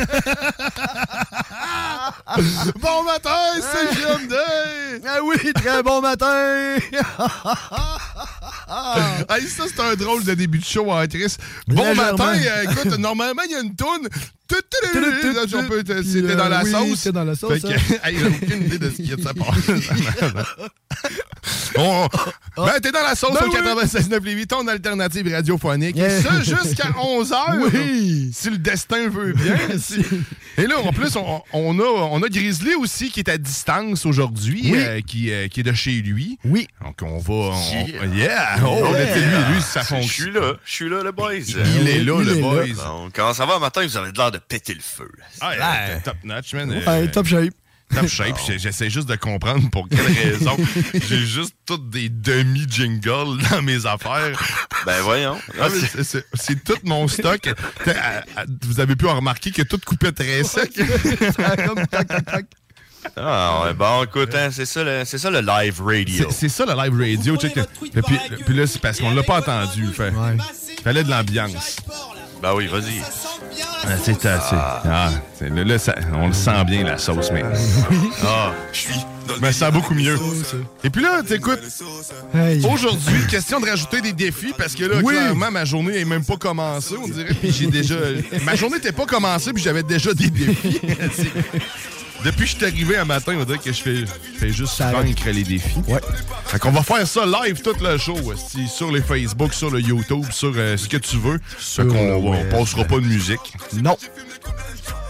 bon matin, c'est GMD! Ah oui, très bon matin! hey, ça, c'est un drôle de début de show en Chris. Bon Légèrement. matin, euh, écoute, normalement, il y a une toune. C'était dans la Oui, sauce. c'était dans la sauce, Fait que, hey, j'ai aucune idée de ce qui est de sa part. Ben, t'es dans la sauce Ben au oui. 96.9 Lévis, ton alternative radiophonique. Yeah. Et ça, jusqu'à 11h. Oui. Si le destin veut bien. Si- Et là, en plus, on, on a, on a Grizzly aussi qui est à distance aujourd'hui, Oui. euh, qui, euh, qui est de chez lui. Oui. Donc, on va. on- Yeah. yeah! Oh, on a fait lui, lui, ça Je fonctionne. suis là, je suis là, le boys. Il est là, Il le est là. boys. Donc, comment ça va matin? Vous avez l'air de péter le feu. Ah, Ouais. top notch, man. Ouais, Euh, top shape. top shape. J'essaie juste de comprendre pour quelle raison. J'ai juste toutes des demi-jingles dans mes affaires. Ben voyons. Ah, c'est- tout mon stock. Vous avez pu en remarquer que tout coupait très sec. Comme tac, tac, tac. Ah, ouais, bon, écoute, hein, c'est ça, le- c'est ça le live radio. C'est- ça le live radio. check. Et puis, puis là, c'est parce qu'on l'a pas entendu. Fait, Ouais. fallait de l'ambiance. Ben oui, vas-y. Ah, C'est assez. Ah, c'est- là, là, ça- on le sent bien, la sauce, mais. Ah, Je suis mais ça beaucoup mieux. Et puis là, t'écoutes, Hey. aujourd'hui, question de rajouter des défis parce que là, Oui. clairement, ma journée n'est même pas commencée, on dirait. Puis j'ai déjà. ma journée n'était pas commencée, puis j'avais déjà des défis. Depuis que je suis arrivé un matin, on dirait que je fais, je fais juste Ça vaincre les défis. Ouais. Fait qu'on va faire ça live tout le show, sur les Facebook, sur le YouTube, sur euh, ce que tu veux. Fait qu'on on passera pas de musique. Non.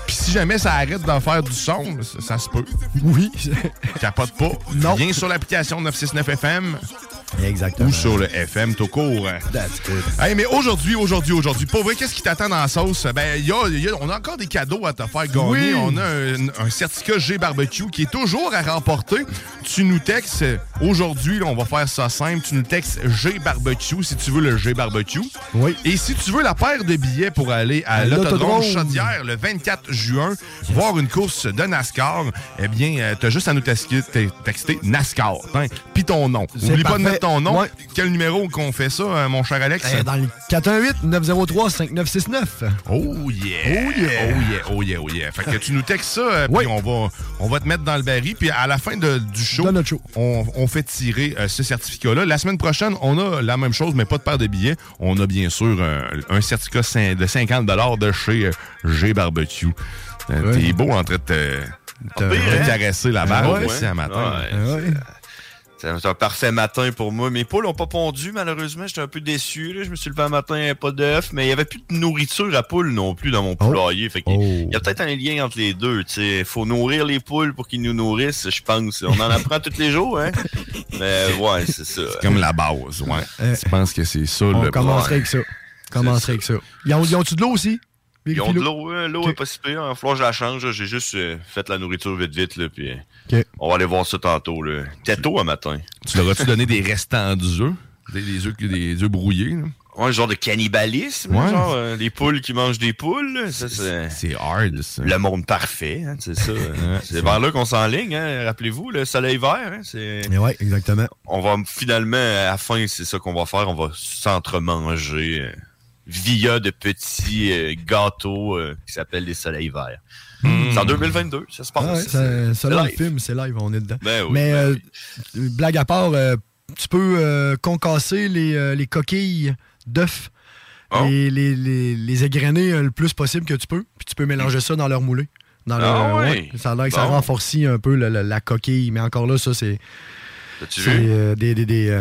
Puis si jamais ça arrête d'en faire du son, ça, ça se peut. Oui. Capote pas. Non. Viens sur l'application 969 FM Exactement. ou sur le FM tout court. That's good. Hey, mais aujourd'hui, aujourd'hui, aujourd'hui, pour vrai, qu'est-ce qui t'attend dans la sauce? Ben, il y a, y a- on a encore des cadeaux à te faire gagner. Oui. On a un, un certificat G Barbecue qui est toujours à remporter. Tu nous textes, aujourd'hui, on va faire ça simple, tu nous textes G Barbecue si tu veux le G Barbecue. Oui. Et si tu veux la paire de billets pour aller à l'autodrome. Chaudière le 24 juin, voir une course de NASCAR, eh bien, euh, t'as juste à nous texter, texter NASCAR. hein, Puis ton nom. C'est Oublie pas de ton nom. Ouais. Quel numéro qu'on fait ça, euh, mon cher Alex? Eh, Dans le 418-903-5969. Oh yeah! Oh yeah! Oh yeah! Oh yeah! Oh yeah! Fait que tu nous textes ça, euh, puis on va, on va te mettre dans le baril. Puis à la fin de- du show, De notre show. On, on fait tirer euh, ce certificat-là. La semaine prochaine, on a la même chose, mais pas de paire de billets. On a bien sûr euh, un certificat de 50 de chez euh, G Barbecue. Euh, Ouais. T'es beau en train de te, caresser la barre ouais. aussi à matin. Ouais. C'est un, c'est parfait matin pour moi. Mes poules n'ont pas pondu, malheureusement. J'étais un peu déçu. là. Je me suis levé un matin, pas d'œufs, mais il n'y avait plus de nourriture à poules non plus dans mon poulailler. Fait Oh. Il y a peut-être un lien entre les deux. Il faut nourrir les poules pour qu'ils nous nourrissent, je pense. On en apprend tous les jours, hein? Mais ouais, c'est ça. Comme la base, ouais. Euh, Je pense que c'est ça On le commencerait avec ça. Commencerait avec ça. Ils ont- ils ont-tu de l'eau aussi? Ils ont de l'eau. l'eau, hein. l'eau est pas si pire. Va falloir que je la change. J'ai juste euh, fait la nourriture vite vite. Là, puis. On va aller voir ça tantôt. Là. C'était tôt un matin. Tu leur as-tu donné des restants d'œufs? Des, des œufs, des œufs brouillés, là? Ouais, genre de cannibalisme. Ouais. Genre euh, des poules qui mangent des poules. Ça, c'est C'est hard, ça. le monde parfait. hein, c'est ça. c'est vers là qu'on s'enligne. Hein. Rappelez-vous, le soleil vert. Hein, c'est... Ouais, exactement. On va finalement, à la fin, c'est ça qu'on va faire. On va s'entremanger euh, via de petits euh, gâteaux euh, qui s'appellent des soleils verts. C'est en 2022, ça se passe. Ah ouais, C'est- le live. film, c'est live, on est dedans. Ben oui, Mais ben euh, oui. blague à part, euh, tu peux euh, concasser les, euh, les coquilles d'œufs Oh. et les, les, les égrener le plus possible que tu peux. Puis tu peux mélanger ça dans leur moulé. Dans leur, Ah ouais. Ça a l'air que ça renforcit un peu la, la- la coquille. Mais encore là, ça, c'est As-tu c'est, vu? euh, des, des, des, euh,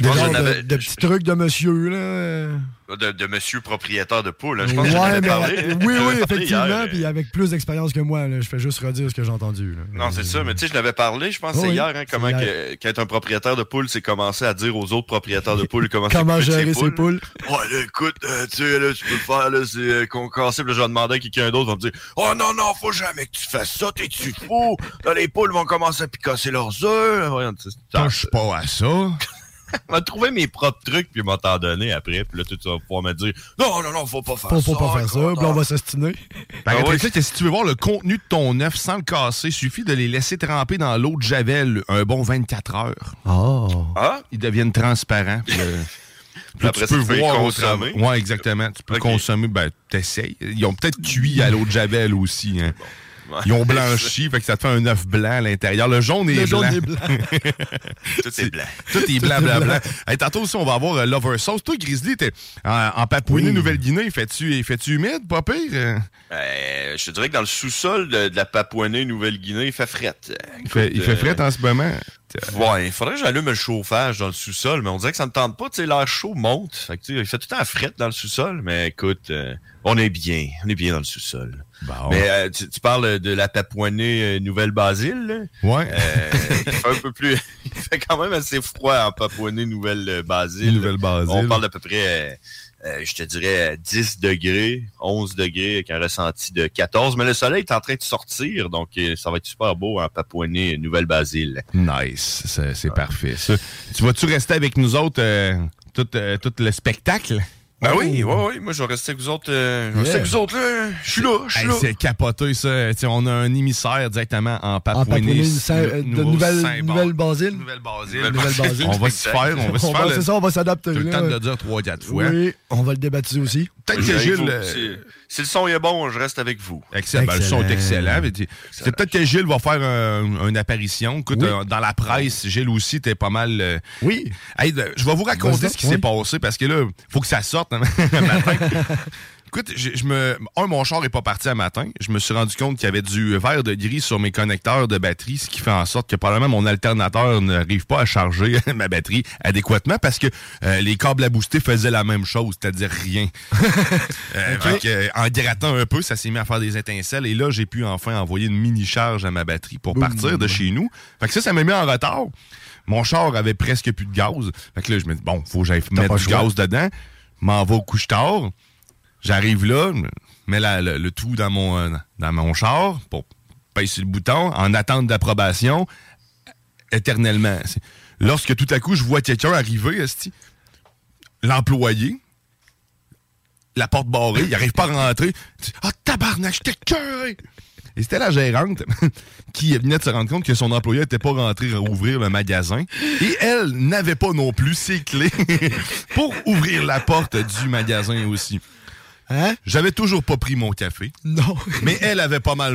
Je des pense que de, de petits trucs de monsieur. Là. euh. De, de monsieur propriétaire de poule. hein. Je pense que Ouais, avais mais- parlé. oui, oui, effectivement. Puis avec plus d'expérience que moi, là, je fais juste redire ce que j'ai entendu. là. Non, c'est ça, mais tu sais, je l'avais parlé, je pense que Oh c'est oui, hier, hein, comment que- qu'être un propriétaire de poule, c'est commencer à dire aux autres propriétaires de poules comment, Comment gérer ses poules. Ouais, là, écoute, euh, tu sais, là, tu peux le faire, là, c'est euh, je vais demander à quelqu'un d'autre, va me dire, oh non, non, faut jamais que tu fasses ça, t'es-tu fou? Là, les poules vont commencer à picasser leurs œufs. Touche pas à ça. On va trouver mes propres trucs, puis m'en t'en donner après, puis là, tu vas pouvoir me dire, non, non, non, faut pas faire Faut, ça. faut pas faire ça. Puis là, on va s'ostiner. Par Ah contre, ouais. tu sais que si tu veux voir le contenu de ton œuf sans le casser, suffit de les laisser tremper dans l'eau de Javel un bon 24 heures. Oh. Ah, Ils deviennent transparents. puis, euh, puis Après tu peux au consommer. Ouais, exactement. Tu peux consommer, ben, t'essayes. Ils ont peut-être cuit à l'eau de Javel aussi. hein. Ils ont blanchi, fait que ça te fait un œuf blanc à l'intérieur. Le jaune est Le blanc. jaune est blanc. Tout est blanc. Tout est blanc, blanc, blanc. Hey, tantôt aussi, on va avoir euh, Lover Sauce. Toi, Grizzly, t'es en, en Papouasie-Nouvelle-Guinée. Fais-tu fais-tu humide, pas pire? euh? Euh, je te dirais que dans le sous-sol de, de la Papouanie Nouvelle-Guinée, il fait fret. Il fait, il fait Écoute, fret en ce moment. Ouais, il faudrait que j'allume le chauffage dans le sous-sol, mais on dirait que ça me tente pas. Tu sais, l'air chaud monte. Fait que, il fait tout le temps fret dans le sous-sol, mais écoute, euh, on est bien. On est bien dans le sous-sol. Bon. Mais euh, tu, tu parles de la Papouanie euh, Nouvelle-Basile. là? Ouais. Euh, il fait un peu plus... il fait quand même assez froid en Papouanie Nouvelle-Basile. Nouvelle-Basile. On parle d'à peu près, euh, euh, je te dirais, 10 degrés, 11 degrés avec un ressenti de 14. Mais le soleil est en train de sortir, donc euh, ça va être super beau en Papouanie Nouvelle-Basile. Nice. C'est parfait. Tu vas-tu rester avec nous autres euh, tout, euh, tout le spectacle? Ben oui, oui, oui. Moi, je vais rester avec vous autres. euh, je vais rester avec vous autres, là. Je suis là, je suis Hey, là. c'est capoté, ça. T'sais, on a un émissaire directement en Saint- euh, de. Nouvelle-Basile. Nouvelle-Basile. Nouvelle-Basile. On va se faire, on va se On faire c'est ça, on va s'adapter. t'as le temps de le dire trois, quatre fois. Oui, on va le débaptiser aussi. Peut-être que Gilles... Si, le son est bon, je reste avec vous. Excellent. Ben, le son est excellent. C'est peut-être que Gilles va faire un- une apparition. Écoute, Oui. euh, dans la presse, Gilles aussi, t'es pas mal. euh, Oui. Hey, je vais vous raconter ce qui oui. s'est passé parce que là, faut que ça sorte hein, matin. Écoute, je, je me. Un, mon char est pas parti un matin. Je me suis rendu compte qu'il y avait du verre de gris sur mes connecteurs de batterie, ce qui fait en sorte que probablement mon alternateur n'arrive pas à charger ma batterie adéquatement parce que euh, les câbles à booster faisaient la même chose, c'est-à-dire rien. Euh, euh, en grattant un peu, ça s'est mis à faire des étincelles et là, j'ai pu enfin envoyer une mini-charge à ma batterie pour partir de chez nous. Fait que ça, ça m'a mis en retard. Mon char avait presque plus de gaz. Fait que là, je me dis, bon, faut que j'aille mettre du choix. gaz dedans. M'en va au couche-tard. J'arrive là, mets le, tout dans mon, dans mon char pour sur le bouton en attente d'approbation éternellement. Lorsque tout à coup, je vois quelqu'un arriver, l'employé, la porte barrée, il arrive pas à rentrer. Ah, oh, tabarnak, j'étais! Et c'était la gérante qui venait de se rendre compte que son employé n'était pas rentré ouvrir le magasin. Et elle n'avait pas non plus ses clés pour ouvrir la porte du magasin aussi. Hein? J'avais toujours pas pris mon café. Non. Mais elle avait pas mal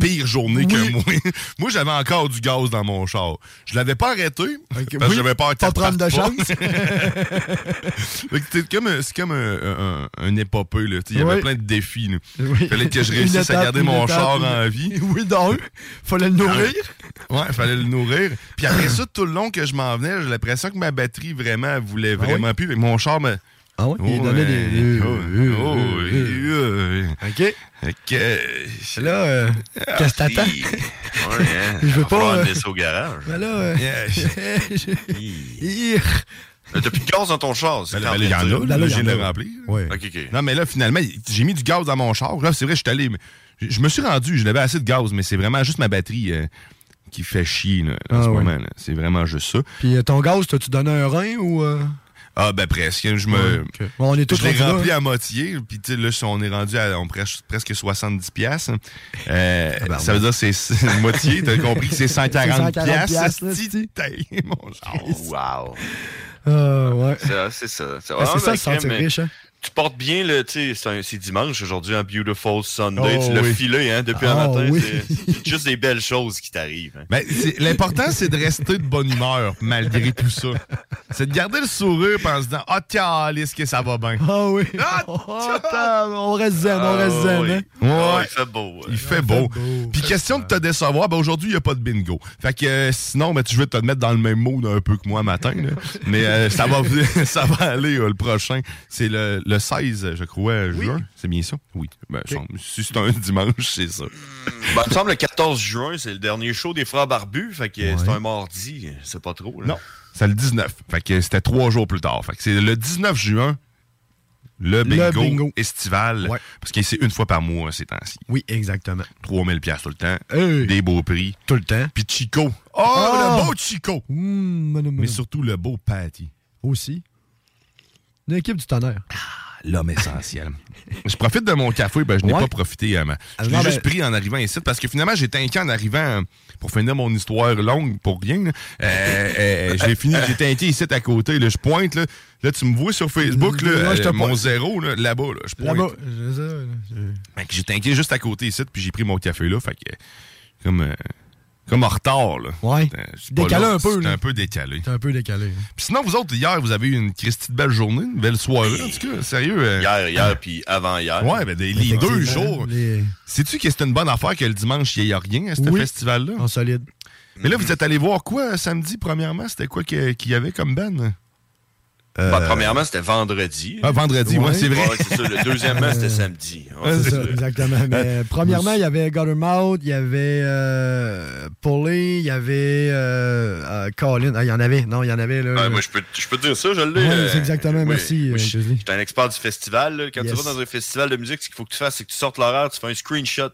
pire journée que moi. moi, j'avais encore du gaz dans mon char. Je l'avais pas arrêté parce que oui, j'avais peur pas qu'elle prendre de chance. Que C'est comme, comme un, un, un épopée. là. Il y avait Oui. plein de défis. là. Fallait que je réussisse à garder mon étape, char en vie. Oui, dans eux. Fallait le nourrir. Ouais, il fallait le nourrir. Puis après ça, tout le long que je m'en venais, j'ai l'impression que ma batterie vraiment voulait Ah vraiment plus. Que mon char me. Ah oui? Il donnait des. ouais. Euh. OK. Euh, Là, euh, qu'est-ce que t'attends? Ouais, hein. Je veux pas, euh, au garage. Ben là, euh. Euh, T'as plus de gaz dans ton char, c'est ben ben il y en a. Là, là, je viens de le remplir. Ouais. Ok, ok. Non, mais là, finalement, j'ai mis du gaz dans mon char. Là, c'est vrai, je suis allé. mais Je me suis rendu, je l'avais assez de gaz, mais c'est vraiment juste ma batterie euh, qui fait chier là, en Ah ce ouais. moment. C'est vraiment juste ça. Puis euh, ton gaz, t'as-tu donné un rein ou. Euh? Ah, ben presque. Je me. Ok. Bon, on est tous Je l'ai rendus là, rempli hein? à moitié, puis tu sais, là, on est rendu à on pres- presque 70 piastres. Euh, ben, ça veut dire que c'est moitié, t'as compris que c'est 140 C'est 140 piastres. mon genre. Wow. Ah, ouais. Ça, C'est ça. C'est Ah, c'est ça, ben, se sentir crème, riche, hein? Tu portes bien le, tu sais, c'est dimanche aujourd'hui, un beautiful Sunday. Oh, tu l'as oui. filé, hein, depuis un Ah, matin. oui. C'est juste des belles choses qui t'arrivent. hein. Mais c'est- l'important, c'est de rester de bonne humeur malgré tout ça. C'est de garder le sourire en se disant Ah, calice que ça va bien. Ah oui. Ah, Oh, on reste zen, on reste Ah, zen. oui. hein. Ouais. il fait beau. hein. Il fait beau. beau. Puis question de te décevoir, ben aujourd'hui, il n'y a pas de bingo. Fait que euh, sinon, ben, tu veux te mettre dans le même mood un peu que moi matin. là. Mais euh, ça, va, ça va aller euh, le prochain. C'est le, le 16, je crois, juin. C'est bien ça? Oui. Ben, je- Si c'est un dimanche, c'est ça. Ben, il me semble le 14 juin, c'est le dernier show des Frères Barbus. Fait que c'est un mardi. C'est pas trop. Là. Non. C'est le 19. Fait que c'était trois jours plus tard. Fait que c'est le 19 juin, le bingo, bingo. estival. Ouais. Parce que c'est une fois par mois ces temps-ci. Oui, exactement. 3000 pièces tout le temps. Hey. Des beaux prix. Tout le temps. Puis Chico. Oh, Ah! le beau Chico! Mmh, madame, Mais surtout le beau Patty. Aussi. Une équipe du tonnerre. L'homme essentiel. je profite de mon café, ben je n'ai Ouais. pas profité. euh, Ah, je l'ai juste ben- pris en arrivant ici parce que finalement, j'étais inquiet en arrivant euh, pour finir mon histoire longue pour rien. Euh, euh, j'ai fini, inquiet ici à côté. Là, je pointe. Là, Là, tu me vois sur Facebook, là, je euh, mon zéro, là, là-bas. Là, je pointe. Là-bas. je J'étais inquiet juste à côté ici, puis j'ai pris mon café là. Fait que, comme, euh, comme en retard. Là. Ouais. Euh, c'est Décalé un peu, c'était là. un peu décalé. T'es un peu décalé. Puis sinon, vous autres, hier, vous avez eu une Christie de belle journée, une belle soirée, en tout cas. Sérieux. euh, Hier, hier, puis avant-hier. Ouais, ben des, les deux jours. les- Sais-tu que c'est une bonne affaire que le dimanche, il n'y a rien à ce Oui. festival-là? En solide. Mais là, vous êtes allé voir quoi samedi, premièrement? C'était quoi qu'il y avait comme ben? Ben, premièrement, c'était vendredi. Ah, vendredi, ouais, Ouais. c'est vrai. Ouais, ça. Le deuxièmement, c'était samedi. Ouais, C'est ça, exactement. Mais premièrement, il y avait Guttermouth, il y avait euh, Pulley, il y avait euh, euh, Colin. Ah, il y en avait. Non, il y en avait. Là, moi, je peux, je peux te dire ça, je l'ai. Ouais, euh, c'est exactement, oui. merci, euh, je-. J'étais un expert du festival. là. Quand Yes. tu vas dans un festival de musique, ce qu'il faut que tu fasses, c'est que tu sortes l'horaire, tu fais un screenshot,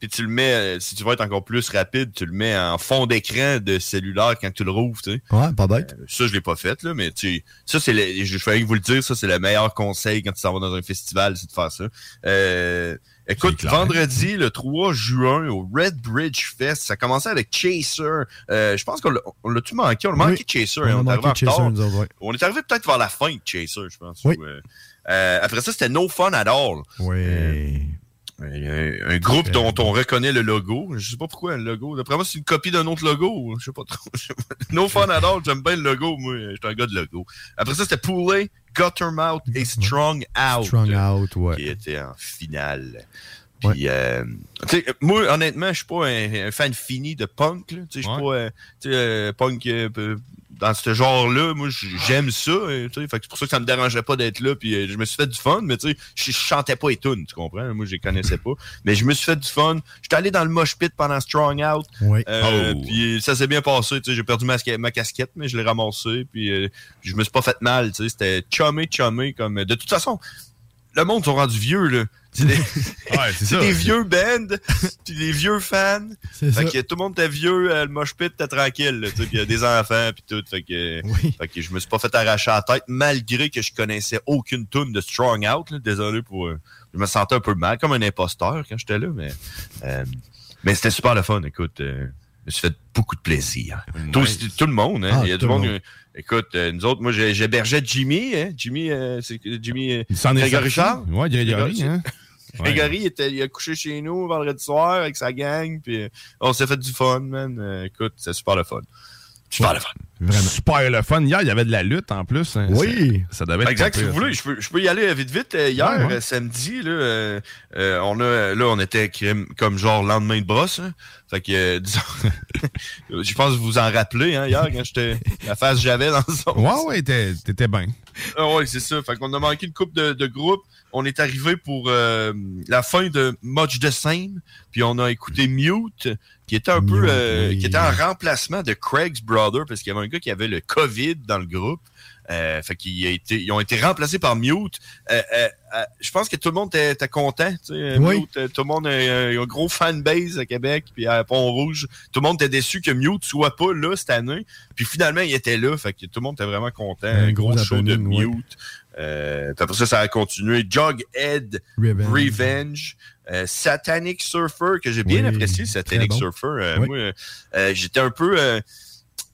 puis tu le mets, euh, si tu veux être encore plus rapide, tu le mets en fond d'écran de cellulaire quand tu le rouvres, tu sais. Ouais, pas bête. Ça, je l'ai pas fait, là, mais tu ça, c'est le, je vais vous le dire, ça, c'est le meilleur conseil quand tu s'en vas dans un festival, c'est de faire ça. Euh, écoute, vendredi, le 3 juin, au Red Bridge Fest, ça commençait avec Chaser. Euh, je pense qu'on l'a- on l'a-tu manqué? On a manqué Oui. Chaser, On hein, a on manqué Chaser, nous autres, ouais. On est arrivé peut-être vers la fin de Chaser, je pense. Oui. ou, euh, euh, après ça, c'était No Fun at All. Oui. Un, un groupe dont on reconnaît le logo. Je sais pas pourquoi le logo. D'après moi, c'est une copie d'un autre logo. Je sais pas trop. No Fun at All, j'aime bien le logo. Moi, je suis un gars de logo. Après ça, c'était Poulet, Guttermouth et Strong Out. Strong out, ouais. Qui était en finale. Ouais. Puis, euh, moi, honnêtement, je suis pas un, un fan fini de punk. là. Tu sais, Je suis Ouais. pas euh, euh, punk euh, dans ce genre-là. Moi, j'aime ça. euh, tu sais. Fait c'est pour ça que ça me dérangeait pas d'être là. Puis euh, je me suis fait du fun, mais tu sais, je chantais pas les tunes, tu comprends? Moi, je les connaissais pas. Mais je me suis fait du fun. J'étais allé dans le mosh pit pendant Strong Out. Oui. Euh, Oh. Puis ça s'est bien passé. tu sais, J'ai perdu ma, casquette, mais je l'ai ramassée. Puis euh, je me suis pas fait mal. tu sais, C'était chumé, chumé. Comme... De toute façon, le monde sont rendus vieux. là. C'est des, Ouais, c'est c'est ça. des vieux bands, puis des vieux fans. Ça. Fait que tout le monde était vieux, euh, le mosh pit était tranquille. là, tu sais, Puis il y a des enfants, puis tout. Fait que, Oui. fait que je me suis pas fait arracher la tête, malgré que je connaissais aucune tune de Strong Out. là. Désolé pour... euh, je me sentais un peu mal, comme un imposteur quand j'étais là, mais... euh, mais c'était super le fun, écoute. euh, je me suis fait beaucoup de plaisir. Tout, Nice. tout le monde, hein. Ah, Il y a tout du le monde. monde. Écoute, euh, nous autres, moi, j'hébergeais Jimmy, hein. Jimmy, euh, c'est Jimmy. euh, Grégory sorti. Charles? Ouais, Grégory, Grégory, hein? Grégory, il, était, il a couché chez nous vendredi soir avec sa gang, puis euh, on s'est fait du fun, man. Écoute, c'est super le fun. Super le fun. Vraiment. Super le fun. Hier, il y avait de la lutte en plus. hein. Oui. Ça, ça devait être Exact, si vous voulez, je peux, je peux y aller vite vite. Euh, Hier, Ouais, ouais. euh, samedi, là, euh, euh, on a, là, on était comme genre lendemain de brosse. hein. Fait que, euh, disons, je pense que vous vous en rappelez, hein, hier, quand j'étais, la face que j'avais dans le son. Ouais, ouais, t'étais bien. Ah ouais, c'est ça. Fait qu'on a manqué une coupe de, de groupes. On est arrivé pour euh, la fin de Much the Same. Puis on a écouté Mute, qui était un peu Mute, euh, oui. qui était en remplacement de Craig's Brother, parce qu'il y avait un gars qui avait le COVID dans le groupe. Euh, fait qu'ils été, ils ont été remplacés par Mute. Euh, euh, je pense que tout le monde était, content. Oui. Mute, tout le monde a un, un gros fanbase à Québec, puis à Pont-Rouge. Tout le monde était déçu que Mute soit pas là cette année. Puis finalement, il était là. Fait que tout le monde était vraiment content. Un Un gros gros show de happening, ouais. Mute. Euh, après ça, ça a continué. Jughead Revenge. Revenge. euh, Satanic Surfer, que j'ai bien Oui, apprécié, Satanic bon. Surfer. Euh, Oui. Moi, j'étais un peu...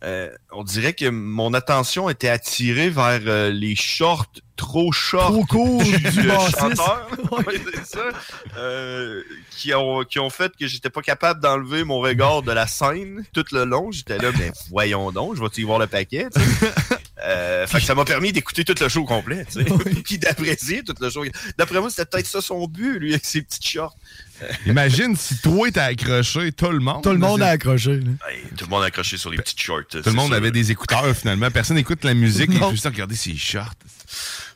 euh, on dirait que mon attention était attirée vers euh, les shorts trop shorts Trop du, du euh, chanteur. Ouais, c'est ça. Euh, qui, ont, qui ont fait que j'étais pas capable d'enlever mon regard de la scène tout le long. J'étais là, mais voyons donc, je vais-tu y voir le paquet. Euh, fait que ça m'a permis d'écouter tout le show complet, tu sais. Puis d'apprécier tout le show. D'après moi, c'était peut-être ça son but, lui, avec ses petites shorts. Imagine si toi t'as accroché tout le monde. Tout le monde a accroché. Hey, tout le monde a accroché sur les petites shorts. Tout le monde avait des écouteurs finalement. Personne n'écoute la musique. Il faut juste regarder ses shorts.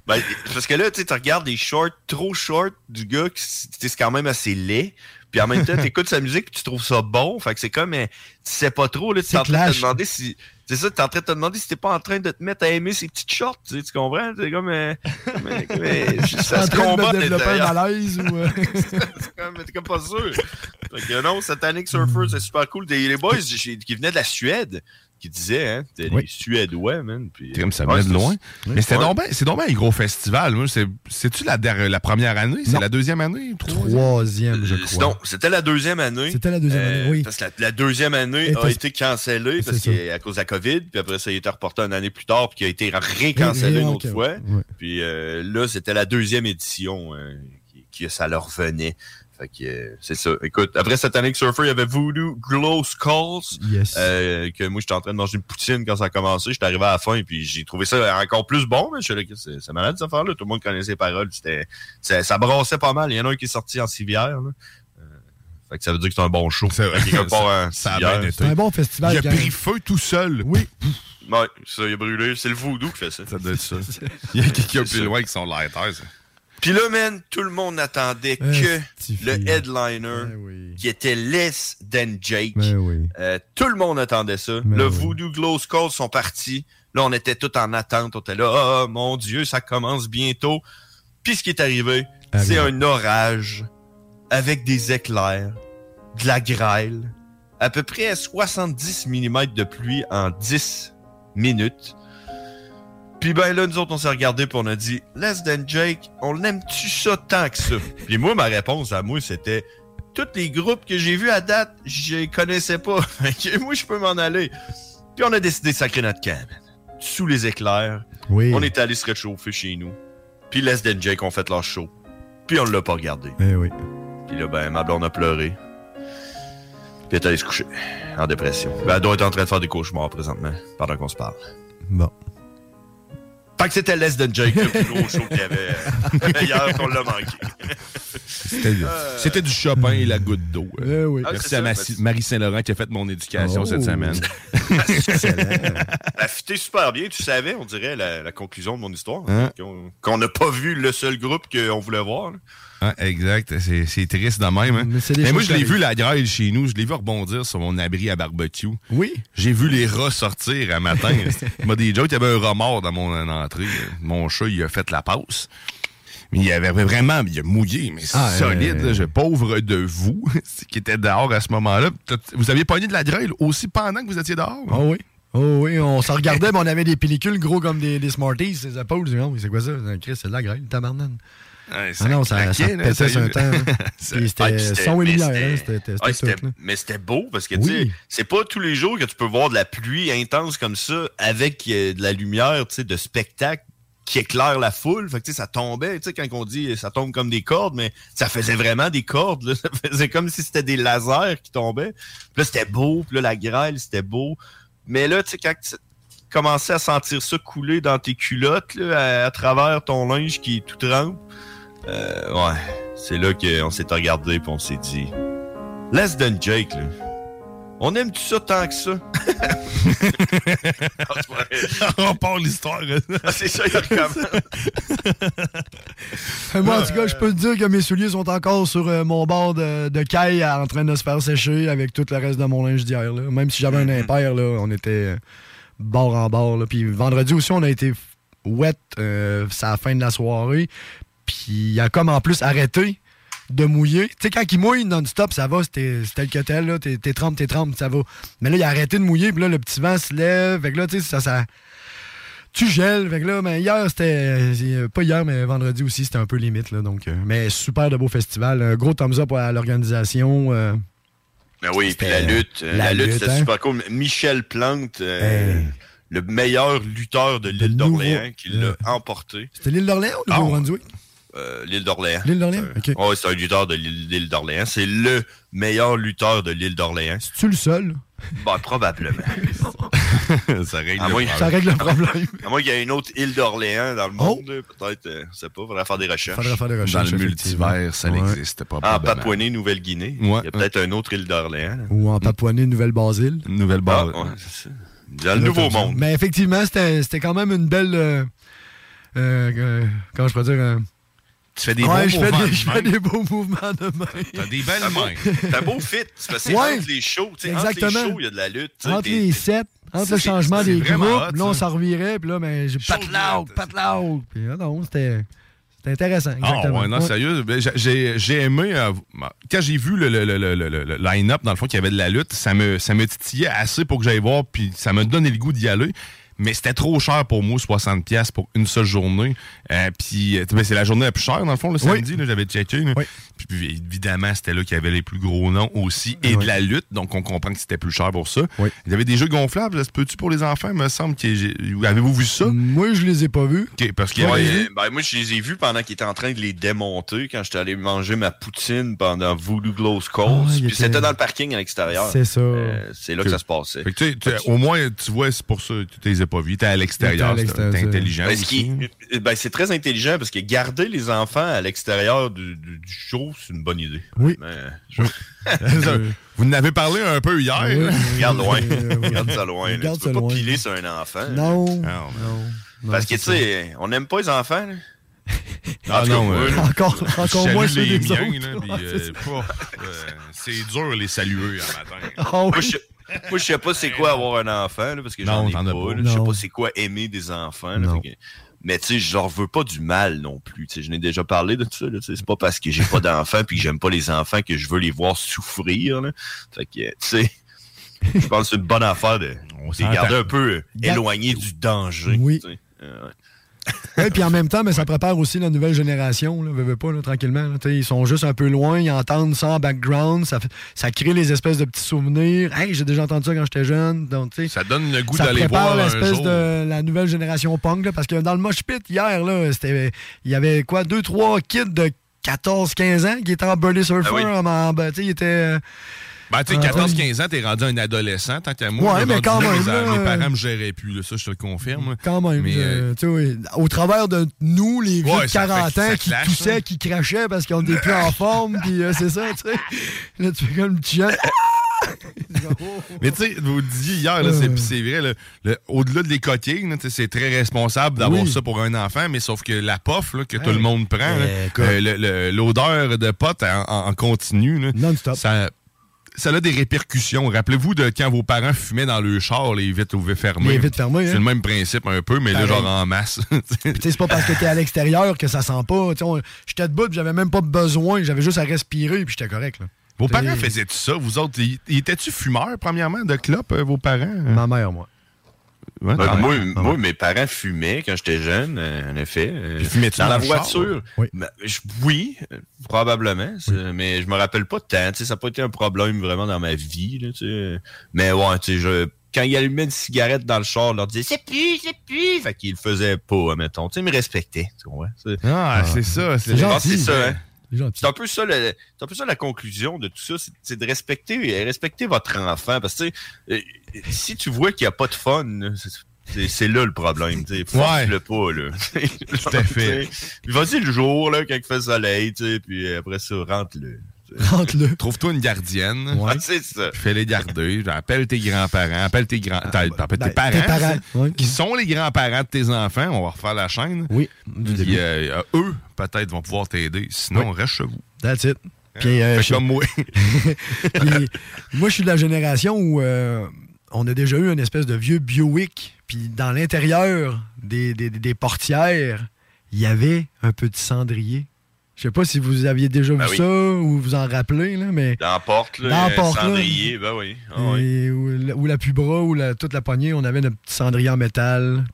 Ben, parce que là, tu sais, tu regardes des shorts trop short du gars, qui c'est quand même assez laid. Puis en même temps, tu écoutes sa musique puis tu trouves ça bon. Fait que c'est comme, tu sais pas trop, là, tu es en train de te demander si. C'est ça, tu es en train de te demander si t'es pas en train de te mettre à aimer ces petites shorts. Tu, sais, tu comprends? C'est comme. euh, comme, euh, comme, euh, ça se combat développer un malaise ou. C'est comme, t'es comme pas sûr. Fait que non, Satanic Surfer, c'est super cool. Des- les boys qui venaient de la Suède, qui disaient, hein, c'était Oui. des Suédois, man. Puis, Comme ça ouais, venait de loin. Mais c'était Ouais. donc c'est donc ben un gros festival. C'est-tu la, la première année? C'est la deuxième année? Troisième? Troisième, je Euh, crois. Non, c'était la deuxième année. C'était la deuxième Euh, année, oui. Parce que la, la deuxième année a été cancellée parce qu'à cause de la COVID, puis après ça a été reporté une année plus tard, puis qui a été récancellé Ré- une autre fois. ouais. Puis euh, là, c'était la deuxième édition euh, qui, qui- ça leur venait. Fait que euh, c'est ça. Écoute, après Satanic Surfer, il y avait Voodoo Glow Skulls. Yes. euh, que moi, j'étais en train de manger une poutine quand ça a commencé. J'étais arrivé à la fin, puis j'ai trouvé ça encore plus bon. Mais je suis là, c'est c'est malade, cette affaire-là. Tout le monde connaissait les paroles. C'était, ça, ça brassait pas mal. Il y en a un qui est sorti en civière. Là. Euh, fait que ça veut dire que c'est un bon show. C'est vrai. Fait que quelque part en Ça a civière, bien C'est un bon festival. Il a pris feu tout seul. Oui. Ouais, ça, il a brûlé. C'est le voodoo qui fait ça. Ça doit être ça. Il y a quelqu'un C'est plus ça. loin qui sont lighters. ça. Puis là, man, tout le monde n'attendait Euh, que le headliner Ben oui. qui était Less Than Jake. Ben oui. Euh, tout le monde attendait ça. Ben le oui. Voodoo Glow Skulls sont partis. Là, on était tous en attente. On était là, oh mon Dieu, ça commence bientôt. Puis ce qui est arrivé, Ah, c'est un orage avec des éclairs, de la grêle, à peu près 70 mm de pluie en 10 minutes. Puis ben là, nous autres, on s'est regardé puis on a dit, Less Than Jake, on l'aime-tu ça tant que ça? puis moi, ma réponse à moi, c'était, tous les groupes que j'ai vus à date, je les connaissais pas. Fait que moi, je peux m'en aller. Puis on a décidé de sacrer notre camp. Sous les éclairs. Oui. On est allé se réchauffer chez nous. Puis Les Than Jake ont fait leur show. Puis on l'a pas regardé. Ben oui. Puis là, ben, ma blonde a pleuré. Puis elle est allée se coucher. En dépression. Ben, elle doit être en train de faire des cauchemars présentement, pendant qu'on se parle. Bon. Fait que c'était Les Than Jake, le plus gros show qu'il y avait euh, hier qu'on l'a manqué. C'était c'était du Chopin et la goutte d'eau. Oui. Ah, Merci à Ma- Marie Saint-Laurent qui a fait mon éducation Oh. cette semaine. Elle a fité super bien, tu savais, on dirait, la, la conclusion de mon histoire. Hein? Qu'on n'a pas vu le seul groupe qu'on voulait voir. là. Ah, exact. C'est triste de même. hein. Mais des moi, je l'ai vu la grêle chez nous. Je l'ai vu rebondir sur mon abri à barbecue. Oui. J'ai vu les rats sortir un matin. Il m'a dit, Joe, il y avait un rat mort dans mon entrée. Mon chat, il a fait la passe. Mais il avait vraiment il a mouillé, mais Ah, solide. euh, là. Pauvre de vous, qui était dehors à ce moment-là. Vous aviez pogné de la grêle aussi pendant que vous étiez dehors? Oh oui. Oh oui, on se regardait, mais on avait des pellicules gros comme des, des Smarties, épaules. Dis, Oh, c'est quoi ça? Chris, c'est de la grêle, tabarnane. Ouais, Ah non, ça, ça craquait, là, pétait sur un temps. hein. Ah, c'était son mais c'était- beau parce que, tu sais, c'est pas tous les jours que tu peux voir de la pluie intense comme ça avec euh, de la lumière, tu sais, de spectacle qui éclaire la foule. Fait que, tu sais, ça tombait, tu sais, quand on dit ça tombe comme des cordes, mais ça faisait vraiment des cordes, là. Ça faisait comme si c'était des lasers qui tombaient. Puis là, c'était beau. Puis là, la grêle, c'était beau. Mais là, tu sais, quand tu commençais à sentir ça couler dans tes culottes, là, à, à travers ton linge qui est tout trempe, euh, ouais, c'est là qu'on s'est regardé puis on s'est dit, Less than Jake, là. On aime tout ça tant que ça? On part l'histoire. Ah, c'est ça, il recommence. Euh, Moi, en tout cas, je peux te dire que mes souliers sont encore sur euh, mon bord de, de caille en train de se faire sécher avec tout le reste de mon linge d'hier. là. Même si j'avais un Mm-hmm. impair, là, on était euh, bord en bord. là. Puis vendredi aussi, on a été wet, euh, c'est à la fin de la soirée. Puis il a comme en plus arrêté de mouiller. Tu sais, quand il mouille non-stop, ça va, c'était c'était le que tel, là. T'es trempe, t'es trempe, ça va. Mais là, il a arrêté de mouiller, puis là, le petit vent se lève. Fait que là, tu sais, ça, ça. Tu gèles. Fait que là, mais hier, c'était. euh, Pas hier, mais vendredi aussi, c'était un peu limite, là. Donc, euh, mais super de beau festival. Un gros thumbs up à l'organisation. euh, Ben oui, puis la lutte, euh, la la, lutte, lutte, c'était hein? super cool. Michel Plante, euh, Hey. le meilleur lutteur de l'île d'Orléans, qui l'a emporté. C'était l'île d'Orléans ou le Ah, Nouveau-Brunswick? Euh, l'île d'Orléans. L'île d'Orléans? C'est un- OK. C'est un lutteur de l'île d'Orléans. C'est le meilleur lutteur de l'île d'Orléans. C'est-tu le seul? Ben, probablement. ça règle Ah le oui. problème. Ça règle le problème. À moins qu'il y ait une autre île d'Orléans dans le Oh. monde, peut-être, euh, je sais pas, faudrait faire des recherches. Faudrait faire des Dans recherches. le effectivement. multivers, ça Ouais. n'existe pas. En probablement. Papouasie-Nouvelle-Guinée, Ouais. il y a peut-être une autre île d'Orléans. Ou en Papouasie, Nouvelle-Basile. Une nouvelle Ah. Dans le nouveau monde. Mais effectivement, c'était c'était quand même une belle. euh, euh, comment je pourrais dire? Tu fais des ouais, fais mouvements des, de je fais main. des beaux mouvements de main. T'as des belles mains. t'as beau fit. C'est parce que c'est Ouais. entre les shows. sais, Entre les Exactement. shows, il y a de la lutte. Entre t'es- les sets, entre le c'est- changement c'est des groupes, hot, là, on ça. s'en revirait, puis là, mais j'ai pat de loud, lutte. pat loud. Puis là, non, c'était c'était intéressant. Ah Exactement. ouais, non, Ouais. sérieux. ben, j'ai- J'ai j'ai aimé. euh, quand j'ai vu le, le, le, le, le- le line-up, dans le fond, qu'il y avait de la lutte, ça me, ça me titillait assez pour que j'aille voir, puis ça me donnait le goût d'y aller. Mais c'était trop cher pour moi, 60$ piastres pour une seule journée. Euh, puis euh, ben, c'est la journée la plus chère, dans le fond, le samedi, j'avais checké. là. Oui. Puis, puis, évidemment, c'était là qu'il y avait les plus gros noms aussi et Oui. de la lutte. Donc, on comprend que c'était plus cher pour ça. Oui. Il y avait des jeux gonflables, ça se peut-tu pour les enfants, me semble. que j'ai- Avez-vous vu ça? Moi, je les ai pas vus. Parce Ouais, euh, ben, moi, je les ai vus pendant qu'ils étaient en train de les démonter quand j'étais allé manger ma poutine pendant Voodoo Glow Skulls. Ah, Puis était- c'était dans le parking à l'extérieur. C'est ça. Euh, c'est là que ça se passait. Fait que, tu sais, tu sais, au moins, tu vois, c'est pour ça que tu les as pas à l'extérieur. T'es à c'est- l'extérieur, T'es c'est- intelligent. Ben, ben, c'est très intelligent parce que garder les enfants à l'extérieur du, du- du show, c'est une bonne idée. Oui. Vous en avez parlé un peu hier. Oui. regarde loin. Euh, oui. regarde ça loin. Regarde Tu peux pas loin. piler sur un enfant. Non. Ah, non. non, Parce que, tu sais, on n'aime pas les enfants. là. Ah En tout cas, non, moi, euh. Encore, Je encore moins ceux les des miens, euh, c'est ça. pas- euh, c'est dur les saluer un matin. Moi, oui. je, moi, je sais pas c'est quoi avoir un enfant, là, parce que j'en ai pas. as pas. Je sais pas c'est quoi aimer des enfants. là, que- mais tu sais, je leur veux pas du mal non plus. tu sais. Je n'ai déjà parlé de ça. tu sais. C'est pas parce que j'ai pas d'enfants puis que j'aime pas les enfants que je veux les voir souffrir. là. Fait que, tu sais, je pense que c'est une bonne affaire de On garder un peu éloignés du danger. Oui. Euh, ouais. Ouais, puis en même temps, mais ça prépare aussi la nouvelle génération, là, veux, pas, là, tranquillement. là. Ils sont juste un peu loin, ils entendent ça en background, ça, ça crée les espèces de petits souvenirs. Hey, j'ai déjà entendu ça quand j'étais jeune. Donc, Ça donne le goût ça d'aller prépare voir un l'espèce jour. de la nouvelle génération punk, là, parce que dans le mosh pit, hier, là, c'était, il y avait quoi, deux, trois kids de 14, 15 ans qui étaient en burley surfer. Ah oui. en- ben, ils étaient... euh, Ben, tu sais, Ah, 14-15 ans, t'es rendu un adolescent, tant qu'à moi. Ouais, mais quand même, mes, là, mes euh, parents me géraient plus, là, ça, je te le confirme. Quand même. Mais, euh, tu sais, oui, au travers de nous, les vieux Ouais, de ça 40 fait- ans ça qui clash, toussaient, hein. qui crachaient parce qu'on n'était plus en forme, puis euh, c'est ça, tu sais. Là, tu fais comme petit jeune. Mais tu sais, vous disiez hier, là, c'est Euh. vrai, là, le- au-delà de les coquilles, c'est très responsable d'avoir Oui. ça pour un enfant, mais sauf que la puff là, que tout le monde prend, là, Eh, euh, l'odeur de pote en, continu, là, Non-stop. ça, ça a des répercussions. Rappelez-vous de quand vos parents fumaient dans le char, les vitres ouvertes fermées. Les vitres fermées, C'est hein? le même principe un peu, mais là, genre en masse. C'est pas parce que t'es à l'extérieur que ça sent pas. J'étais debout, puis j'avais même pas besoin, j'avais juste à respirer, puis j'étais correct. Là. vos parents faisaient-tu ça? Vous autres, étaient-tu fumeurs, premièrement, de clope, euh, vos parents? Ma mère, moi. Ouais, moi, mes parents fumaient quand j'étais jeune, euh, en effet. euh, Puis fumaient-tu dans dans la char? voiture? Oui. Ben, je- oui, probablement. Mais je me rappelle pas de tant. Ça n'a pas été un problème vraiment dans ma vie. Là, mais ouais, tu sais, je, quand ils allumaient une cigarette dans le char, ils leur disaient c'est plus, c'est plus. Fait qu'ils le faisaient pas, mettons. Tu sais, ils me respectaient. Tu comprends? C'est Ah, c'est ça. Gentil. c'est ça, hein. C'est un peu ça, le- c'est un peu ça la conclusion de tout ça, c'est- de respecter, respecter votre enfant. Parce que si tu vois qu'il n'y a pas de fun, c'est- là le problème. tu sais. Force-le pas. Là. Tout à fait. Vas-y le jour, là, quand il fait soleil, puis après ça, rentre-le. Rentre-le. Trouve-toi une gardienne. Ouais. Ah, c'est ça. Fais-les garder. Appelle tes grands-parents. Appelle tes grands. t'as- appelle Ben, tes parents. Tes parents. ouais. Qui sont les grands-parents de tes enfants. On va refaire la chaîne. Oui, Puis euh, euh, eux, peut-être, vont pouvoir t'aider. Sinon, reste chez vous. That's it. Puis, euh, je- comme moi. Puis, moi, je suis de la génération où euh, on a déjà eu une espèce de vieux Biowick. Puis dans l'intérieur des, des- des portières, il y avait un petit cendrier. Je sais pas si vous aviez déjà Ben vu oui. ça ou vous en rappelez, là, mais. Dans la porte, là, Dans la un porte, là. cendrier, ben oui. Ah, oui. Ou, la- ou la pubra ou la, toute la poignée, on avait notre petit cendrier en métal.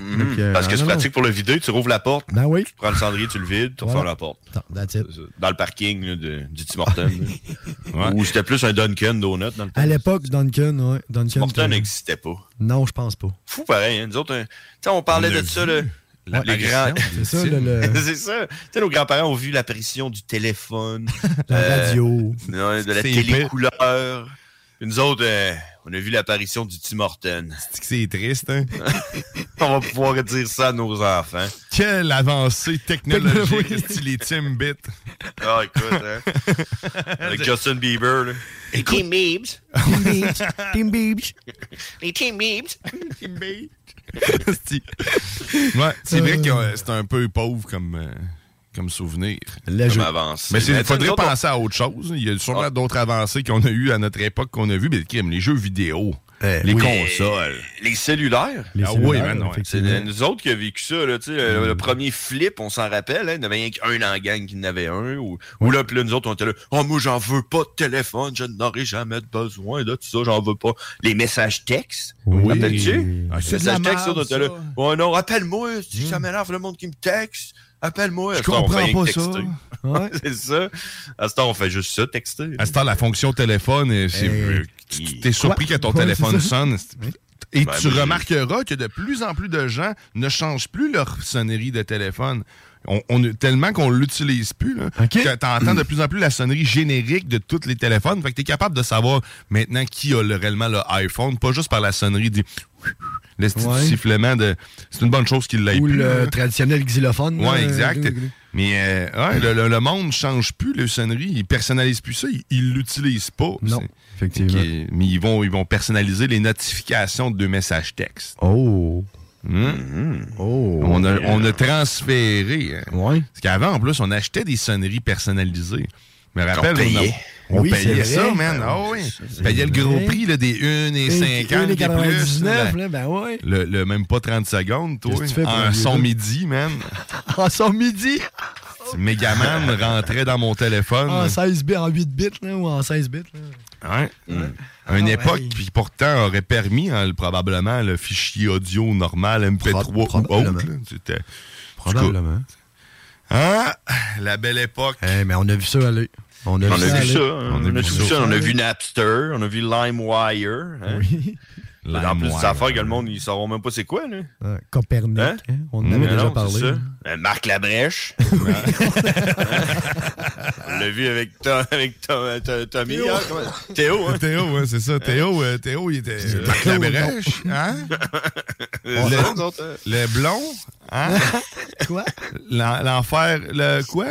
Mhm. Donc, euh, Parce que c'est pratique pour le vider. Tu rouvres la porte, Ben oui. tu prends le cendrier, tu le vides, tu Voilà. refermes la porte. Dans le parking là, de- du Tim Hortons. là. Ouais. Ou c'était plus un Dunkin' Donut dans le. À l'époque, Duncan, ouais. Hortons euh, n'existait pas. Non, je pense pas. Fou pareil. Hein. Nous autres, hein, on parlait On de ça. Les grands... C'est ça, le, le- c'est ça. Tu sais, nos grands-parents ont vu l'apparition du téléphone, la Euh, radio. ouais, de la télécouleur. Puis nous autres, euh, on a vu l'apparition du Tim Hortons. C'est que c'est triste, hein? On va pouvoir dire ça à nos enfants. Quelle avancée technologique, style les Timbits? Ah, écoute, hein. Avec Justin Bieber, là. Les Team Biebs. Team Beach. Les Team Biebs. Sti. ouais, c'est vrai que euh, c'est un peu pauvre comme, euh, comme souvenir. Le Comme jeu. avance. Mais il faudrait penser à autre chose. Il y a sûrement Ah. d'autres avancées qu'on a eues à notre époque qu'on a vues. Mais crime, les jeux vidéo, les on- consoles. Les cellulaires. Les Ah oui, cellulaires, man, ouais. C'est nous autres qui avons vécu ça, là, tu sais, le, le premier flip, on s'en rappelle, hein, il y en avait rien qu'un dans la gang qui en avait un, ou, ou là, puis là, nous autres, on était là, oh, moi, j'en veux pas de téléphone, je n'aurai jamais besoin de tout ça, j'en veux pas. Les messages textes, Oui. rappelles-tu? Ah, Les la messages textes, on était là, oh non, appelle-moi, si ça m'énerve le monde qui me texte, appelle-moi. Je À ce temps, on comprends pas ça. Ouais. C'est ça. À ce temps, on fait juste ça, texter. À ce temps, la fonction téléphone, c'est, Eh, euh, tu t'es surpris quoi? que ton Ouais, téléphone sonne. Et Ben, tu remarqueras que de plus en plus de gens ne changent plus leur sonnerie de téléphone. On, on tellement qu'on l'utilise plus, là, OK. que t'entends de plus en plus la sonnerie générique de tous les téléphones. Fait que t'es capable de savoir maintenant qui a le- réellement le iPhone, pas juste par la sonnerie du le petit Ouais. sifflement de. C'est une bonne chose qu'il l'ait Ou plus. le là. traditionnel xylophone. Ouais, exact. euh, Mais euh, ouais, le, le- le monde change plus les sonneries. Ils personnalisent plus ça. Ils- l'utilisent pas. Non, effectivement. Mais ils vont, ils vont personnaliser les notifications de messages textes. Oh. Hmm? Oh. On, a, on a transféré. hein. Ouais. Parce qu'avant, en plus, on achetait des sonneries personnalisées. Me rappelle, Qu'on payait. on, on Oui, payait ça, vrai. man. Ah oui. Payait le gros prix là, des 1 et 50 les et plus. 99, là. là, ben ouais. Le, le même pas 30 secondes, toi. Un son midi, man. En son midi? Megaman rentrait dans mon téléphone. En 16 bits, en 8 bits, là, ou en 16 bits. Là. Ouais. Une Ah, époque ouais. qui pourtant aurait permis hein, le- probablement le fichier audio normal MP3 Prob- ou probablement. autre. C'était Probablement. ah, la belle époque. Eh, mais on a vu ça aller. On a On vu a ça vu aller. ça. hein. On a On a vu vu ça. ça. On a vu Napster. On a vu LimeWire. hein. Oui. En plus des affaires que le monde, ils sauront même pas c'est quoi, là. Ah, Copernic. Hein? hein, On en Mmh, avait déjà non, parlé. ça. Euh, Marc Labrèche. On l'a vu avec, Tom- avec Tom- Tom- Tommy. Théo. hein, comment- Théo, hein? Théo, ouais, c'est ça. Théo, euh, Théo, il était C'est Marc Labrèche, hein? Le- nous autres, hein? Le blond, hein? Quoi? L'en- L'enfer, le quoi?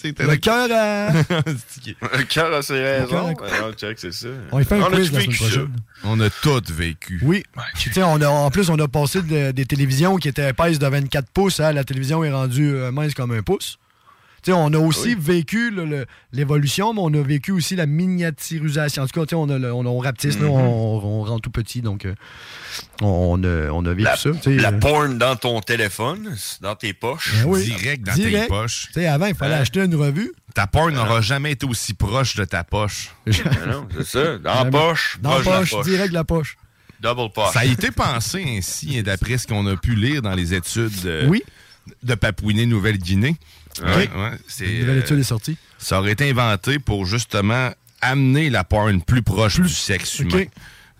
C'était Le cœur à... Le cœur a ses raisons. cœur a- Ouais, non, check, c'est ça. On y fait un On a quiz la vécu semaine ça. prochaine. On a tout vécu. Oui. Tu sais, on a, en plus, on a passé de- des télévisions qui étaient épaisses de 24 pouces à la télévision est rendue euh, mince comme un pouce. Tu sais, on a aussi vécu le- le- l'évolution, mais on a vécu aussi la miniaturisation. En tout cas, tu sais, on, a le- on, on rapetisse, là, on, on rend tout petit. Donc, euh, on, a, on a vécu La, ça. la euh, porn dans ton téléphone, dans tes poches. ben oui. Direct dans Direct. tes poches. Tu sais, avant, il fallait Hein? acheter une revue. Ta porn n'aura jamais été aussi proche de ta poche. Ah non, c'est ça. Dans la poche. Dans proche de la poche, direct de la poche. Double poche. Ça a été pensé ainsi, d'après ce qu'on a pu lire dans les études de, Oui, de Papouinie-Nouvelle-Guinée. Ouais. Ouais, ouais, c'est, une nouvelle euh, étude est sortie. ça aurait été inventé pour justement amener la porn plus proche du sexe humain.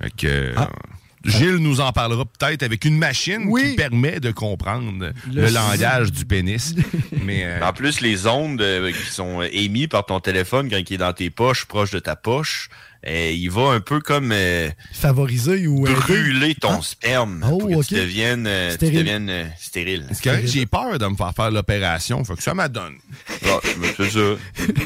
Fait que, euh, Ah. Gilles nous en parlera peut-être avec une machine Oui. qui permet de comprendre le, Le- langage du pénis. Mais euh, En plus, les ondes euh, qui sont euh, émises par ton téléphone quand il est dans tes poches, proche de ta poche, euh, il va un peu comme euh, Favoriser ou brûler ton Ah. sperme Oh, pour que ok. tu deviennes, euh, tu Stérile. deviennes euh, stérile. c'est correct, j'ai peur de me faire faire l'opération. Faut que ça m'adonne. Ah, c'est ça.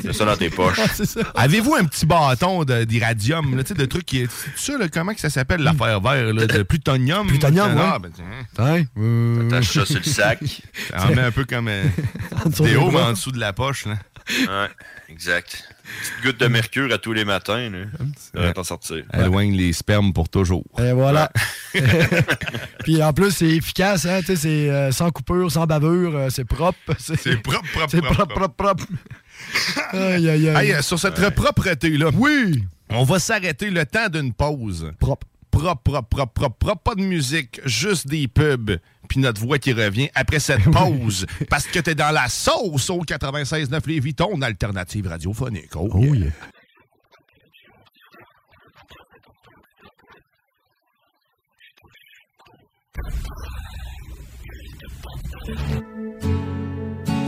C'est ça dans tes poches. Ah, c'est ça. Avez-vous un petit bâton de- d'iradium, là, tu sais, de truc qui est. Ça, là, comment que ça s'appelle l'affaire vert, là, de plutonium? Plutonium, Ah, ouais. ben, tiens, Hein? Euh, T'attaches ça sur le sac. ça en met un peu comme euh, des bras. en dessous de la poche, là. Ouais, exact. Petite goutte de mercure à tous les matins, là. T'en sortir. Éloigne les spermes pour toujours. Et voilà. Puis en plus, c'est efficace, hein? tu sais, C'est euh, sans coupure, sans bavure, euh, c'est propre. C'est propre, propre, C'est propre. propre, propre, propre. aïe, aïe, aïe. Hey, euh, sur cette propreté-là, Oui! on va s'arrêter le temps d'une pause. Propre. Propre, propre, propre, propre, propre, pas de musique, juste des pubs, puis notre voix qui revient après cette pause. parce que t'es dans la sauce au 96.9 Lévis, ton alternative radiophonique. Oh, Oh yeah. yeah.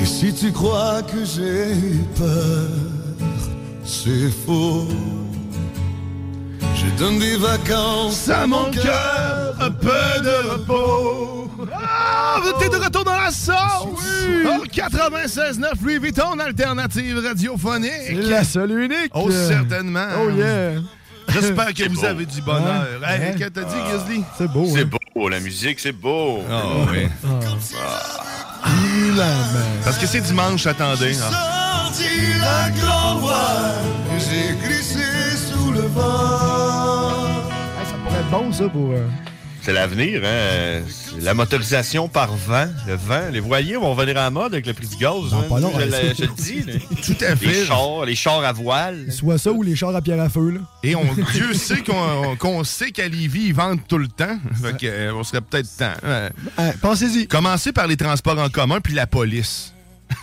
Et si tu crois que j'ai peur, c'est faux. Je donne des vacances à mon cœur, un peu de repos. Ah, t'es de retour dans la sauce! Oh, 96.9 Louis Vuitton, alternative radiophonique. La seule et unique. Oh, certainement. Oh yeah. J'espère que vous beau. avez du bonheur. Ouais, Hey, ouais. qu'est-ce que t'as dit, Grizzly? C'est beau. C'est hein. beau, la musique, c'est beau. Oh, oui. Il a main. Parce que c'est dimanche, attendez. Ah. sorti la grand voile. J'ai glissé sous le vent. Hey, ça pourrait être bon, ça, pour. euh, C'est l'avenir, hein? La motorisation par vent, le vent. Les voiliers vont venir à la mode avec le prix du gaz. Non, hein? pas long, je, le- je le dis. là. Tout à Les fait. chars, les chars à voile. Soit ça ou les chars à pierre à feu, là. Et on, Dieu sait qu'on sait qu'à Lévis, ils vendent tout le temps. Fait que, euh, on serait peut-être temps. Euh, Hein, Pensez-y. Commencer par les transports en commun puis la police.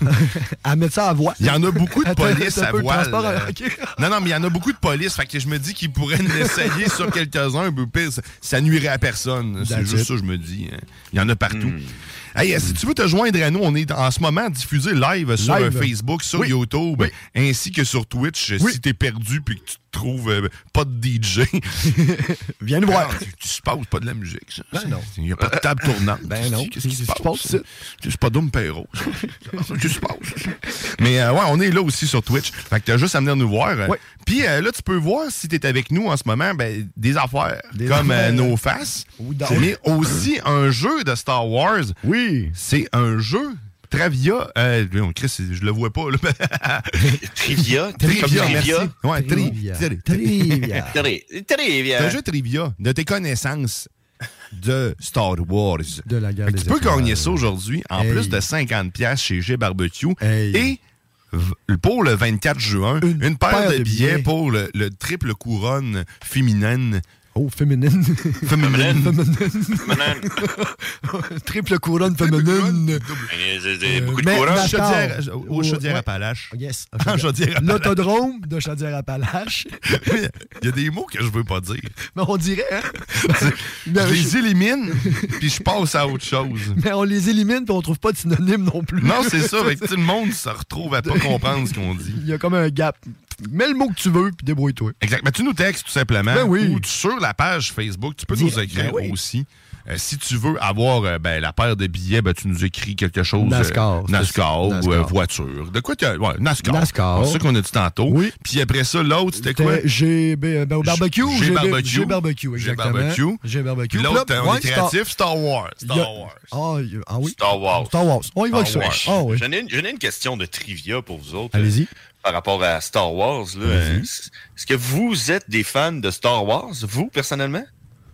À mettre ça à voile. Il y en a beaucoup de Attends, police attends un à voile. à- euh. Non, non, mais il y en a beaucoup de police. Fait que je me dis qu'ils pourraient l'essayer sur quelques-uns. mais pire, ça, ça nuirait à personne. C'est juste it. ça, je me dis. hein. Il y en a partout. Hey, euh, si tu veux te joindre à nous, on est en ce moment diffusé live sur Live. Facebook, sur Oui. YouTube, Oui. ainsi que sur Twitch. Oui. Si t'es perdu puis que tu te trouves euh, pas de DJ, Viens nous voir. Tu, tu se passes pas de la musique. ça. Ben non. Il n'y a pas de table tournante. Ben non. Qu'est-ce qui se passe? se passe, C'est pas Dom Perrault. Qu'est-ce qui se passe? Mais euh, ouais, on est là aussi sur Twitch. Fait que t'as juste à venir nous voir. Ouais. Puis euh, là, tu peux voir si t'es avec nous en ce moment, ben, des affaires Des comme euh, affaires. nos faces. Ou Mais aussi un jeu de Star Wars. Oui. C'est un jeu Travia. Euh, on Chris, je le vois pas. Là. Trivia. Trivia, merci. Ouais, tri- Trivia. tri- Trivia. Tri- Trivia. C'est un jeu trivia de tes connaissances de Star Wars. De la guerre des tu peux gagner ça aujourd'hui en Hey. plus de 50$ piastres chez G Barbecue. Hey. Et pour le 24 juin, Une une, paire, paire de de billets, billets. pour le, le triple couronne féminine. Oh, féminine. Féminine. Maintenant, Triple couronne féminine. c'est- c'est beaucoup de Chaudière, Attends. au Oh, Chaudière-Appalaches. Yes. En Chaudière-Appalaches. L'autodrome de Chaudière-Appalaches. Il y a des mots que je veux pas dire. Mais on dirait, hein? Je les élimine, puis je passe à autre chose. mais on les élimine puis on trouve pas de synonyme non plus. Non, c'est ça. Tout le monde se retrouve à pas comprendre ce qu'on dit. Il y a comme un gap. Mets le mot que tu veux puis débrouille-toi. Exact. Mais tu nous textes tout simplement. Ben oui. Ou sur la page Facebook, tu peux Direct, nous écrire ben oui. aussi. Euh, si tu veux avoir euh, ben, la paire de billets, ben, tu nous écris quelque chose. NASCAR, euh, NASCAR ou NASCAR. euh, voiture. De quoi tu as. Ouais, NASCAR. NASCAR. C'est ça qu'on a dit tantôt. Oui. Puis après ça, l'autre, c'était quoi? G, ben, ben, au barbecue ou G- barbecue. G barbecue, G exactement. barbecue. G barbecue. L'autre, on ouais, est Star- créatif, Star Wars. Star Wars. Ah, ah oui. Star Wars. Star Wars. On y va avec Star ça. Wars. Ah oui. J'en ai, une- j'en ai une question de trivia pour vous autres. Allez-y. euh, Par rapport à Star Wars. là. Est-ce que vous êtes des fans de Star Wars, vous, personnellement?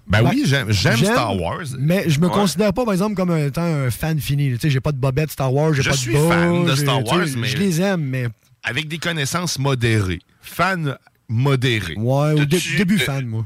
Ben Ben, oui, j'aime Star Wars. Mais je me Ouais. considère pas, par exemple, comme étant un fan fini. Tu sais, j'ai pas de bobette Star Wars, j'ai Je pas suis de bas, fan de Star Wars, mais- Je les aime, mais Avec des connaissances modérées. Fan modéré. ouais, au dé- début fan, moi.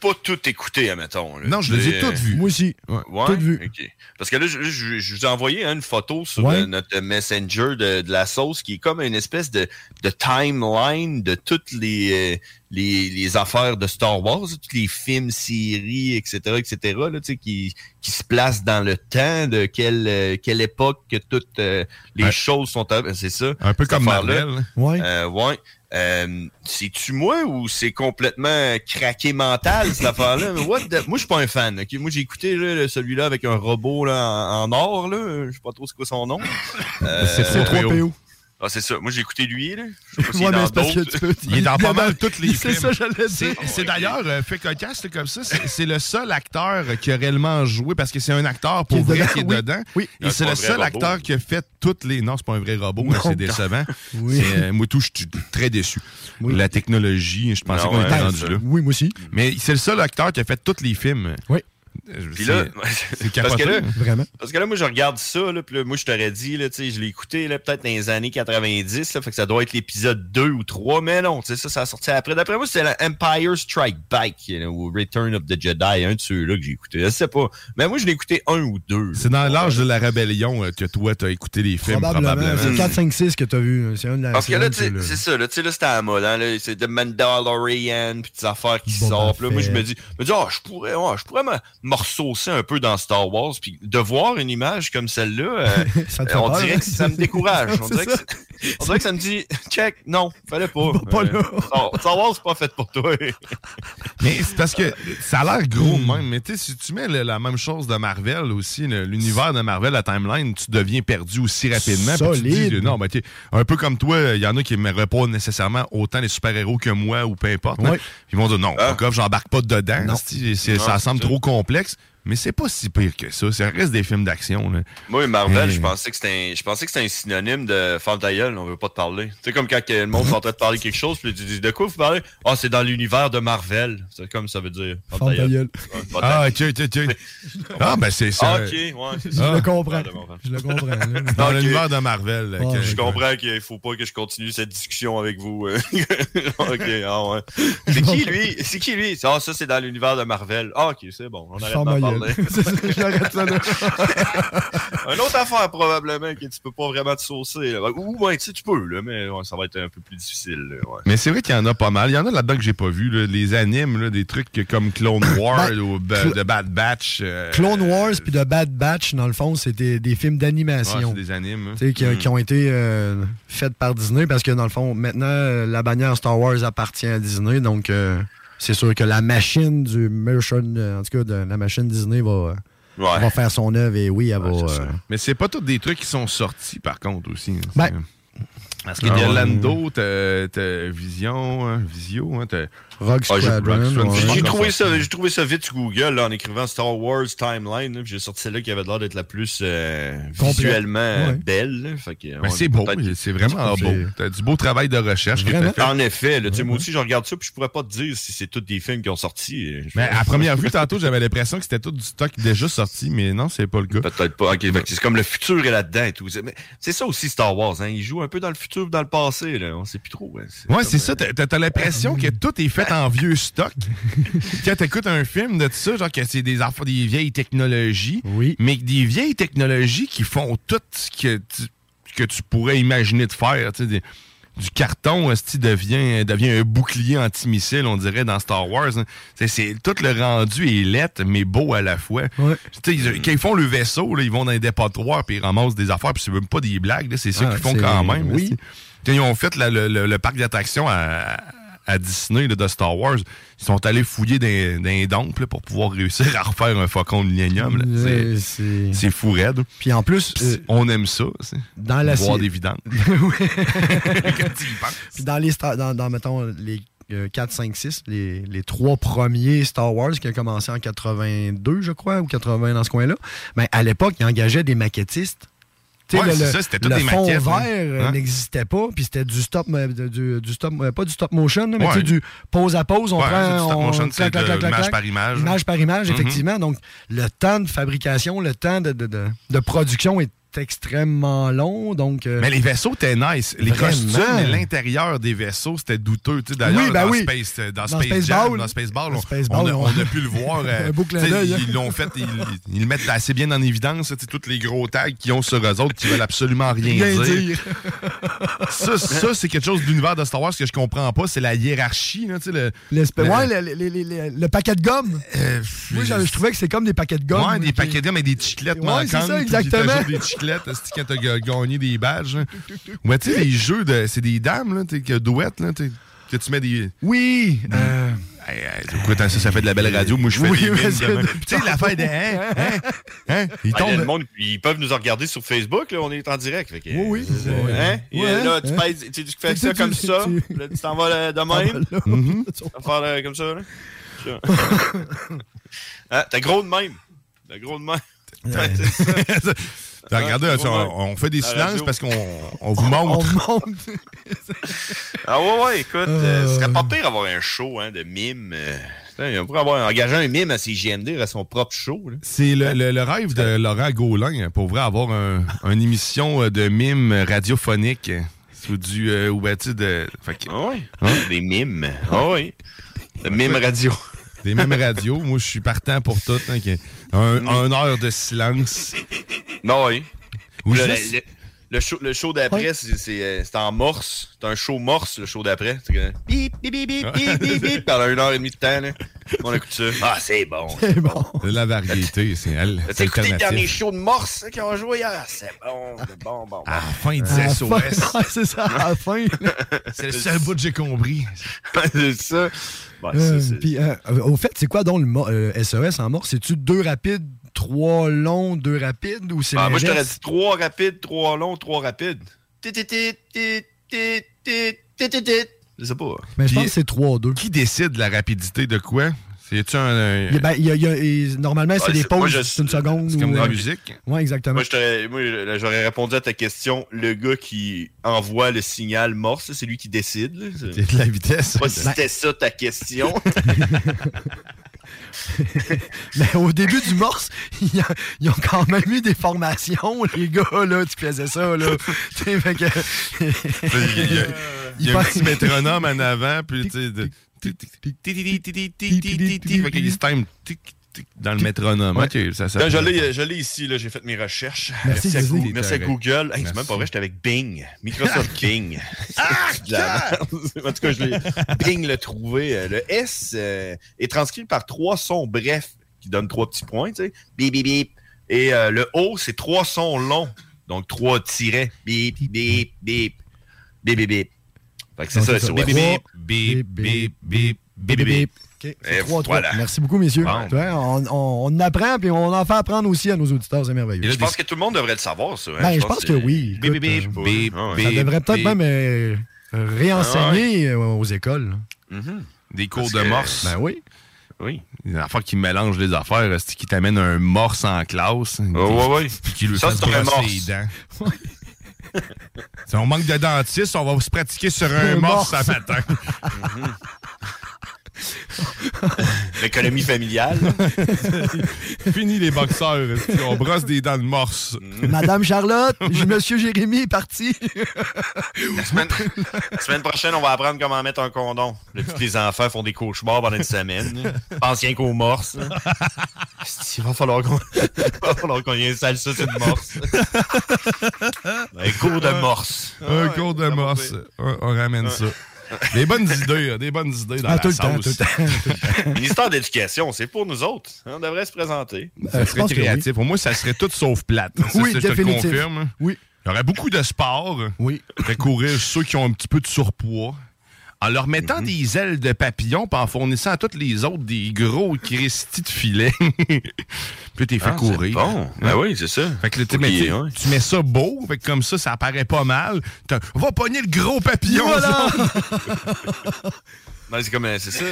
Pas toutes écoutées, admettons. là. Non, je les ai toutes vues. Moi aussi. Ouais. Ouais, Toutes vues. ok. Parce que là, je, je- je vous ai envoyé hein, une photo sur Ouais. euh, notre messenger de, de la sauce qui est comme une espèce de, de timeline de toutes les, euh, les, les affaires de Star Wars, tous les films, séries, etc., etc., là, tu sais, qui, qui se placent dans le temps, de quelle, euh, quelle époque que toutes euh, les Ouais. choses sont... C'est ça. Un peu comme. Marvel. Ouais. Euh, ouais. Euh, C'est-tu moi ou c'est complètement craqué mental, cette affaire-là? Mais what the- Moi, je suis pas un fan. ok? Moi, j'ai écouté là, celui-là avec un robot là, en, en or. Là. Je sais pas trop c'est quoi son nom. Euh, C'est C'est 3 PO. PO. Ah, c'est ça. Moi, j'ai écouté lui. Là. Je sais pas s'il Ouais, est mais dans c'est parce que d'autres. tu peux. Il est dans pas mal tous les C'est films. ça, j'allais C'est dire. c'est d'ailleurs, euh, fait cocasse comme ça, c'est c'est le seul acteur qui a réellement joué, parce que c'est un acteur pour Qui est vrai dedans, qui est oui. dedans. Oui. Et Non, c'est c'est le seul robot. acteur qui a fait toutes les... Non, c'est pas un vrai robot, hein, c'est décevant. Oui. C'est, euh, moi, tout, je suis très déçu. Oui. La technologie, je pensais Non, qu'on était rendu là. Oui, moi aussi. Mais c'est le seul acteur qui a fait tous les films. Oui. Puis là, c'est parce que là. Vraiment. parce que là, moi, je regarde ça, là, puis là, moi, je t'aurais dit, là, tu sais, je l'ai écouté, là, peut-être dans les années 90, là, fait que ça doit être l'épisode 2 ou 3, mais non, tu sais, ça, ça a sorti après. D'après moi, c'est Empire Strike Back, you know, ou Return of the Jedi, un de ceux-là que j'ai écouté. Je sais pas. Mais moi, je l'ai écouté un ou deux. C'est dans l'âge de la rébellion euh, que toi, t'as écouté les films, Probablement. probablement. C'est 4, 5, 6 que t'as vu. C'est un de la- Parce que là, c'est ça, là, tu sais, là, c'était à la mode, hein, là, c'est The Mandalorian, puis des affaires qui sortent. Là, moi, je me dis, je me dis, ah, je pourrais, je pourrais ressaucer un peu dans Star Wars, puis de voir une image comme celle-là, euh, fait on peur, dirait hein? que ça me décourage. On C'est dirait, que ça. c'est- on dirait que ça me dit, check, non, fallait pas. pas là. Star, Star Wars, c'est pas fait pour toi. Mais c'est parce que ça a l'air gros même. Mais tu sais, si tu mets le- la même chose de Marvel aussi, l'univers de Marvel, la timeline, tu deviens perdu aussi rapidement. puis tu te dis, Solide. non, ben, tu sais, un peu comme toi, il y en a qui n'aimeraient pas nécessairement autant les super-héros que moi ou peu importe. hein. Ouais. Ils vont dire non, Ah. j'embarque pas dedans. Non. Non, ça semble trop complexe. Six Mais c'est pas si pire que ça. Ça reste des films d'action. là. Moi, Marvel, Hey. je pensais que c'était un, je pensais que c'était un synonyme de ferme ta gueule, on veut pas te parler. Tu sais, comme quand que le monde est en train de parler de quelque chose, puis tu dis, de quoi vous parlez? Ah, c'est dans l'univers de Marvel. C'est comme ça veut dire. Ferme ta gueule. Ah, ok, ok, ok. Ah, ben c'est ça. Ah, ok, ouais, c'est Je le comprends. Je le comprends. Dans l'univers de Marvel. là, Ouais, que- Je comprends qu'il faut pas que je continue cette discussion avec vous. euh. ok, ah ouais. C'est qui lui? C'est qui lui? Ah, ça, c'est dans l'univers de Marvel. Ah, ok, c'est bon. On arrête J'arrête ça là. Une autre affaire, probablement, que tu peux pas vraiment te saucer. là. Ou, ouais, tu sais, tu peux, là, mais ouais, ça va être un peu plus difficile. là, ouais. Mais c'est vrai qu'il y en a pas mal. Il y en a là-dedans que j'ai pas vu. là. Les animes, là, des trucs que- comme Clone Wars Ben, ou Cl- The Bad Batch. euh, Clone Wars puis The Bad Batch, dans le fond, c'était des films d'animation. c'est des animes. hein. tu sais, qui, qui ont été euh, faites par Disney parce que dans le fond, maintenant, euh, la bannière Star Wars appartient à Disney. Donc, euh, c'est sûr que la machine du merchant, en tout cas, de, la machine Disney va, Ouais. va faire son œuvre et oui, elle va. Ouais, euh, Mais c'est pas tous des trucs qui sont sortis, par contre, aussi. hein. Ben, Parce qu'il y a Ah. Lando, t'as t'as Vision, hein, Visio, hein, t'as- Rogue Ah, Squadron. Rogue Squadron. ouais. J'ai trouvé, ça, j'ai trouvé ça vite sur Google là, en écrivant Star Wars Timeline. J'ai sorti celle-là qui avait l'air d'être la plus euh, visuellement Ouais. belle. là. Fait que, Ben, c'est beau, c'est vraiment beau. T'as du beau travail de recherche fait. En effet, là, tu sais, moi aussi, je regarde ça, puis je pourrais pas te dire si c'est tous des films qui ont sorti. Je- Mais à première vue, tantôt, j'avais l'impression que c'était tout du stock déjà sorti, mais non, c'est pas le cas. Peut-être pas. Ok, fait que c'est comme le futur est là-dedans et tout. Mais c'est ça aussi Star Wars, hein. Il joue un peu dans le futur ou dans le passé, là. On sait plus trop. hein. Ouais, c'est ça. euh, t'as l'impression que tout est fait en vieux stock. Quand t'écoutes un film de tout ça, genre que c'est des affaires, des vieilles technologies, Oui. mais des vieilles technologies qui font tout ce que tu, que tu pourrais imaginer de faire. tu sais, des- du carton esti, devient, devient un bouclier antimissile, on dirait, dans Star Wars. C'est- c'est- tout le rendu est lettre, mais beau à la fois. Ouais. Tu sais, ils- quand ils font le vaisseau, là, ils vont dans les dépotoirs puis ils ramassent des affaires, puis c'est même pas des blagues, là, c'est ça Ah, qu'ils font quand même. oui. Quand ils ont fait la- le, le- le parc d'attractions à, à Disney là, de Star Wars, ils sont allés fouiller dans les dompes là, pour pouvoir réussir à refaire un faucon de millénium. C'est- fou raide. Puis en plus, euh, On aime ça. dans la Voir des vidanges. Puis dans les dans, dans, mettons les euh, 4, 5, 6, les, les trois premiers Star Wars qui ont commencé en 82, je crois, ou 80 dans ce coin-là, ben, à l'époque, ils engageaient des maquettistes. Ouais, le, ça, le des fond maquettes, vert hein. euh, Hein? n'existait pas, puis c'était du stop, du, du stop, euh, pas du stop motion, mais Ouais. tu sais, du pause à pause, on Ouais, prend, stop on motion, clac, clac, clac, clac. par image. Image par image, Mhm. effectivement. Donc, le temps de fabrication, le temps de, de, de, de production est extrêmement long. Donc, euh, Mais les vaisseaux étaient nice. Les Vraiment. costumes et l'intérieur des vaisseaux, c'était douteux. Tu sais, D'ailleurs, Oui, ben dans, oui. Space, euh, dans, Dans Space Jam, Spaceball. dans Spaceball, Dans on, a, on- on a pu le voir. euh, hein. Ils l'ont fait, ils, ils le mettent assez bien en évidence. tu sais, Tous les gros tags qu'ils ont sur eux autres qui veulent absolument rien, rien dire. dire. Ça, ça c'est quelque chose de l'univers de Star Wars que je comprends pas. C'est la hiérarchie. Là, tu sais, le, Le- ouais, le, le- le- le- le paquet de gomme. euh, Moi, je, je trouvais que c'est comme des paquets de gomme. Ouais, des qui- paquets de gomme et des chiclettes Ouais, manquantes. c'est ça, exactement. des c'est quand t'as ga- gagné des badges. hein? Ou ben, tu sais, les jeux, de, c'est des dames, là, t'sais, que douettes, là, t'sais, que tu mets des... Oui. euh, Hey, hey, écoute, ça, ça fait de la belle radio. Moi, je fais Oui, des mines de même. de- Tu sais, l'affaire de... Hein, hein, hein, ils Ah, le tombent... monde, ils peuvent nous regarder sur Facebook, là, on est en direct. fait que, Oui, oui. euh, Ouais. Hein? Ouais, là, tu, pèses- tu, tu fais ça comme ça, tu- là, t'en vas euh, de même, là, Mhm. tu vas faire euh, comme ça. Là. Ça. hein? T'as gros de même. T'as gros de même. Ouais, c'est ça. Regardé, Ah, ça, ouais. on, on fait des silences radio. parce qu'on on vous On montre. Ah ouais, ouais, écoute, euh, ce serait Euh. pas pire d'avoir un show hein, de mime. euh, On pourrait avoir engagé un mime à CGMD à son propre show. C'est le, le- le rêve de Laurent Gaulin, hein, pour vrai, avoir un, une émission euh, de mime radiophonique. euh, Sous du. euh, ou ben, tu sais, de. fait que- Ah oui. Hein? Des mimes. Ah oui. Le mime radio. Des mêmes radios. Moi, je suis partant pour tout. hein, un heure de silence. Non, oui. Ou Le, juste- le- le show, le show d'après, c'est- c'est euh, c'est en morse. C'est un show morse, le show d'après. C'est que bip, bip, bip, bip, bip, bip, bip, pendant une heure et demie de temps. Là. On écoute ça. Ah, c'est bon. C'est bon. de la variété, c'est elle. T'as C'est écouté le dernier show de morse hein, qui ont joué? Hier? C'est bon, c'est bon, bon, bon. À la fin, il disait SOS. c'est ça, à la fin. C'est le seul bout que j'ai compris. c'est ça. Euh, puis, euh, au fait, c'est quoi donc le mo- euh, SOS en mort? C'est-tu deux rapides, trois longs, deux rapides ou c'est ah, Moi, je t'aurais dit trois rapides, trois longs, trois rapides. Je sais pas. Mais je pense que c'est 3-2. Qui décide la rapidité de quoi? C'est-tu un. Ben, y a, ben, normalement, c'est des pauses d'une seconde. C'est comme la euh, musique. Oui, exactement. Moi, j'aurais répondu à ta question. Le gars qui envoie le signal morse, c'est lui qui décide. C'est de la vitesse. Pas si ben c'était ça ta question. Mais au début du morse, ils, ont quand même eu des formations, les gars, là, qui faisaient ça, là. Tu fait que... Il y a, il y a un petit métronome en avant, puis tu sais. qu'il se time dans le métronome. Ouais. Ok, ça, ça Là, je l'ai je l'ai ici, là, j'ai fait mes recherches. Merci, à, Disney. Google. Merci à. Google. Hey, c'est même pas vrai, j'étais avec Bing. Microsoft Bing. De la merde. en tout cas, je l'ai. Bing l'a trouvé. Euh, Le S euh, est transcrit par trois sons brefs qui donnent trois petits points, tu sais. Bip, bip, bip. Et euh, le O, c'est trois sons longs. Donc trois tirets. Bip, bip, bip. Bip, bip, bip. Fait que c'est Donc, ça, c'est. Bip, bip, bip, bip, bip, bip. OK, Et. Merci beaucoup, messieurs. Bon. On, on- on apprend, puis on en fait apprendre aussi à nos auditeurs, c'est merveilleux. Et là, Je pense que tout le monde devrait le savoir, ça. hein. Ben, je pense que oui. Bip, Écoute, bip, bip, euh, bip, Ah ouais. bip, Ça devrait peut-être même euh, réenseigner euh, aux écoles. Mhm. Des cours Parce de que- morse. Ben oui. Oui. Des affaires qui mélangent les affaires, c'est qui t'amène un morse en classe? Oh. Puis qui lui Ça, fait les dents? Si on manque de dentistes, on va se pratiquer sur un Un morse morse. ce matin. L'économie familiale. Fini les boxeurs. On brosse des dents de morse? Madame Charlotte, Monsieur Jérémy est parti. La semaine, la semaine prochaine, on va apprendre comment mettre un condom. Là, tous les enfants font des cauchemars pendant une semaine. Pense rien qu'aux morses. Il va falloir qu'on y installe ça, c'est une morse. Un cours de morse. Un Ouais, cours de morse. on ramène ça. Des bonnes idées, hein, des bonnes idées dans Ah, la tout le temps, sauce. tout le temps. tout le temps. Ministère d'éducation, c'est pour nous autres. On devrait se présenter. Ça Euh, serait oui. créatif. Pour moi, ça serait tout sauf plate. Oui, ça, je te le définitif. confirme. Oui. Il y aurait beaucoup de sport. Oui. Fait courir ceux qui ont un petit peu de surpoids. En leur mettant des ailes de papillon puis en fournissant à toutes les autres des gros cristis de filet. puis t'es fait Ah, courir. Bon, ben oui, c'est ça. Fait que tu mais tu- ouais. tu mets ça beau, fait que comme ça, ça apparaît pas mal. Va pogner le gros papillon. Voilà. Ben, c'est comme, euh, c'est ça.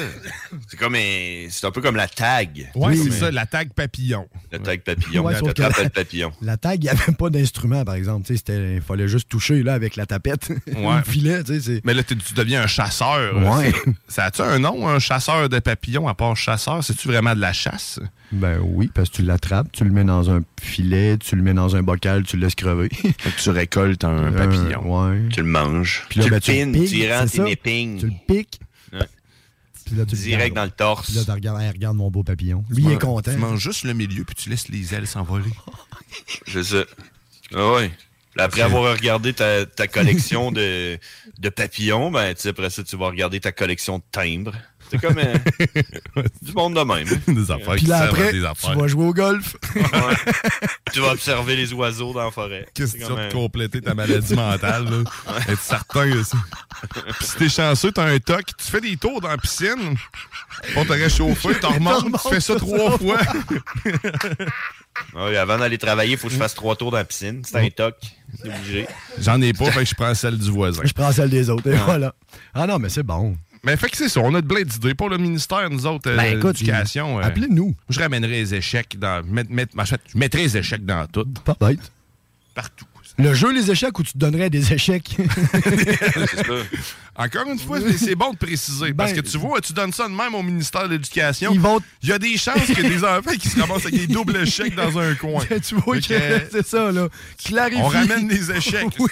C'est comme, euh, c'est un peu comme la tag. Ouais, Oui, c'est mais- ça, la tag papillon. La tag papillon. Ouais, la papillon. La tag, il n'y avait pas d'instrument, par exemple. Tu sais, c'était- Il fallait juste toucher là, avec la tapette. Ouais. le filet, tu sais. c'est- Mais là, tu deviens un chasseur. Ouais. Ça a-tu un nom, un chasseur de papillons, à part chasseur? C'est-tu vraiment de la chasse? Ben oui, parce que tu l'attrapes, tu le mets dans un filet, tu le mets dans un bocal, tu le laisses crever. Tu récoltes un papillon. Euh, ouais. Tu le manges. Puis là, tu ben, le tu le pines, piques, tu y rentres épingles. Tu le piques. Ouais. Puis là, tu Direct dans le torse. Puis là, tu regardes, hey, regarde mon beau papillon. Lui, il Tu est content. Tu manges juste le milieu, puis tu laisses les ailes s'envoler. C'est ça. Ah ouais. Puis Après avoir regardé ta, ta collection de, de papillons, ben, tu sais, après ça, tu vas regarder ta collection de timbres. C'est comme euh, du monde de même. hein. des affaires Puis qui là, après, des tu vas jouer au golf. Ouais. tu vas observer les oiseaux dans la forêt. C'est Question comme, de euh, compléter ta maladie mentale. Là. Être certain de ça. Puis si t'es chanceux, t'as un toc, tu fais des tours dans la piscine. On te réchauffé, t'en remontes, tu fais ça trois fois. ouais, avant d'aller travailler, il faut que je fasse trois tours dans la piscine. C'est un toc. C'est obligé. J'en ai pas, fait que je prends celle du voisin. Je prends celle des autres. Et voilà. Ah non, mais c'est bon. Mais fait que c'est ça, on a de plein d'idées pour le ministère, nous autres, euh, Ben écoute, l'éducation. euh, appelez-nous. je ramènerai les échecs dans. met- met- je mettrai les échecs dans tout. Pas bête. Partout. Le jeu, les échecs, ou tu te donnerais des échecs? Encore une fois, c'est bon de préciser. parce que tu vois, tu donnes ça de même au ministère de l'Éducation. Vont... Il y a des chances que des enfants qui se ramassent avec des doubles échecs dans un coin. tu vois que c'est ça, là. Clarifie. On ramène des échecs. oui.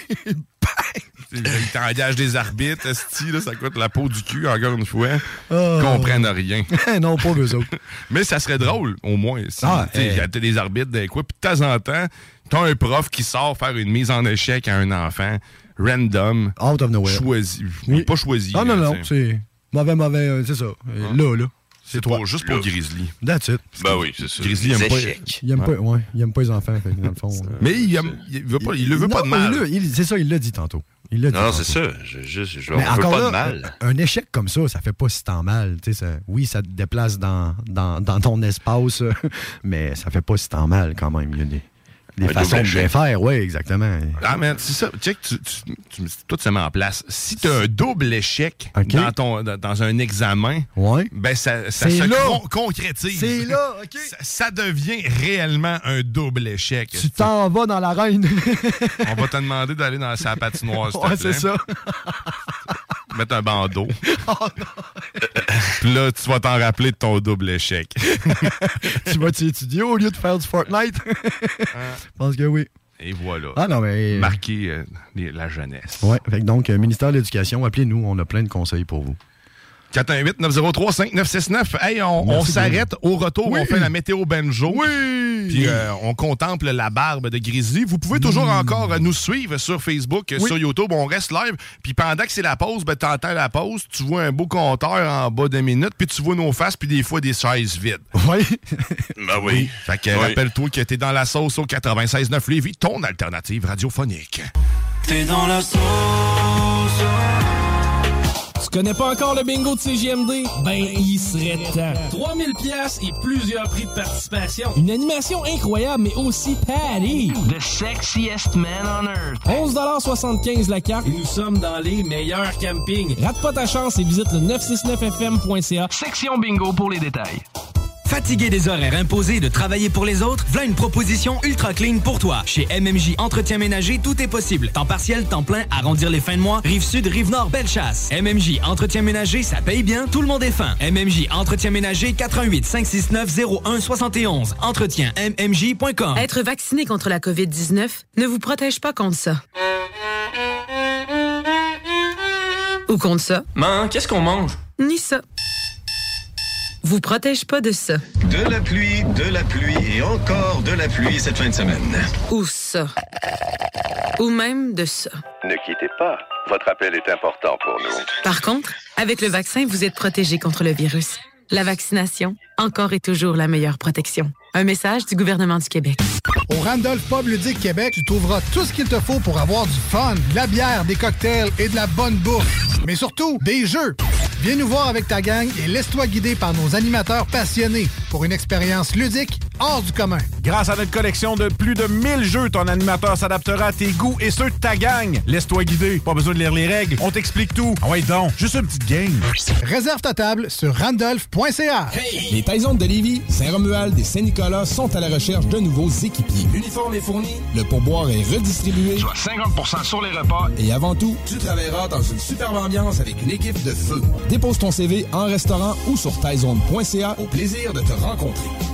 Ils t'engagent des arbitres, esti, là, ça coûte la peau du cul, encore une fois. Oh. comprennent rien. non, pas eux autres. Mais ça serait drôle, au moins. Si, ah, il a des arbitres, quoi, puis de temps en temps, t'as un prof qui sort faire une mise en échec à un enfant, random. Out of nowhere. Choisi. Pas choisi. Ah non, non, c'est mauvais, mauvais, euh, c'est ça. Ah. Là, là. C'est toi. Juste pour Grizzly. That's it. Ben oui, c'est ça. Grizzly aime pas, il aime pas, ouais, il aime pas les enfants, dans le fond. Mais il, aime, il, veut pas, il le veut pas de mal. C'est ça, il l'a dit tantôt. Il l'a dit. Non, c'est ça. Je, je, je, Mais encore pas là, de mal. Un échec comme ça, ça fait pas si tant mal. Ça, oui, ça te déplace dans, dans, dans ton espace, mais ça fait pas si tant mal quand même. A des, façons de bien faire, oui, exactement. Ah, mais c'est ça. Check, tu, tu, tu, tout se met en place. Si tu as un double échec dans, ton, dans un examen, ouais. ben ça, ça se concrétise. C'est là, OK. Ça, devient réellement un double échec. Tu t'en vas dans l'arène. On va te demander d'aller dans sa patinoire, ouais, c'est ça. Mettre un bandeau. Oh Puis là, tu vas t'en rappeler de ton double échec. tu vas t'étudier au lieu de faire du Fortnite? Je pense que oui. Et voilà. Ah non, mais... Marquer euh, la jeunesse. Oui, donc, euh, ministère de l'Éducation, appelez-nous, on a plein de conseils pour vous. 418-903-5969. Hey, on, s'arrête au retour. On fait la météo Benjo. Oui! Puis euh, on contemple la barbe de Grizzly. Vous pouvez toujours encore nous suivre sur Facebook, sur YouTube. On reste live. Puis pendant que c'est la pause, ben, t'entends la pause. Tu vois un beau compteur en bas de minutes. Puis tu vois nos faces. Puis des fois, des chaises vides. Oui. ben oui. Fait que rappelle-toi que t'es dans la sauce au 96.9 Lévis, ton alternative radiophonique. T'es dans la sauce. Tu connais pas encore le bingo de CGMD? Ben, il serait temps. 3000 pièces et plusieurs prix de participation. Une animation incroyable, mais aussi Patty. The sexiest man on earth. 11,75 la carte et nous sommes dans les meilleurs campings. Rate pas ta chance et visite le 969fm.ca. Section bingo pour les détails. Fatigué des horaires imposés de travailler pour les autres, voilà une proposition ultra clean pour toi. Chez MMJ Entretien Ménager, tout est possible. Temps partiel, temps plein, arrondir les fins de mois, rive sud, rive nord, belle chasse. MMJ Entretien Ménager, ça paye bien, tout le monde est fin. MMJ Entretien Ménager, 88 569 01 71. Entretien MMJ.com. Être vacciné contre la COVID-19 ne vous protège pas contre ça. Ou contre ça. Man, qu'est-ce qu'on mange? Ni ça vous protège pas de ça. De la pluie, de la pluie et encore de la pluie cette fin de semaine. Ou ça. Ou même de ça. Ne quittez pas. Votre appel est important pour nous. Par contre, avec le vaccin, vous êtes protégé contre le virus. La vaccination, encore et toujours la meilleure protection. Un message du gouvernement du Québec. Au Randolph Pub Ludique Québec, tu trouveras tout ce qu'il te faut pour avoir du fun, de la bière, des cocktails et de la bonne bouffe. Mais surtout, des jeux. Viens nous voir avec ta gang et laisse-toi guider par nos animateurs passionnés pour une expérience ludique hors du commun. Grâce à notre collection de plus de 1000 jeux, ton animateur s'adaptera à tes goûts et ceux de ta gang. Laisse-toi guider, pas besoin de lire les règles, on t'explique tout. Ah ouais donc, juste une petite game. Réserve ta table sur randolph.ca. Hey! Les Taisons de Lévis, Saint-Romuald et Saint-Nicolas sont à la recherche de nouveaux équipiers. L'uniforme est fourni, le pourboire est redistribué. Soit 50% sur les repas. Et avant tout, tu travailleras dans une superbe ambiance avec une équipe de feu. Dépose ton CV en restaurant ou sur taizone.ca. Au plaisir de te rencontrer.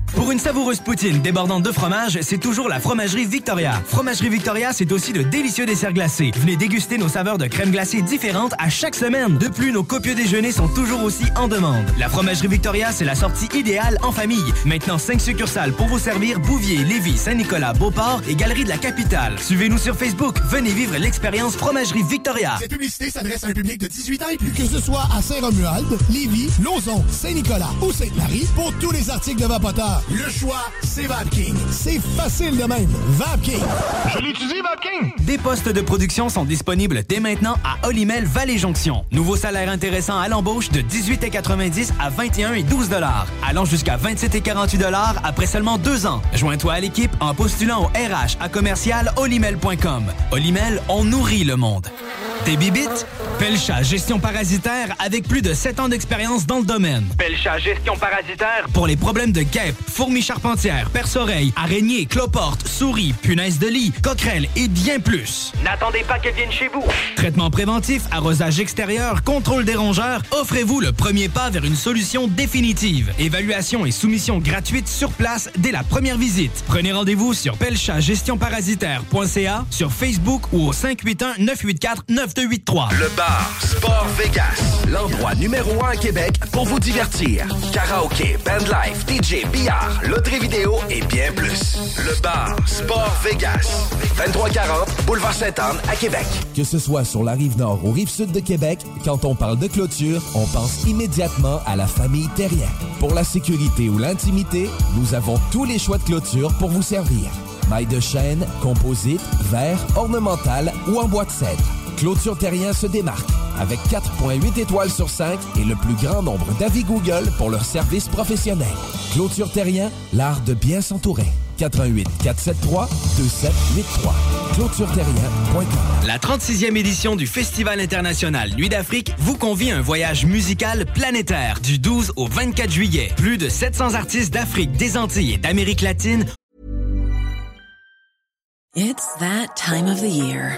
Pour une savoureuse poutine débordante de fromage, c'est toujours la Fromagerie Victoria. Fromagerie Victoria, c'est aussi de délicieux desserts glacés. Venez déguster nos saveurs de crème glacée différentes à chaque semaine. De plus, nos copieux déjeuners sont toujours aussi en demande. La Fromagerie Victoria, c'est la sortie idéale en famille. Maintenant, 5 succursales pour vous servir Bouvier, Lévis, Saint-Nicolas, Beauport et Galerie de la Capitale. Suivez-nous sur Facebook. Venez vivre l'expérience Fromagerie Victoria. Cette publicité s'adresse à un public de 18 ans. Que ce soit à Saint-Romuald, Lévis, Lauson, Saint-Nicolas ou Sainte-Marie, pour tous les articles de Vapoteur, le choix, c'est VapKing. C'est facile de même. VapKing. Je l'utilise, VapKing. Des postes de production sont disponibles dès maintenant à Olimel Valley Jonction. Nouveau salaire intéressant à l'embauche de 18,90 à 21 et 12 dollars, allant jusqu'à 27 et 48 dollars après seulement deux ans. Joins-toi à l'équipe en postulant au RH à commercial olimel.com. Olimel, on nourrit le monde. Des bibites? Pelcha Gestion Parasitaire avec plus de 7 ans d'expérience dans le domaine. Pelcha Gestion Parasitaire. Pour les problèmes de guêpes, fourmis charpentières, perce-oreilles, araignées, cloportes, souris, punaises de lit, coquerelles et bien plus. N'attendez pas qu'elle vienne chez vous. Traitement préventif, arrosage extérieur, contrôle des rongeurs, offrez-vous le premier pas vers une solution définitive. Évaluation et soumission gratuite sur place dès la première visite. Prenez rendez-vous sur pelchatgestionparasitaire.ca, sur Facebook ou au 581-984-9283. Le bar Sport Vegas, l'endroit numéro un à Québec pour vous divertir. Karaoke, bandlife, DJ, billard, loterie vidéo et bien plus. Le bar Sport Vegas, 2340 Boulevard Sainte-Anne à Québec. Que ce soit sur la rive nord ou rive sud de Québec, quand on parle de clôture, on pense immédiatement à la famille Terrien. Pour la sécurité ou l'intimité, nous avons tous les choix de clôture pour vous servir. Maille de chêne, composite, verre, ornemental ou en bois de cèdre. Clôture Terrien se démarque avec 4.8 étoiles sur 5 et le plus grand nombre d'avis Google pour leur service professionnel. Clôture Terrien, l'art de bien s'entourer. 88 473 2783. ClôtureTerrien.com. La 36e édition du Festival international Nuit d'Afrique vous convie à un voyage musical planétaire du 12 au 24 juillet. Plus de 700 artistes d'Afrique, des Antilles et d'Amérique latine It's that time of the year.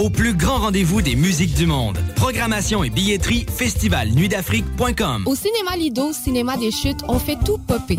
Au plus grand rendez-vous des musiques du monde. Programmation et billetterie festivalnuitdafrique.com. Au cinéma Lido, cinéma des chutes, on fait tout popper.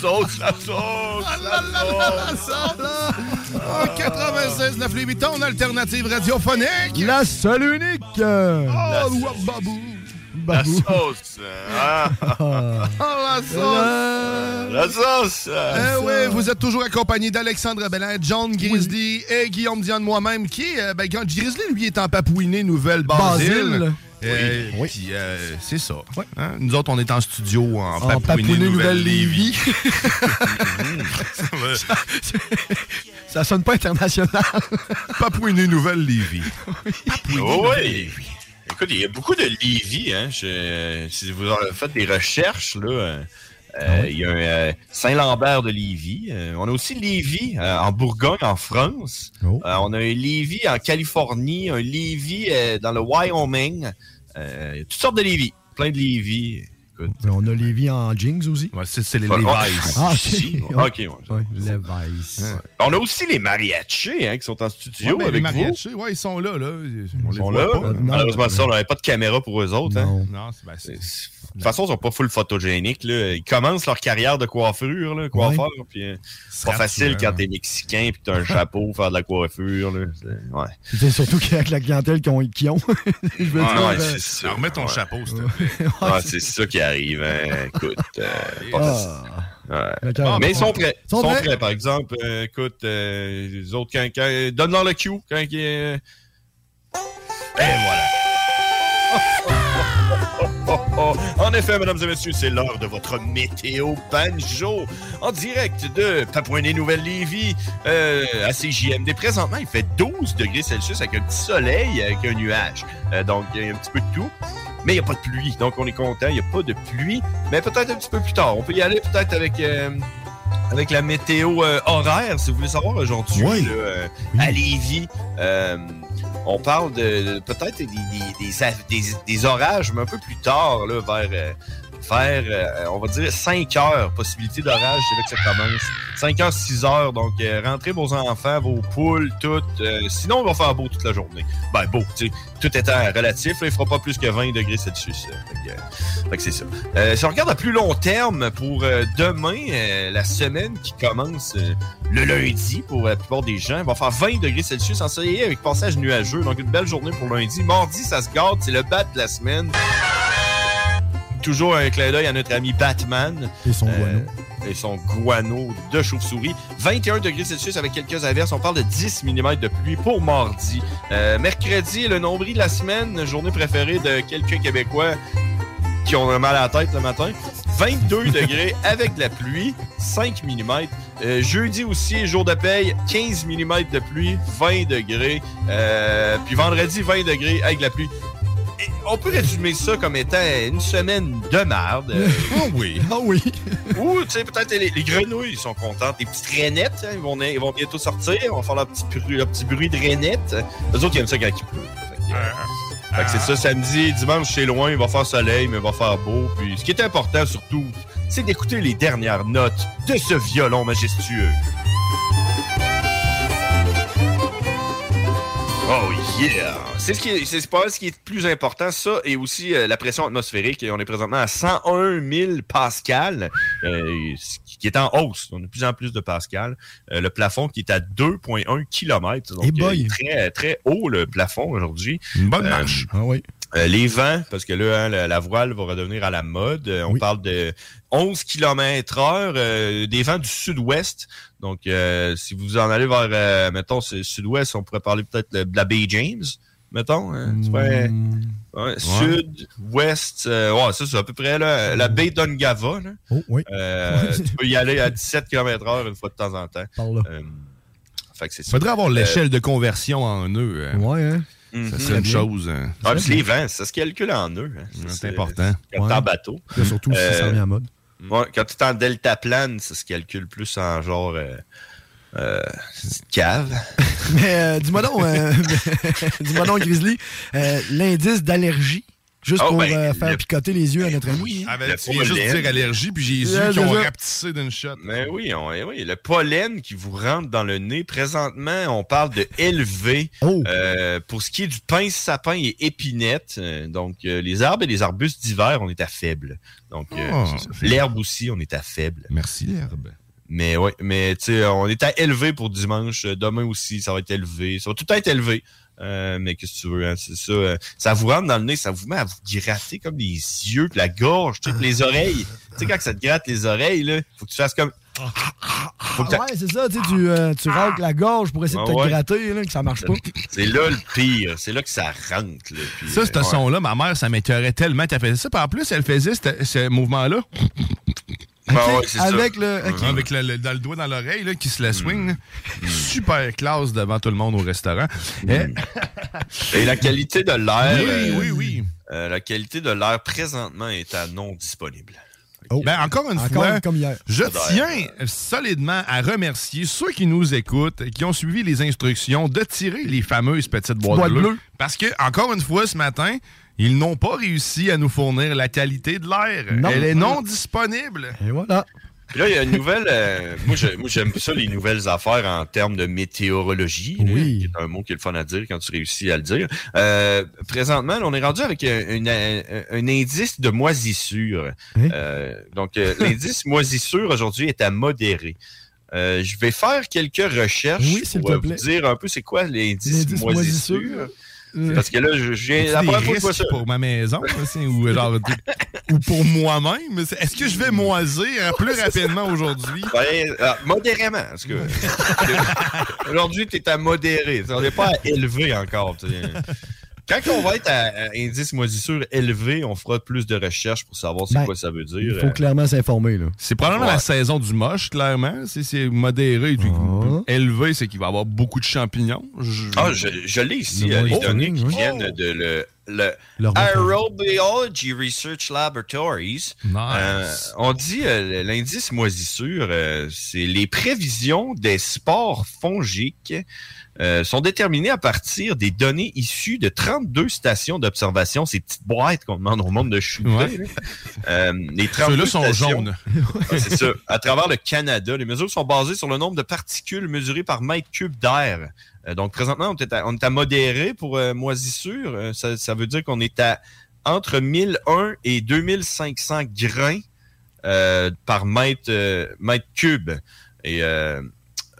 Sauce, la sauce! La, la, la, la sauce! En 96 9 8 ton alternative radiophonique! La seule unique! Oh, wababou! La sauce! Ah. Oh, la sauce! La sauce! Eh oui, vous êtes toujours accompagné d'Alexandre Bellin, John Grizzly et Guillaume Dion moi-même, qui euh, ben, quand Grizzly, lui, est en Papouinie, Nouvelle-Basile. Euh, Oui. Puis, euh, c'est ça. Hein? Nous autres, on est en studio en, En Papouinie Nouvelle-Lévis. Ça sonne pas international. Papouinie Nouvelle-Lévis. Oh, oui. Écoute, il y a beaucoup de Lévis. Hein. Je- si vous avez fait des recherches, là, euh, euh, il y a un euh, Saint-Lambert de Lévis. Euh, on a aussi Lévis euh, en Bourgogne, en France. Oh. Euh, on a un Lévis en Californie, un Lévis euh, dans le Wyoming. Euh, toutes sortes de Lévis. Plein de Lévis. Écoute. On a Lévis en jeans aussi. Ouais, c'est c'est les Ouais, Levi's. Ah, Si, ok. ok, ouais. Ouais. On a aussi les mariachis hein, qui sont en studio Ouais, ben, les avec vous. mariachis, ouais, ils sont là. là. On Ils les sont voit là. pas. Malheureusement, ça, on n'avait pas de caméra pour eux autres. hein. Non. Non, c'est ben, De toute façon, ils sont pas full photogéniques. Là. Ils commencent leur carrière de coiffure, là, coiffeur. Puis, euh, c'est pas facile quand t'es mexicain puis que t'as un chapeau, faire de la coiffure. Là. C'est- Ouais. C'est surtout qu'avec la clientèle qu'ils ont. qu'ils ont. Je veux dire, remets ton Ouais. chapeau, s'il te plaît. Ouais, c'est ça qui arrive. Hein. Écoute, euh, ah, Ouais. Mais ils sont prêts. Ils Sont sont prêts. prêts, par exemple. euh, écoute, euh, les autres, quand, quand, donne-leur le cue. Quand. Et voilà. En effet, mesdames et messieurs, c'est l'heure de votre météo banjo en direct de Papouinie-Nouvelle-Lévis euh, à CJMD. Présentement, il fait 12 degrés Celsius avec un petit soleil, avec un nuage. Euh, donc, il y a un petit peu de tout. Mais il n'y a pas de pluie, donc on est content. Il n'y a pas de pluie, mais peut-être un petit peu plus tard. On peut y aller peut-être avec... euh, avec la météo euh, horaire, si vous voulez savoir aujourd'hui, Oui. là, euh, à Lévis, euh, on parle de, de peut-être des, des, des, orages, mais un peu plus tard, là, vers, vers euh, on va dire 5 heures, possibilité d'orage, c'est là que ça commence. 5 heures, 6 heures, donc euh, rentrez vos enfants, vos poules, toutes. euh, sinon, il va faire beau toute la journée. Ben, beau, tu sais, tout étant relatif, là, il fera pas plus que 20 degrés Celsius. euh, fait que, c'est ça. Si on regarde à plus long terme, pour demain, la semaine qui commence le lundi, pour la plupart des gens, il va faire 20 degrés Celsius ensoleillé avec passage nuageux. Donc, une belle journée pour lundi. Mardi, ça se garde, c'est le bat de la semaine. Toujours un clin d'œil à notre ami Batman. Et son Euh, guano. et son guano de chauve-souris. 21 degrés Celsius avec quelques averses. On parle de 10 mm de pluie pour mardi. Euh, mercredi, le nombril de la semaine, journée préférée de quelques Québécois qui ont mal à la tête le matin. 22 degrés avec de la pluie, 5 mm. Euh, jeudi aussi, jour de paye, 15 mm de pluie, 20 degrés. Euh, puis vendredi, 20 degrés avec de la pluie. On peut résumer ça comme étant une semaine de merde. Euh, Oh oui. Ah oui. ou, tu sais, peut-être les, les grenouilles ils sont contentes. Les petites rainettes, hein, ils, vont, ils vont bientôt sortir. Ils vont faire leur petit, bruit- leur petit bruit de rainettes. Eux autres, ils aiment ça quand il pleut. Fait que, euh, fait que c'est ça, samedi, dimanche, c'est loin. Il va faire soleil, mais il va faire beau. Puis ce qui est important, surtout, c'est d'écouter les dernières notes de ce violon majestueux. Oh yeah! C'est ce qui est, c'est pas ce qui est le plus important, ça, et aussi euh, la pression atmosphérique. On est présentement à 101 000 pascal, euh, ce qui est en hausse. On a de plus en plus de pascal. Euh, le plafond qui est à 2,1 km. Donc, Eh boy! euh, très, très haut le plafond aujourd'hui. Une bonne Euh, marche. Ah oui. Euh, les vents, parce que là, hein, la, la voile va redevenir à la mode. Euh, on Oui. parle de 11 km heure, euh, des vents du sud-ouest. Donc, euh, si vous en allez vers, mettons, sud-ouest, on pourrait parler peut-être de la baie James, mettons. hein. Hmm. Ouais, Sud, ouest, ouais, ça c'est à peu près là, la baie d'Ongava. Oh, oui. Tu peux y aller à 17 km/h une fois de temps en temps. Par là. Fait que c'est ça. Faudrait avoir l'échelle de conversion en nœuds. hein. Ouais, hein? Ça Mhm. serait une chose. hein. Ah, puis les vents, ça se calcule en nœuds. hein. C'est important. Quand t'es Ouais. en bateau. Là, surtout si ça revient à mode. Ouais, quand tu es en deltaplane, ça se calcule plus en genre euh, euh, cave. Mais euh, dis-moi donc, euh, dis-moi donc, Grizzly, euh, l'indice d'allergie, juste Oh, pour ben, euh, faire le- picoter les yeux à notre ami. hein. Ah, ben, Le tu viens juste dire allergie, puis j'ai les yeux qui ont ça. rapetissé d'une shot. Mais oui, on- eh oui, le pollen qui vous rentre dans le nez, présentement, on parle de élevé. Oh. Euh, pour ce qui est du pince, sapin et épinette, euh, donc euh, les arbres et les arbustes d'hiver, on est à faible. Donc euh, Oh. ça. l'herbe aussi, on est à faible. Merci, l'herbe. Mais oui, mais tu sais, on est à élevé pour dimanche. Demain aussi, ça va être élevé. Ça va tout être élevé. Euh, mais qu'est-ce que tu veux, hein, c'est ça. euh, ça vous rentre dans le nez, ça vous met à vous gratter comme les yeux, puis la gorge, tu sais, les oreilles. Tu sais, quand ça te gratte les oreilles, là, faut que tu fasses comme. Faut que Ah ouais, c'est ça, tu sais, tu, euh, tu racles la gorge pour essayer de Ah te ouais. gratter, là, que ça marche pas. C'est là le pire. C'est là que ça rentre. Là, puis, Ça, euh, ce ouais. son-là, ma mère, ça m'écœurait tellement qu'elle faisait ça. Puis en plus, elle faisait ce, ce mouvement-là. Ah ouais, ça. Avec le. Avec le, le- dans le doigt dans l'oreille là, qui se Mm. la swing. là. Super classe devant tout le monde au restaurant. Eh, Et la qualité de l'air. Oui, euh, oui, oui. euh, la qualité de l'air présentement est à non disponible. Ben, encore une Encore fois, comme hier. je tiens solidement à remercier ceux qui nous écoutent, qui ont suivi les instructions de tirer les fameuses petites boîtes, boîtes bleues. bleues. Parce que, encore une fois, ce matin, ils n'ont pas réussi à nous fournir la qualité de l'air. Elle est non disponible. Et voilà. Puis là, il y a une nouvelle. euh, moi, j'aime ça, les nouvelles affaires en termes de météorologie. Oui. qui est un mot qui est le fun à dire quand tu réussis à le dire. Euh, présentement, là, on est rendu avec un, un- un- un indice de moisissure. Hein? Euh, donc, euh, l'indice moisissure aujourd'hui est à modéré. Euh, je vais faire quelques recherches Oui, pour te euh, vous dire un peu c'est quoi l'indice L'indice moisissure? moisissure. Euh, Parce que là, je, je viens As-tu la première fois que pour ma maison ou, genre, ou pour moi-même? Est-ce que je vais moisir euh, plus rapidement aujourd'hui? Ben, euh, modérément. Parce que aujourd'hui, tu es à modéré. On n'est pas à élevé encore. Quand on va être à, à indice moisissure élevé, on fera plus de recherches pour savoir c'est Ben, quoi ça veut dire. Il faut clairement s'informer, là. C'est probablement Ouais. la saison du moche, clairement. Si c'est modéré, puis Ah. élevé, c'est qu'il va y avoir beaucoup de champignons. Je- Ah, je, je l'ai ici, euh, les données qui oui. viennent de le, le Aerobiology Research Laboratories. Nice. Euh, on dit euh, l'indice moisissure, euh, c'est les prévisions des spores fongiques euh, sont déterminées à partir des données issues de 32 stations d'observation, ces petites boîtes qu'on demande au monde de shooter. Ouais. Euh, les 32 Ceux-là sont jaunes. C'est ça. À travers le Canada, les mesures sont basées sur le nombre de particules mesurées par mètre cube d'air. Euh, donc, présentement, on est à, on est à modéré pour moisissure. Ça, ça veut dire qu'on est à entre 1001 et 2500 grains par mètre, mètre cube. Et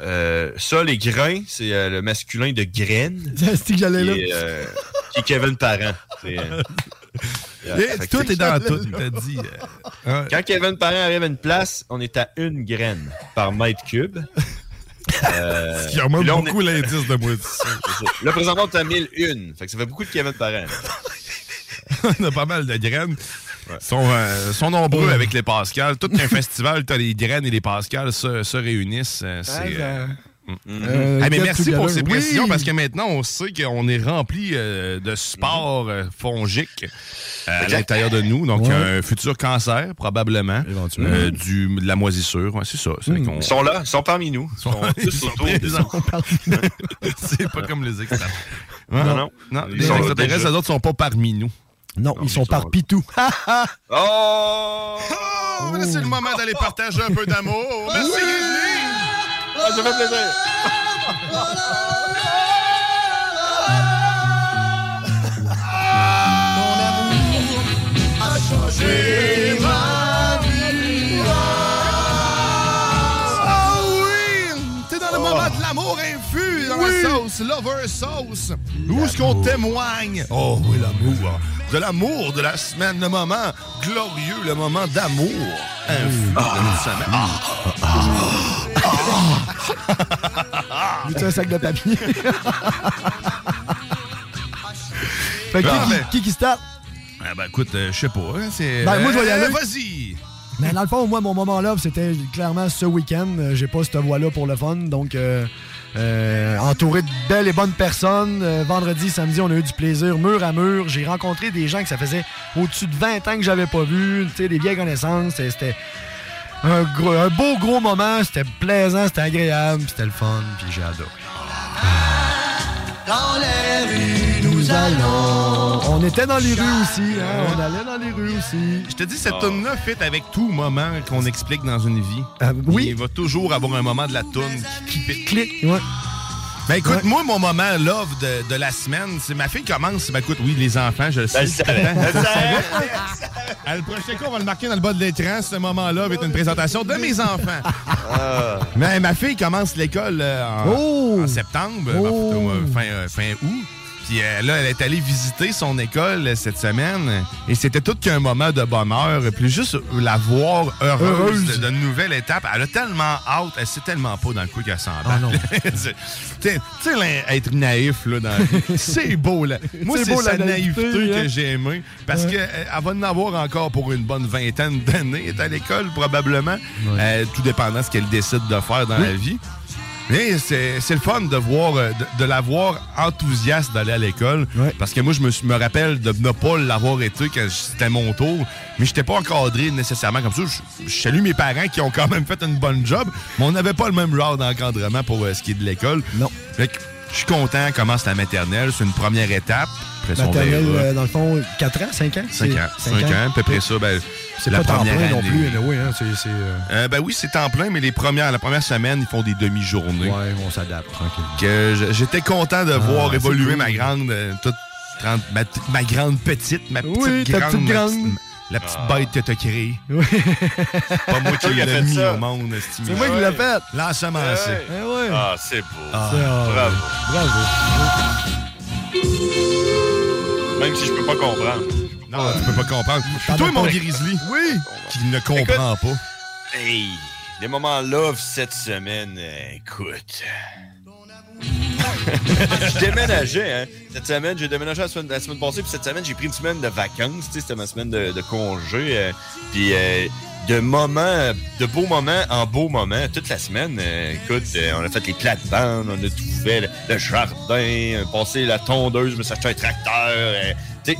euh, ça, les grains, c'est euh, le masculin de graine. C'est que j'allais là. Euh, qui est Kevin Parent. Tout est dans tout, t'as dit. quand Kevin Parent arrive à une place, on est à une graine par mètre cube. Ce qui remonte beaucoup est- l'indice de ça. Là, présentement, on est à 1001. Fait que ça fait beaucoup de Kevin Parent. On a pas mal de graines. Ils sont, euh, sont nombreux avec les Pascal. Tout un festival, t'as les graines et les Pascal se, se réunissent. euh, c'est, euh, Euh, Ah, mais merci pour ces précisions Oui. parce que maintenant on sait qu'on est rempli euh, de spores euh, fongiques euh, à l'intérieur de nous. Donc Ouais. un futur cancer probablement. Éventuellement. Euh, du, de la moisissure. Ouais, c'est ça. Mm. Ils sont là, ils sont parmi nous. Ils sont Ils tous sont de présents. c'est pas comme les extraterrestres. Non, non. non. Ils Les sont extraterrestres, les autres sont pas parmi nous. Non, ils sont par pitou. Oh! Oh, c'est le moment d'aller partager un peu d'amour. Merci, Grizzly. Ah, ça fait plaisir. Lover sauce. Où est-ce qu'on témoigne? Oh oui, l'amour. De l'amour de la semaine, le moment glorieux, le moment d'amour infus de notre semaine. Ah. Veux-tu un sac de papier? Fait que Ah, qui, ben. qui qui start? Ah, ben, écoute, euh, je sais pas. hein, c'est, Ben, moi, je vais y euh, aller. Vas-y! Mais dans le fond, moi, mon moment là, c'était clairement ce week-end. Euh, J'ai pas cette voix-là pour le fun. Donc, euh, euh, entouré de belles et bonnes personnes. Euh, vendredi, samedi, on a eu du plaisir mur à mur. J'ai rencontré des gens que ça faisait au-dessus de 20 ans que j'avais pas vu. Des vieilles connaissances. C'était un, beau, gros moment. C'était plaisant, c'était agréable, c'était le fun. Puis j'ai adoré. Dans les rues, nous allons. On était dans les rues aussi. hein, On allait dans les rues aussi. Je te dis, cette tune-là fit avec tout moment qu'on explique dans une vie. Ah, oui. Il va toujours avoir un moment de la tune qui fit. Clic, ouais. Ben écoute, Ouais. moi, mon moment love de, de la semaine, c'est ma fille commence. Ben écoute, oui, les enfants, je le sais. Ben, le savais. Ah, le prochain coup, on va le marquer dans le bas de l'écran. Ce moment-là va être une présentation de mes enfants. Ah. Mais ma fille commence l'école euh, en, Oh! en septembre, ben, euh, fin, euh, fin août. Puis euh, là, elle est allée visiter son école euh, cette semaine. Et c'était tout qu'un moment de bonheur. Puis juste la voir heureuse, d'une nouvelle étape. Elle a tellement hâte. Elle sait tellement pas dans le coup qu'elle s'en Ah non. C'est- Tu sais, être naïf, là, dans c'est beau, là. Moi, C'est sa la naïveté, naïveté, hein. que j'ai aimée. Parce Ouais. qu'elle va en avoir encore pour une bonne vingtaine d'années. Elle est à l'école, probablement. Euh, tout dépendant de ce qu'elle décide de faire dans la vie. Mais c'est c'est le fun de voir, euh, de, de la voir enthousiaste d'aller à l'école. Parce que moi, je me, me rappelle de ne pas l'avoir été quand c'était mon tour. Mais je n'étais pas encadré nécessairement comme ça. Je, je salue mes parents qui ont quand même fait une bonne job. Mais on n'avait pas le même genre d'encadrement pour euh, ce qui est de l'école. Non. Fait que je suis content. Commence la maternelle. C'est une première étape. Après Maternelle, euh, dans le fond, 4 ans, 5 ans? 5 ans. 5 ans. À peu près ça. Ben, C'est la pas temps première plein non plus, anyway, hein, c'est... c'est, euh, Euh, ben oui, c'est temps plein, mais les premières, la première semaine, ils font des demi-journées. Ouais, on s'adapte tranquille. Que je- j'étais content de Ah, voir c'est évoluer cool. ma grande, euh, toute grande- ma, ma grande petite, ma petite Oui, ta grande, ma petite- la petite Ah. bête que t'as créée. Oui. Pas moi qui l'ai fait mis ça? au monde, C'est moi qui l'ai fait. Ouais. Eh ouais. Ah, c'est beau. Ah. C'est, Bravo. Bravo. Même si je peux pas comprendre. Non, tu peux pas comprendre. Toi, mon pas- grizzly, Oui. qui ne comprend pas. Hey, les moments love cette semaine, euh, écoute. je déménageais, hein. Cette semaine, j'ai déménagé la semaine, la semaine passée, puis cette semaine, j'ai pris une semaine de vacances, tu sais, c'était ma semaine de, de congé. euh, puis euh, de moments, de beaux moments en beaux moments, toute la semaine. euh, écoute, euh, on a fait les plates-bandes, on a tout fait, le, le jardin, passé la tondeuse, je me suis acheté un tracteur, euh, tu sais,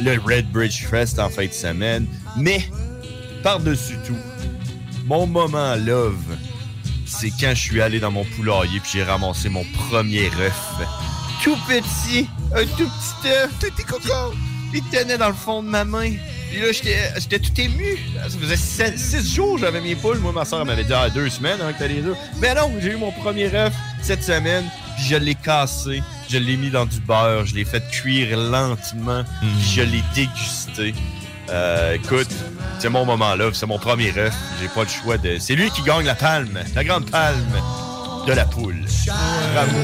le Red Bridge Fest en fin de semaine. Mais, par-dessus tout, mon moment love, c'est quand je suis allé dans mon poulailler puis j'ai ramassé mon premier œuf. Tout petit, un tout petit œuf, tout petit coco. Il tenait dans le fond de ma main. Puis là, j'étais j'étais tout ému. Ça faisait sept- six jours que j'avais mes poules. Moi, ma soeur m'avait dit ah, deux semaines avant que t'as les. Mais non, j'ai eu mon premier œuf cette semaine. Puis je l'ai cassé. Je l'ai mis dans du beurre. Je l'ai fait cuire lentement. Puis je l'ai dégusté. Euh, écoute, c'est mon moment là, c'est mon premier œuf. J'ai pas le choix de. C'est lui qui gagne la palme, la grande palme de la poule. Bravo.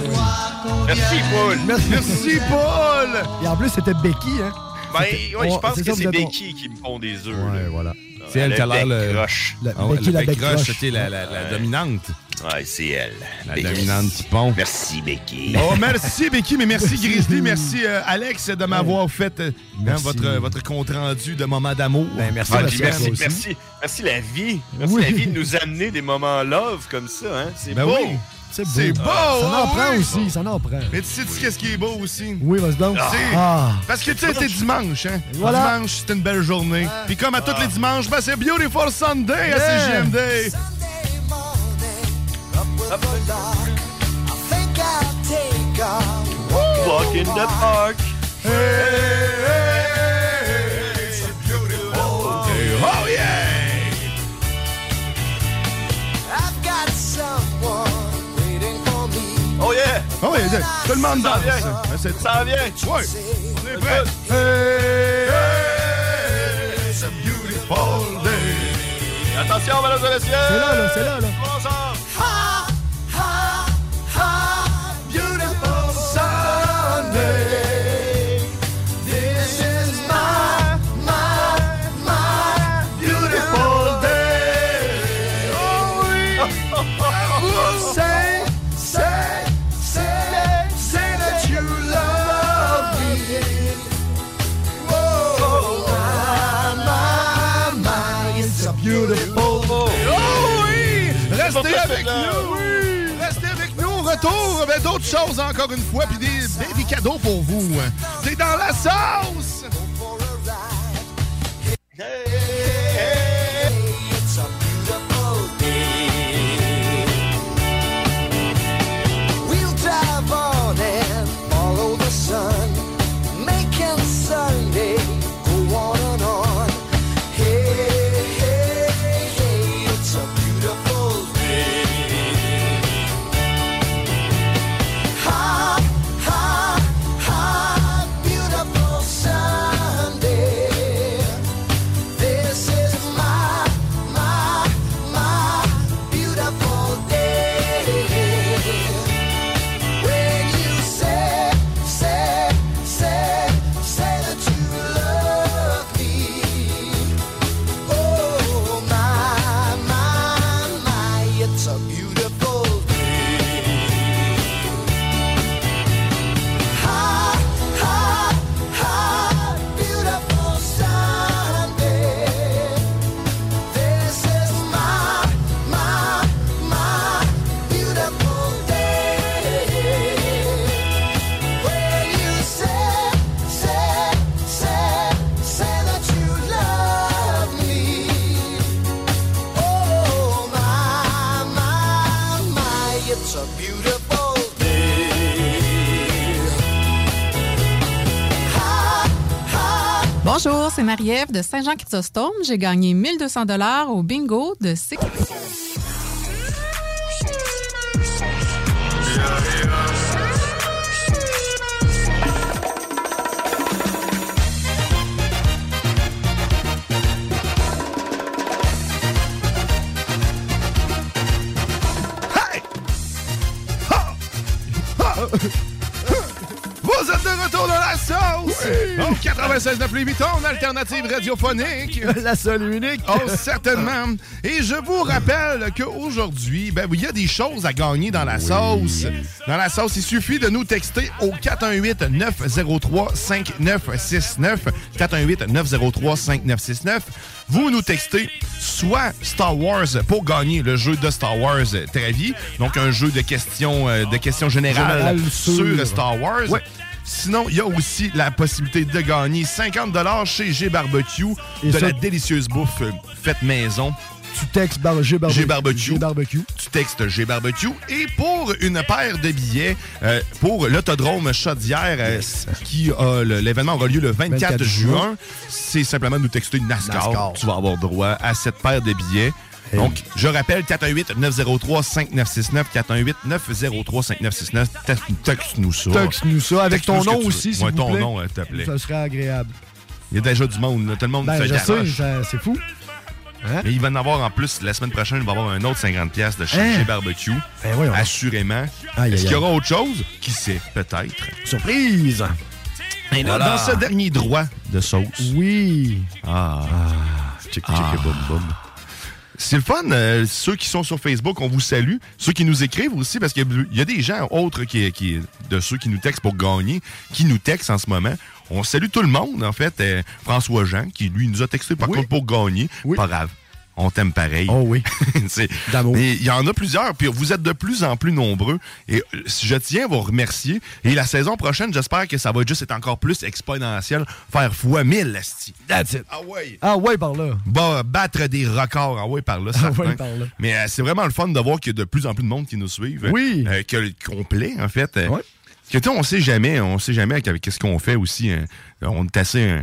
Merci, Paul. Merci, Paul. Et en plus, c'était Becky, hein? Ben, ouais, je Oh, pense que c'est Becky qui me pond des œufs. Ouais, voilà. C'est elle qui a l'air le. croche. La- Ah ouais, Becky, le la bec croche, c'était la, la, la dominante. Ouais, c'est elle. La Becky. dominante petit pont. Merci, Becky. Oh, merci Becky, mais merci Grizzly, merci euh, Alex de m'avoir fait euh, hein, Merci. votre, votre compte rendu de moment d'amour. Ben, merci, Ah, merci, merci, merci la vie. Merci Oui. la vie de nous amener des moments love comme ça. Hein? C'est Ben beau. oui. C'est beau. C'est beau, Ça en ah prend oui. aussi, ça en prend. Mais tu sais qu'est-ce qui est beau aussi? Oui, vas-y donc. C'est- Ah. Parce que tu sais, c'est dimanche, hein? Voilà. Dimanche, c'est une belle journée. Puis comme à tous les dimanches, ben c'est Beautiful Sunday à Yeah. CGMD. Walk in the park. Oh yeah! Oh yeah! Oh yeah, tout le monde Ça danse. Ça vient. Ouais, on est prêt. Hey, hey, it's a beautiful day. Attention, mesdames et messieurs! C'est là, là, c'est là. Oh oui! Restez avec nous! Restez avec nous! Retour avec d'autres choses encore une fois, puis des, des, des cadeaux pour vous. C'est dans la sauce! C'est Marie-Ève de Saint-Jean-Chrysostome. J'ai gagné 1200 dollars au bingo de Six. 96.9 Louis Vuitton, alternative radiophonique. La seule et unique. Oh, certainement. Et je vous rappelle qu'aujourd'hui, ben, il y a des choses à gagner dans la sauce. Dans la sauce, il suffit de nous texter au 418-903-5969. 418-903-5969. Vous nous textez soit Star Wars pour gagner le jeu de Star Wars Travis, donc un jeu de questions, euh, de questions générales Général sur, sur- Star Wars. Ouais. Sinon, il y a aussi la possibilité de gagner 50 chez G Barbecue Et de ça- la délicieuse bouffe euh, faite maison. Tu textes bar G barbecue. G barbecue. G barbecue. Tu textes G barbecue. Et pour une paire de billets euh, pour l'autodrome Chaudière, euh, qui l'événement aura lieu le 24, 24 juin, juin. c'est simplement de nous texter NASCAR. NASCAR. Tu vas avoir droit à cette paire de billets. Donc, je rappelle 418-903-5969, 418-903-5969. Texte-nous ça. Texte-nous ça avec ton nom tu aussi, veux. s'il Ouais, ton nom, euh, s'il te plaît. Ça serait agréable. Il y a déjà du monde. là. Tout le monde Ben, je sais, ça- c'est fou. Hein? Mais il va en avoir en plus, la semaine prochaine, il va y avoir un autre 50$ piastres de chez Hein? Barbecue. Ben. Assurément. Est-ce qu'il y aura autre chose? Qui sait? Peut-être. Surprise! Et là, Voilà. Dans ce dernier droit de sauce. Oui. Ah. Chick, Ah. chick, boum, boum. C'est le fun. euh, ceux qui sont sur Facebook, on vous salue. Ceux qui nous écrivent aussi, parce qu'il y a- il y a des gens autres qui, qui- de ceux qui nous textent pour gagner, qui nous textent en ce moment. On salue tout le monde, en fait. Euh, François Jean, qui lui nous a texté par contre pour gagner. Pas grave. On t'aime pareil. Oh oui. C'est- Mais il y en a plusieurs, puis vous êtes de plus en plus nombreux. Et euh, je tiens à vous remercier. Et la saison prochaine, j'espère que ça va juste être encore plus exponentiel, faire fois 1000, esti. That's it. Ah ouais. Ah ouais, par là. Bah, battre des records, ah ouais, par là, Ah ouais, par là. Mais euh, c'est vraiment le fun de voir qu'il y a de plus en plus de monde qui nous suivent. Oui. Euh, que le complet, en fait. Euh, que, tu sais, on sait jamais, on sait jamais avec, avec qu'est-ce qu'on fait aussi. hein. On est assez, euh,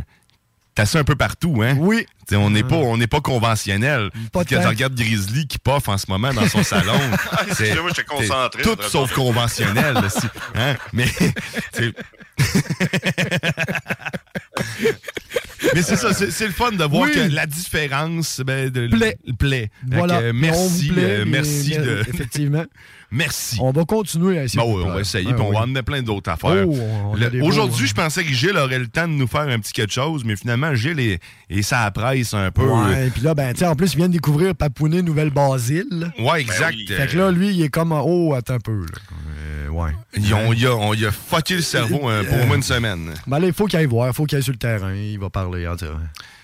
un peu partout, hein? Oui. T'sais, on n'est pas, on n'est pas conventionnel. Pas tant. tu regardes Grizzly qui poffe en ce moment dans son salon. c'est en Tout sauf conventionnel. là, si- hein? Mais c'est- Mais c'est ça, c'est le fun de voir Oui. que la différence ben, de, Plaît. plaît. Voilà. merci, plaît, euh, mais- merci de. Effectivement. Merci. On va continuer à essayer. Ben de oui, on va essayer, Ah puis on va en mettre plein d'autres affaires. Oh, a Aujourd'hui, hein. je pensais que Gilles aurait le temps de nous faire un petit quelque chose, mais finalement, Gilles et, et ça presse un peu. Ouais, et puis là, ben, tu en plus, il vient de découvrir Papounet Nouvelle-Basile. Ouais, exact. Fait que là, lui, il est comme. Oh, attends un peu. là. Euh, Ouais. Ils ont, ils ont- on y a fucké le cerveau hein, pour au moins une semaine. Ben là, il faut qu'il aille voir, il faut qu'il aille sur le terrain, il va parler. en tout cas.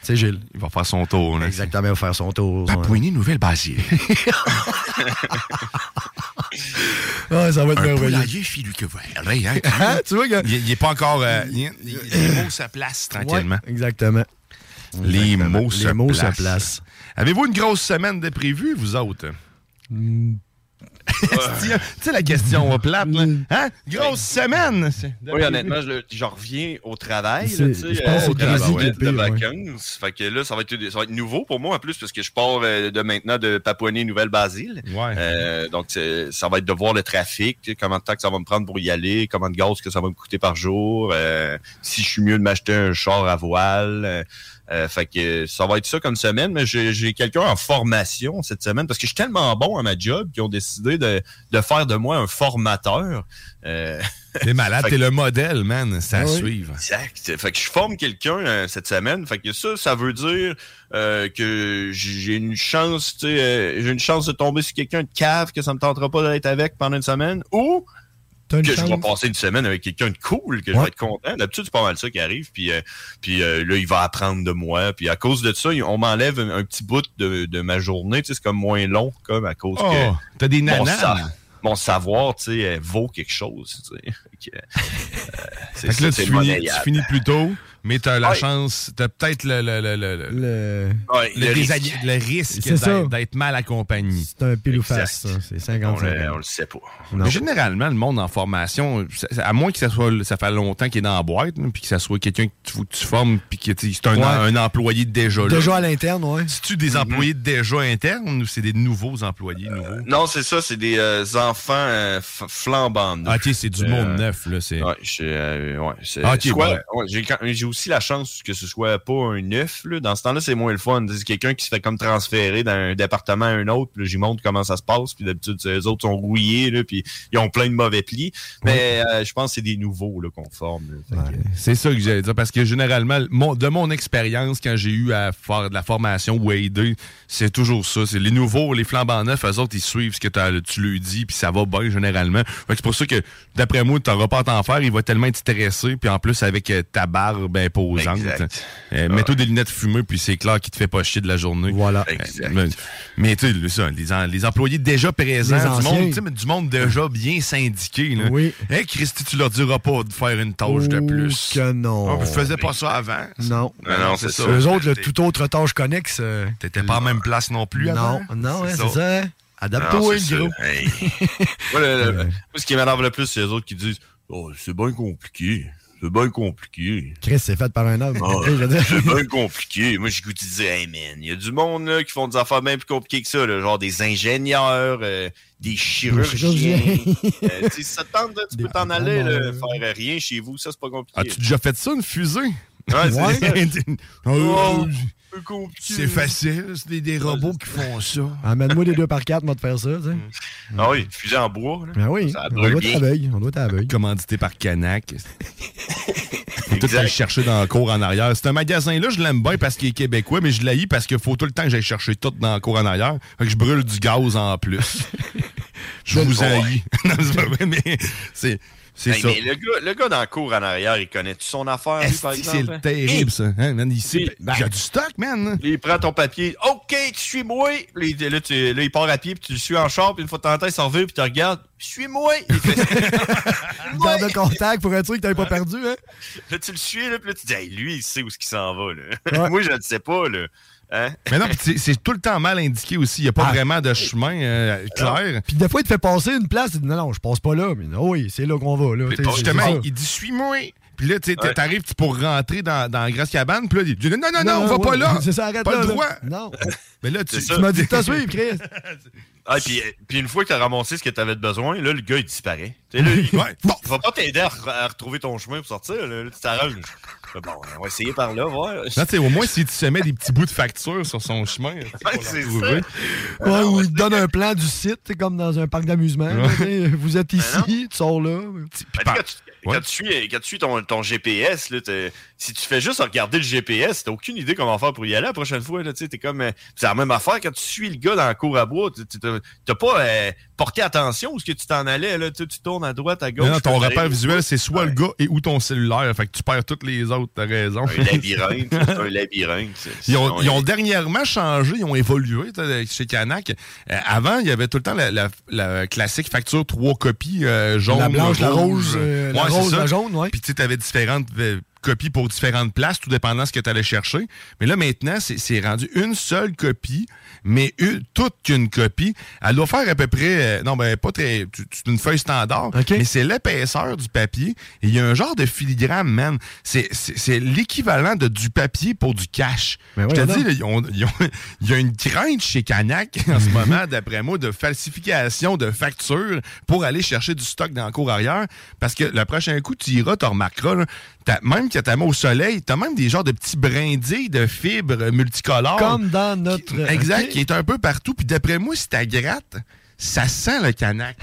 C'est Gilles. Il va faire son tour. là. Exactement, il va faire son tour. Papouinie Nouvelle-Basile. Ouais, ça va être merveilleux. poulailler hein? Hein, tu vois que- Il, il est pas encore... euh, il, il- les mots se placent tranquillement. Ouais, exactement. Les Exactement. mots, se, Les mots se placent. placent. Avez-vous une grosse semaine de prévu, vous autres? Tu sais, la question va plate, là. Hein? Grosse semaine! de Oui, honnêtement, je, reviens au travail. Là, tu sais, je pense euh, au travail de ouais. vacances. Fait que là, ça va, être, ça va être nouveau pour moi en plus, parce que je pars euh, de maintenant de Papouanie-Nouvelle-Basile. Euh, donc, ça va être de voir le trafic, comment de temps que ça va me prendre pour y aller, comment de gaz que ça va me coûter par jour, euh, si je suis mieux de m'acheter un char à voile. Euh, fait que ça va être ça comme semaine, mais j'ai j'ai quelqu'un en formation cette semaine parce que je suis tellement bon à ma job qu'ils ont décidé de, de faire de moi un formateur. Euh, T'es malade, t'es le modèle, man. À Ah oui. suivre. Exact. Fait que je forme quelqu'un euh, cette semaine. Fait que ça, ça veut dire euh, que j'ai une chance, tu sais, euh, j'ai une chance de tomber sur quelqu'un de cave que ça me tentera pas d'être avec pendant une semaine, ou que je vais passer une semaine avec quelqu'un de cool, que je vais être content. D'habitude, c'est pas mal ça qui arrive. Puis, euh, puis euh, là, il va apprendre de moi. Puis à cause de ça, on m'enlève un, un petit bout de, de ma journée. Tu sais, c'est comme moins long, comme à cause Oh, que t'as des mon, sa- mon savoir, tu sais, euh, vaut quelque chose. Tu sais. Fait que, euh, là, finis, tu finis plus tôt, mais t'as la Ouais. chance, t'as peut-être le, le, le, le, le- Le... Ouais, risque. le risque d'être- mal accompagné. C'est un pile ou face, ça. C'est On 50 le, on le sait pas. Mais généralement, le monde en formation, à moins que ça soit ça fait longtemps qu'il est dans la boîte, puis que ça soit quelqu'un que tu, tu formes, puis que tu c'est un, Ouais. un employé déjà là. Déjà à l'interne, ouais. C'est-tu des employés déjà internes ou c'est des nouveaux employés nouveaux? Non, c'est ça, c'est des euh, enfants euh, flambants. Ah, ok, c'est du Euh, monde neuf, là. C'est... Ouais, j'ai, euh, ouais, c'est- Ah, ok, soit- ouais. ouais, j'ai, quand- j'ai aussi la chance que ce soit pas un neuf. Là. Dans ce temps-là, c'est moins le fun. C'est quelqu'un qui se fait comme transférer d'un département à un autre. Puis j'y montre comment ça se passe. Puis d'habitude, les autres sont rouillés. Là, puis ils ont plein de mauvais plis. Mais euh, je pense que c'est des nouveaux qu'on forme. C'est ça que j'allais dire, parce que généralement, mon- de mon expérience, quand j'ai eu à faire de la formation ou aider, c'est toujours ça. C'est les nouveaux, les flambants neufs, eux autres, ils suivent ce que tu lui dis, puis ça va bien généralement. C'est pour ça que, d'après moi, t'auras pas à t'en faire, il va tellement être stressé, puis en plus, avec euh, ta barbe imposante. Exact. Euh, Mets-toi des lunettes fumées, puis c'est clair qu'il te fait pas chier de la journée. Voilà. Exact. mais mais tu sais, ça, les, en- les employés déjà présents, Les du monde, du monde déjà bien syndiqué. Là. Oui. Hey, Christy, tu leur diras pas de faire une tâche de plus. que non. Ah, pas ça avant. Non. Non, non, c'est ça. Eux autres, le tout autre tâche connexe. euh, T'étais pas en même place non plus Non, avant? non, hein, C'est ça. ça. hein. Non, Adapte-toi, gros. ça. Hey. Moi, le- le- moi, ce qui m'énerve le plus, c'est les autres qui disent Oh, c'est bien compliqué. C'est bien compliqué. Chris, c'est fait par un homme. Ah, c'est bien compliqué. Moi, j'écoute dire, hey man, il y a du monde là, qui font des affaires bien plus compliquées que ça, là, genre des ingénieurs, euh, des chirurgiens. chirurgiens. Euh, si ça te tente, là, tu peux t'en aller, là, faire rien chez vous, ça c'est pas compliqué. As-tu déjà fait ça, une fusée? Ouais, c'est ça. Oh, peu compliqué. c'est facile, c'est des, des robots qui font ça. Amène-moi des deux par quatre, moi, de faire ça, tu sais. Ah oui, fusée en bois. Là. Ben oui, Ça on doit être à. On doit être à. Commandité par Canac. Faut tout aller chercher dans le cours en arrière. C'est un magasin-là, je l'aime bien parce qu'il est québécois, mais je l'haïs parce qu'il faut tout le temps que j'aille chercher tout dans le cours en arrière. Fait que je brûle du gaz en plus. je vous Ouais. haïs. non, c'est pas vrai, mais c'est, c'est Hey, ça. mais le gars, le gars dans le cours en arrière, il connaît-tu son affaire, lui, par exemple? C'est hein? terrible, ça. Hein, man, ici, Il- il y a du stock, man. Il prend ton papier. OK, tu suis-moi. Là, il- là, tu- là, il part à pied, puis tu le suis en char, puis une fois de temps en temps, il s'en revient, puis tu regardes. Suis-moi. Garde le contact pour être sûr que t'avais pas perdu, hein? là, tu le suis, là, puis là, tu dis, hey, lui, il sait où est-ce qu'il s'en va. Là. Ouais. Moi, je ne sais pas. Là. Hein? Mais non, pis c'est- tout le temps mal indiqué aussi. Il n'y a pas Ah. vraiment de chemin euh, clair. Puis des fois, il te fait passer une place. Il dit, non, non, je passe pas là. Mais non, oui, c'est là qu'on va. Là, justement, il dit suis-moi. Puis là, tu sais, t'arrives pour rentrer dans, dans la grasse cabane. Puis là, il dit non, non, non, non, on va ouais, pas là. C'est ça, arrête Pas là. le là. droit. Non. Mais là, tu, m'as dit de te suivre, Chris. Ah, puis, puis une fois que tu as ramassé ce que tu avais besoin, là, le gars, il disparaît. Tu sais, là, il, Ouais. il va pas t'aider à, re- à retrouver ton chemin pour sortir. Là, tu t'arranges. Bon, on va essayer par là, voir. Non, tu sais, au moins, si tu se mets des petits bouts de facture sur son chemin, c'est ça. Ouais, ou il te donne un plan du site, comme dans un parc d'amusement. Vous êtes ici, tu sors là. Ben, quand, tu, Ouais. quand tu suis, quand tu suis ton, ton GPS, là, si tu fais juste regarder le GPS, t'as aucune idée comment faire pour y aller la prochaine fois. Là, t'es comme, euh, c'est la même affaire quand tu suis le gars dans la cour à bois. t'as pas euh, porté attention où ce que tu t'en allais. Là, tu, tu tournes à droite, à gauche. Non, ton repère visuel, c'est soit le gars et ou ton cellulaire. Fait que tu perds toutes les autres, t'as raison. Un labyrinthe, c'est un labyrinthe. Ils ont, ils ont dernièrement changé, ils ont évolué chez Canac. Euh, avant, il y avait tout le temps la, la- la classique facture trois copies euh, jaune, La blanche, la rose, euh, la Ouais, rose, la jaune, ouais. Puis tu avais différentes euh, copies pour différentes places, tout dépendant de ce que tu allais chercher. Mais là, maintenant, c'est rendu une seule copie, mais une, toute qu'une copie. Elle doit faire à peu près, euh, non, ben pas très, c'est une feuille standard, mais c'est l'épaisseur du papier. Et il y a un genre de filigrane, man. C'est- l'équivalent de du papier pour du cash. Ben Je te dis, il y a une crainte chez Canac en ce moment, d'après moi, de falsification de factures pour aller chercher du stock dans le cours arrière. Parce que le prochain coup, tu iras, tu remarqueras, là, même que tu au soleil, tu as même des genres de petits brindilles de fibres multicolores. Comme dans notre. Exact, qui est un peu partout. Puis d'après moi, si tu gratte, ça sent le Canac.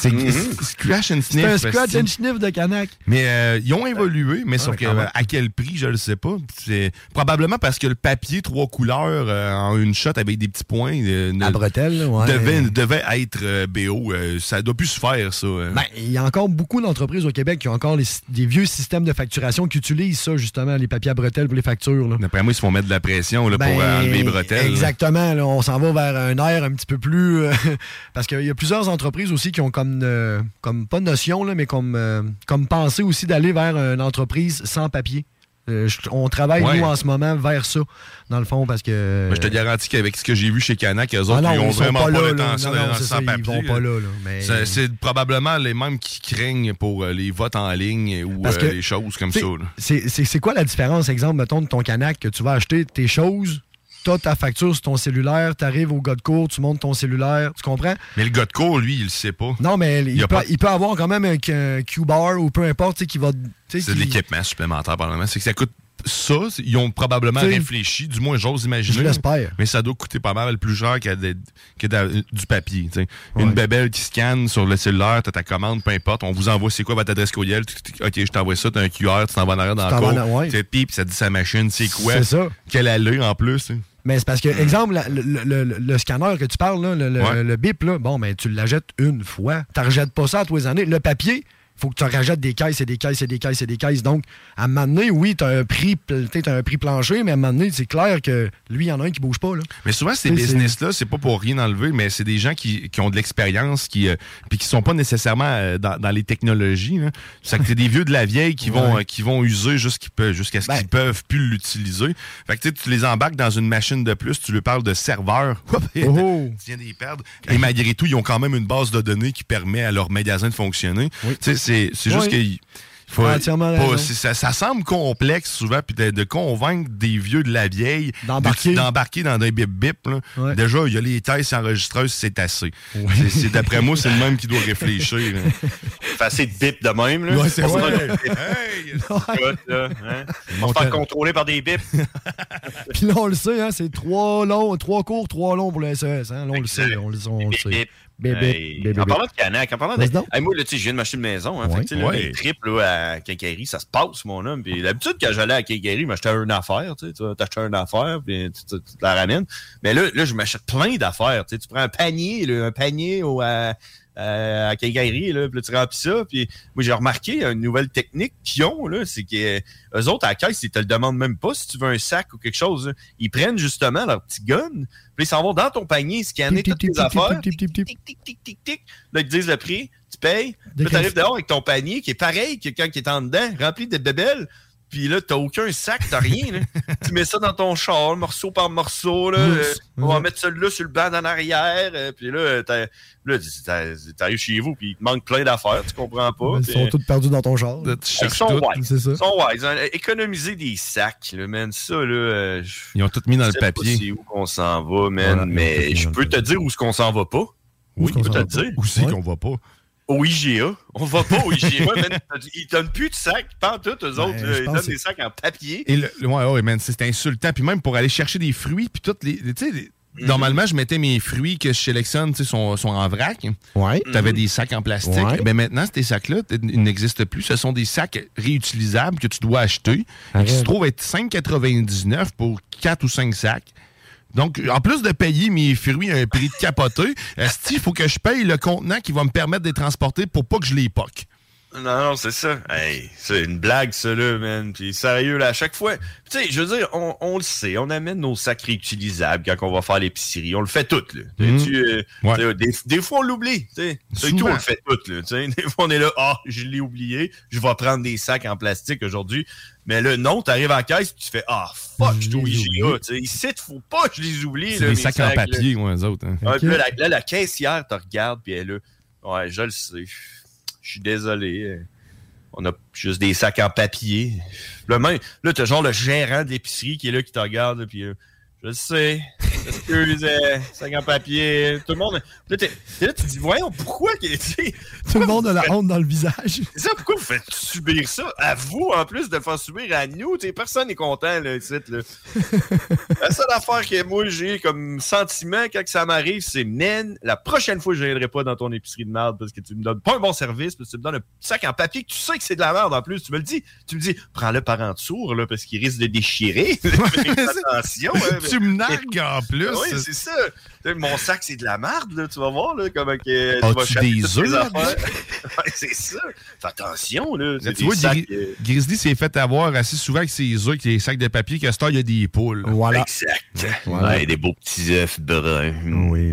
C'est c'est scratch and sniff. C'est un scratch and sniff de Canac. mais euh, ils ont évolué, mais sauf que, quand même. euh, à quel prix, je le sais pas. C'est probablement parce que le papier trois couleurs euh, en une shot avec des petits points euh, ne- À bretelles, ouais. devait, devait être euh, BO. euh, ça doit plus se faire, ça. Ben, il y a encore beaucoup d'entreprises au Québec qui ont encore les- des vieux systèmes de facturation qui utilisent ça, justement, les papiers à bretelles pour les factures. là. D'après moi, ils se font mettre de la pression là, Ben, pour euh, enlever les bretelles. là. Exactement. là, on s'en va vers un air un petit peu plus. euh, parce qu'il y a plusieurs entreprises aussi qui ont comme, euh, comme pas notion, là, mais comme, euh, comme pensée aussi d'aller vers une entreprise sans papier. Euh, je- on travaille, Ouais. nous, en ce moment, vers ça, dans le fond, parce que. Ben, je te garantis qu'avec ce que j'ai vu chez Canac, eux autres, Ah non, ils ont ils vraiment pas l'intention d'aller dans le c'est ça, ils sans-papier. vont pas là, là, mais- C'est- C'est probablement les mêmes qui craignent pour les votes en ligne ou euh, les choses comme ça. c'est quoi la différence, exemple, mettons, de ton canac que tu vas acheter tes choses, t'as ta facture sur ton cellulaire, t'arrives au gars de cours, tu montes ton cellulaire, tu comprends? Mais le gars de cours, lui, il le sait pas. Non, mais il, peut, pas- il peut avoir quand même un, un Q-bar ou peu importe, tu sais, qui va. C'est de qui- l'équipement supplémentaire, probablement. C'est que ça coûte ça. Ils ont probablement T'sais, réfléchi, du moins j'ose imaginer. je l'espère. Mais ça doit coûter pas mal plus cher que, de- que de- du papier. t'sais. Une bébelle qui scanne sur le cellulaire, t'as ta commande, peu importe. On vous envoie c'est quoi votre adresse courriel. Ok, je t'envoie ça, t'as un QR, tu t'en vas en arrière dans le cours. ouais. Pip, ça dit sa machine, c'est quoi? C'est ça. Quelle allure en plus. hein. Mais c'est parce que, exemple, la- le, le- le- le scanner que tu parles, là, le, le- Ouais. le bip, là, bon, ben, tu l'achètes une fois. Tu rejettes pas ça à tous les années. Le papier, faut que tu rajoutes des caisses et des caisses et des caisses et des caisses. Donc, à un moment donné, oui, tu as un prix t'sais, un prix plancher, mais à un moment donné, c'est clair que lui, il y en a un qui bouge pas. Là. Mais souvent, ces business-là, c'est pas pour rien enlever, mais c'est des gens qui, qui ont de l'expérience, qui euh, puis qui sont pas nécessairement euh, dans, dans les technologies. là. C'est que c'est des vieux de la vieille qui vont Ouais. euh, qui vont user jusqu'à ce qu'ils peuvent plus l'utiliser. Fait que tu les embarques dans une machine de plus, tu lui parles de serveur. Oh. Tu viens perdre. Et malgré tout, ils ont quand même une base de données qui permet à leur magasin de fonctionner. C'est juste Oui. qu'il faut Ah, pas- ça, ça semble complexe souvent, puis de, de convaincre des vieux de la vieille D'embarquer. de- d'embarquer dans des bip bip. là. Ouais. Déjà, il y a les tests enregistreuses, c'est assez. C'est- D'après moi, c'est le même qui doit réfléchir. Fait assez de bip de même. Là. Ouais, c'est là, hein. On va se faire contrôler par des bips. Puis là, on le sait, hein, c'est trois longs, trois courts, trois longs pour le SES. Hein. Là, on le sait, on le sait. Bip, bip, en parlant de Canac, en parlant de. Hey, moi, là, tu sais, je viens de m'acheter une maison. Hein, Ouais. fait sais, là, les trips là, à Quincaillerie, ça se passe, mon homme. Puis d'habitude, quand j'allais à Quincaillerie, je m'achetais une affaire. Tu t'acheter une affaire, puis tu, tu- tu te la ramènes. Mais là, là je m'achète plein d'affaires. Tu sais, tu prends un panier, là, un panier au, à, à, à Quincaillerie, là, puis là, tu remplis ça. Puis moi, j'ai remarqué une nouvelle technique qu'ils ont, là, c'est que eux autres, à la caisse, ils te le demandent même pas si tu veux un sac ou quelque chose. là. Ils prennent justement leur petit gun, puis ils s'en vont dans ton panier, scanner toutes tes affaires. tic, tic. Là, ils te disent le prix, tu payes. Là, t'arrives qu'elle- dehors avec ton panier qui est pareil que quand il est en dedans, rempli de bébelles. Puis là, t'as aucun sac, t'as rien. là. tu mets ça dans ton char, morceau par morceau. Là. Euh, on va mettre celui-là sur le banc en arrière. euh, puis là, t'as- là, t'as- t'arrives chez vous, puis il te manque plein d'affaires, tu comprends pas. Ils sont tous perdus dans ton char. Ils sont tout. wise. C'est ça. Ils sont wise. hein. Économiser des sacs, là, man. Ça, là, euh, Ils ont tout mis dans le sais pas papier. c'est où qu'on s'en va, man. Voilà, mais je peux te dire où est-ce qu'on s'en va pas. Qu'on je peux te dire. Où c'est qu'on va pas? Au IGA. On va pas au IGA, man. Ils donnent plus de sacs. Pas en tout, eux autres. Ben, là. Ils donnent des sacs en papier. Et le, ouais, ouais, man, c'est insultant. Puis même pour aller chercher des fruits, puis toutes les. Tu sais, les- normalement, je mettais mes fruits que je sélectionne, tu sais, sont, sont en vrac. Ouais. Tu avais des sacs en plastique. Ouais. Ben maintenant, ces sacs-là, ils n'existent plus. Ce sont des sacs réutilisables que tu dois acheter. Qui se trouvent être 5,99 pour 4 ou 5 sacs. Donc, en plus de payer mes fruits à un prix de capoté, il faut que je paye le contenant qui va me permettre de les transporter pour pas que je les poque. Non, non, c'est ça. Hey, c'est une blague, ça, là, man. Puis sérieux, là, à chaque fois. Tu sais, je veux dire, on, on le sait, on amène nos sacs réutilisables quand on va faire l'épicerie. On le fait tout, là. Mhm. Tu, euh, Ouais. sais, des, des fois, on l'oublie, tu sais. C'est tout, on le fait tout, là. Des fois, on est là, ah, je l'ai oublié, je vais prendre des sacs en plastique aujourd'hui. Mais là, non, t'arrives en caisse, tu fais, ah, fuck, je suis au IGA, tu sais. Ici, il faut pas que je les oublie, C'est des sacs en là. papier, moi, eux autres. hein. Ouais, puis là, la, caissière te regarde, puis elle est là. Ouais, je le sais. Je suis désolé. On a juste des sacs en papier. Là, même, là, t'as genre le gérant de l'épicerie qui est là, qui te regarde, puis euh, je le sais. Excuse, euh, sacs en papier. Tout le monde. Là, tu te dis, voyons, pourquoi Tout le monde a la honte dans le visage. c'est ça, pourquoi vous faites subir ça à vous, en plus de le faire subir à nous? Tu sais, personne n'est content, là, ici, là. la seule affaire que moi, j'ai comme sentiment quand ça m'arrive, c'est, man, la prochaine fois, je viendrai pas dans ton épicerie de merde parce que tu me donnes pas un bon service, parce que tu me donnes un sac en papier que tu sais que c'est de la merde en plus. Tu me le dis. Tu me dis, prends-le par en dessous, là, parce qu'il risque de déchirer. Attention. hein, Tu me nargues en plus. oui, c'est ça. Mon sac, c'est de la merde, là. Tu vas voir, là, comment que tu vas chercher des œufs? Ouais, c'est ça. Fais attention, là. Tu vois, sacs, Gri- euh, Grizzly s'est fait avoir assez souvent avec ses œufs, avec les sacs de papier, qu'à ce temps, il y a des poules. Voilà. Exact. Voilà. Ouais, des beaux petits œufs bruns. Oui,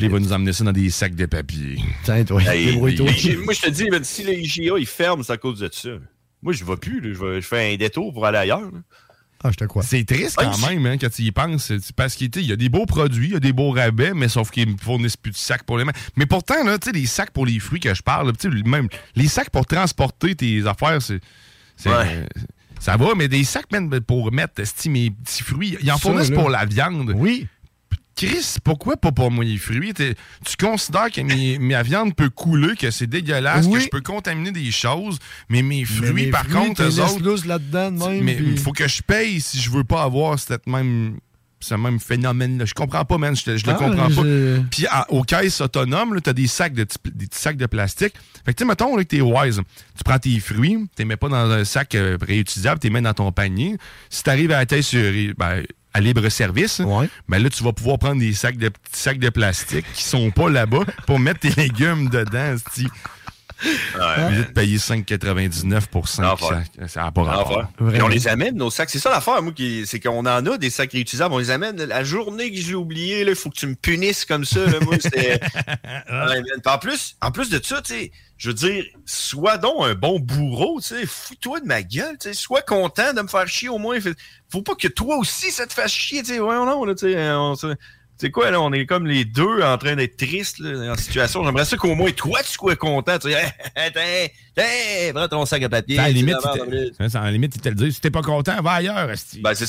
il va nous emmener ça dans des sacs de papier. Tiens, toi, moi, je te dis, si les IGA, ils ferment, c'est à cause de ça. Moi, je vais plus, là. Je, vais- je fais un détour pour aller ailleurs. Ah, je te crois. C'est triste quand même hein, quand tu y penses. C'est Parce qu'il y a des beaux produits, il y a des beaux rabais, mais sauf qu'ils ne fournissent plus de sacs pour les mains. Mais pourtant, là, tu sais, les sacs pour les fruits que je parle, là, même les sacs pour transporter tes affaires, c'est. Ça va, mais des sacs pour mettre mes petits fruits, ils en fournissent pour la viande. Oui. Chris, pourquoi pas pour moi les fruits? T'es- Tu considères que mes- ma viande peut couler, que c'est dégueulasse, que je peux contaminer des choses, mais mes fruits, Mais mes par fruits, contre, t'es eux autres, là-dedans même. mais puis- il faut que je paye si je veux pas avoir cette même ce même phénomène-là. Je comprends pas, man. Je, le Ah, comprends pas. Puis aux caisses autonomes, tu as des sacs de petits- des petits sacs de plastique. Fait que tu sais, mettons là, que t'es wise. Tu prends tes fruits, tu les mets pas dans un sac euh, réutilisable, tu les mets dans ton panier. Si tu arrives à la caisse sur, ben, à libre service, ben là, tu vas pouvoir prendre des sacs de petits sacs de plastique qui sont pas là-bas pour mettre tes légumes dedans. Au lieu de payer 5,99 pour 5 L'enfer. sacs. Ça n'a pas rapport. On les amène, nos sacs. C'est ça l'affaire, moi, qui- c'est qu'on en a des sacs réutilisables. On les amène. La journée que je l'ai oublié, il faut que tu me punisses comme ça. là. moi. Ouais, en, plus, en plus de ça, je veux dire, sois donc un bon bourreau, fous-toi de ma gueule, sois content de me faire chier au moins. Faut pas que toi aussi ça te fasse chier, tu sais, ouais, non, là, tu sais, on Tu sais quoi, là, on est comme les deux en train d'être tristes là, en situation. J'aimerais ça qu'au moins toi, tu sois content. Tu sais, hey, tiens, tiens, prends ton sac à papier. À la limite, sais, il d'abord, te- ça, à la limite, il te le dit. Si t'es pas content, va ailleurs, esti. Ben, c'est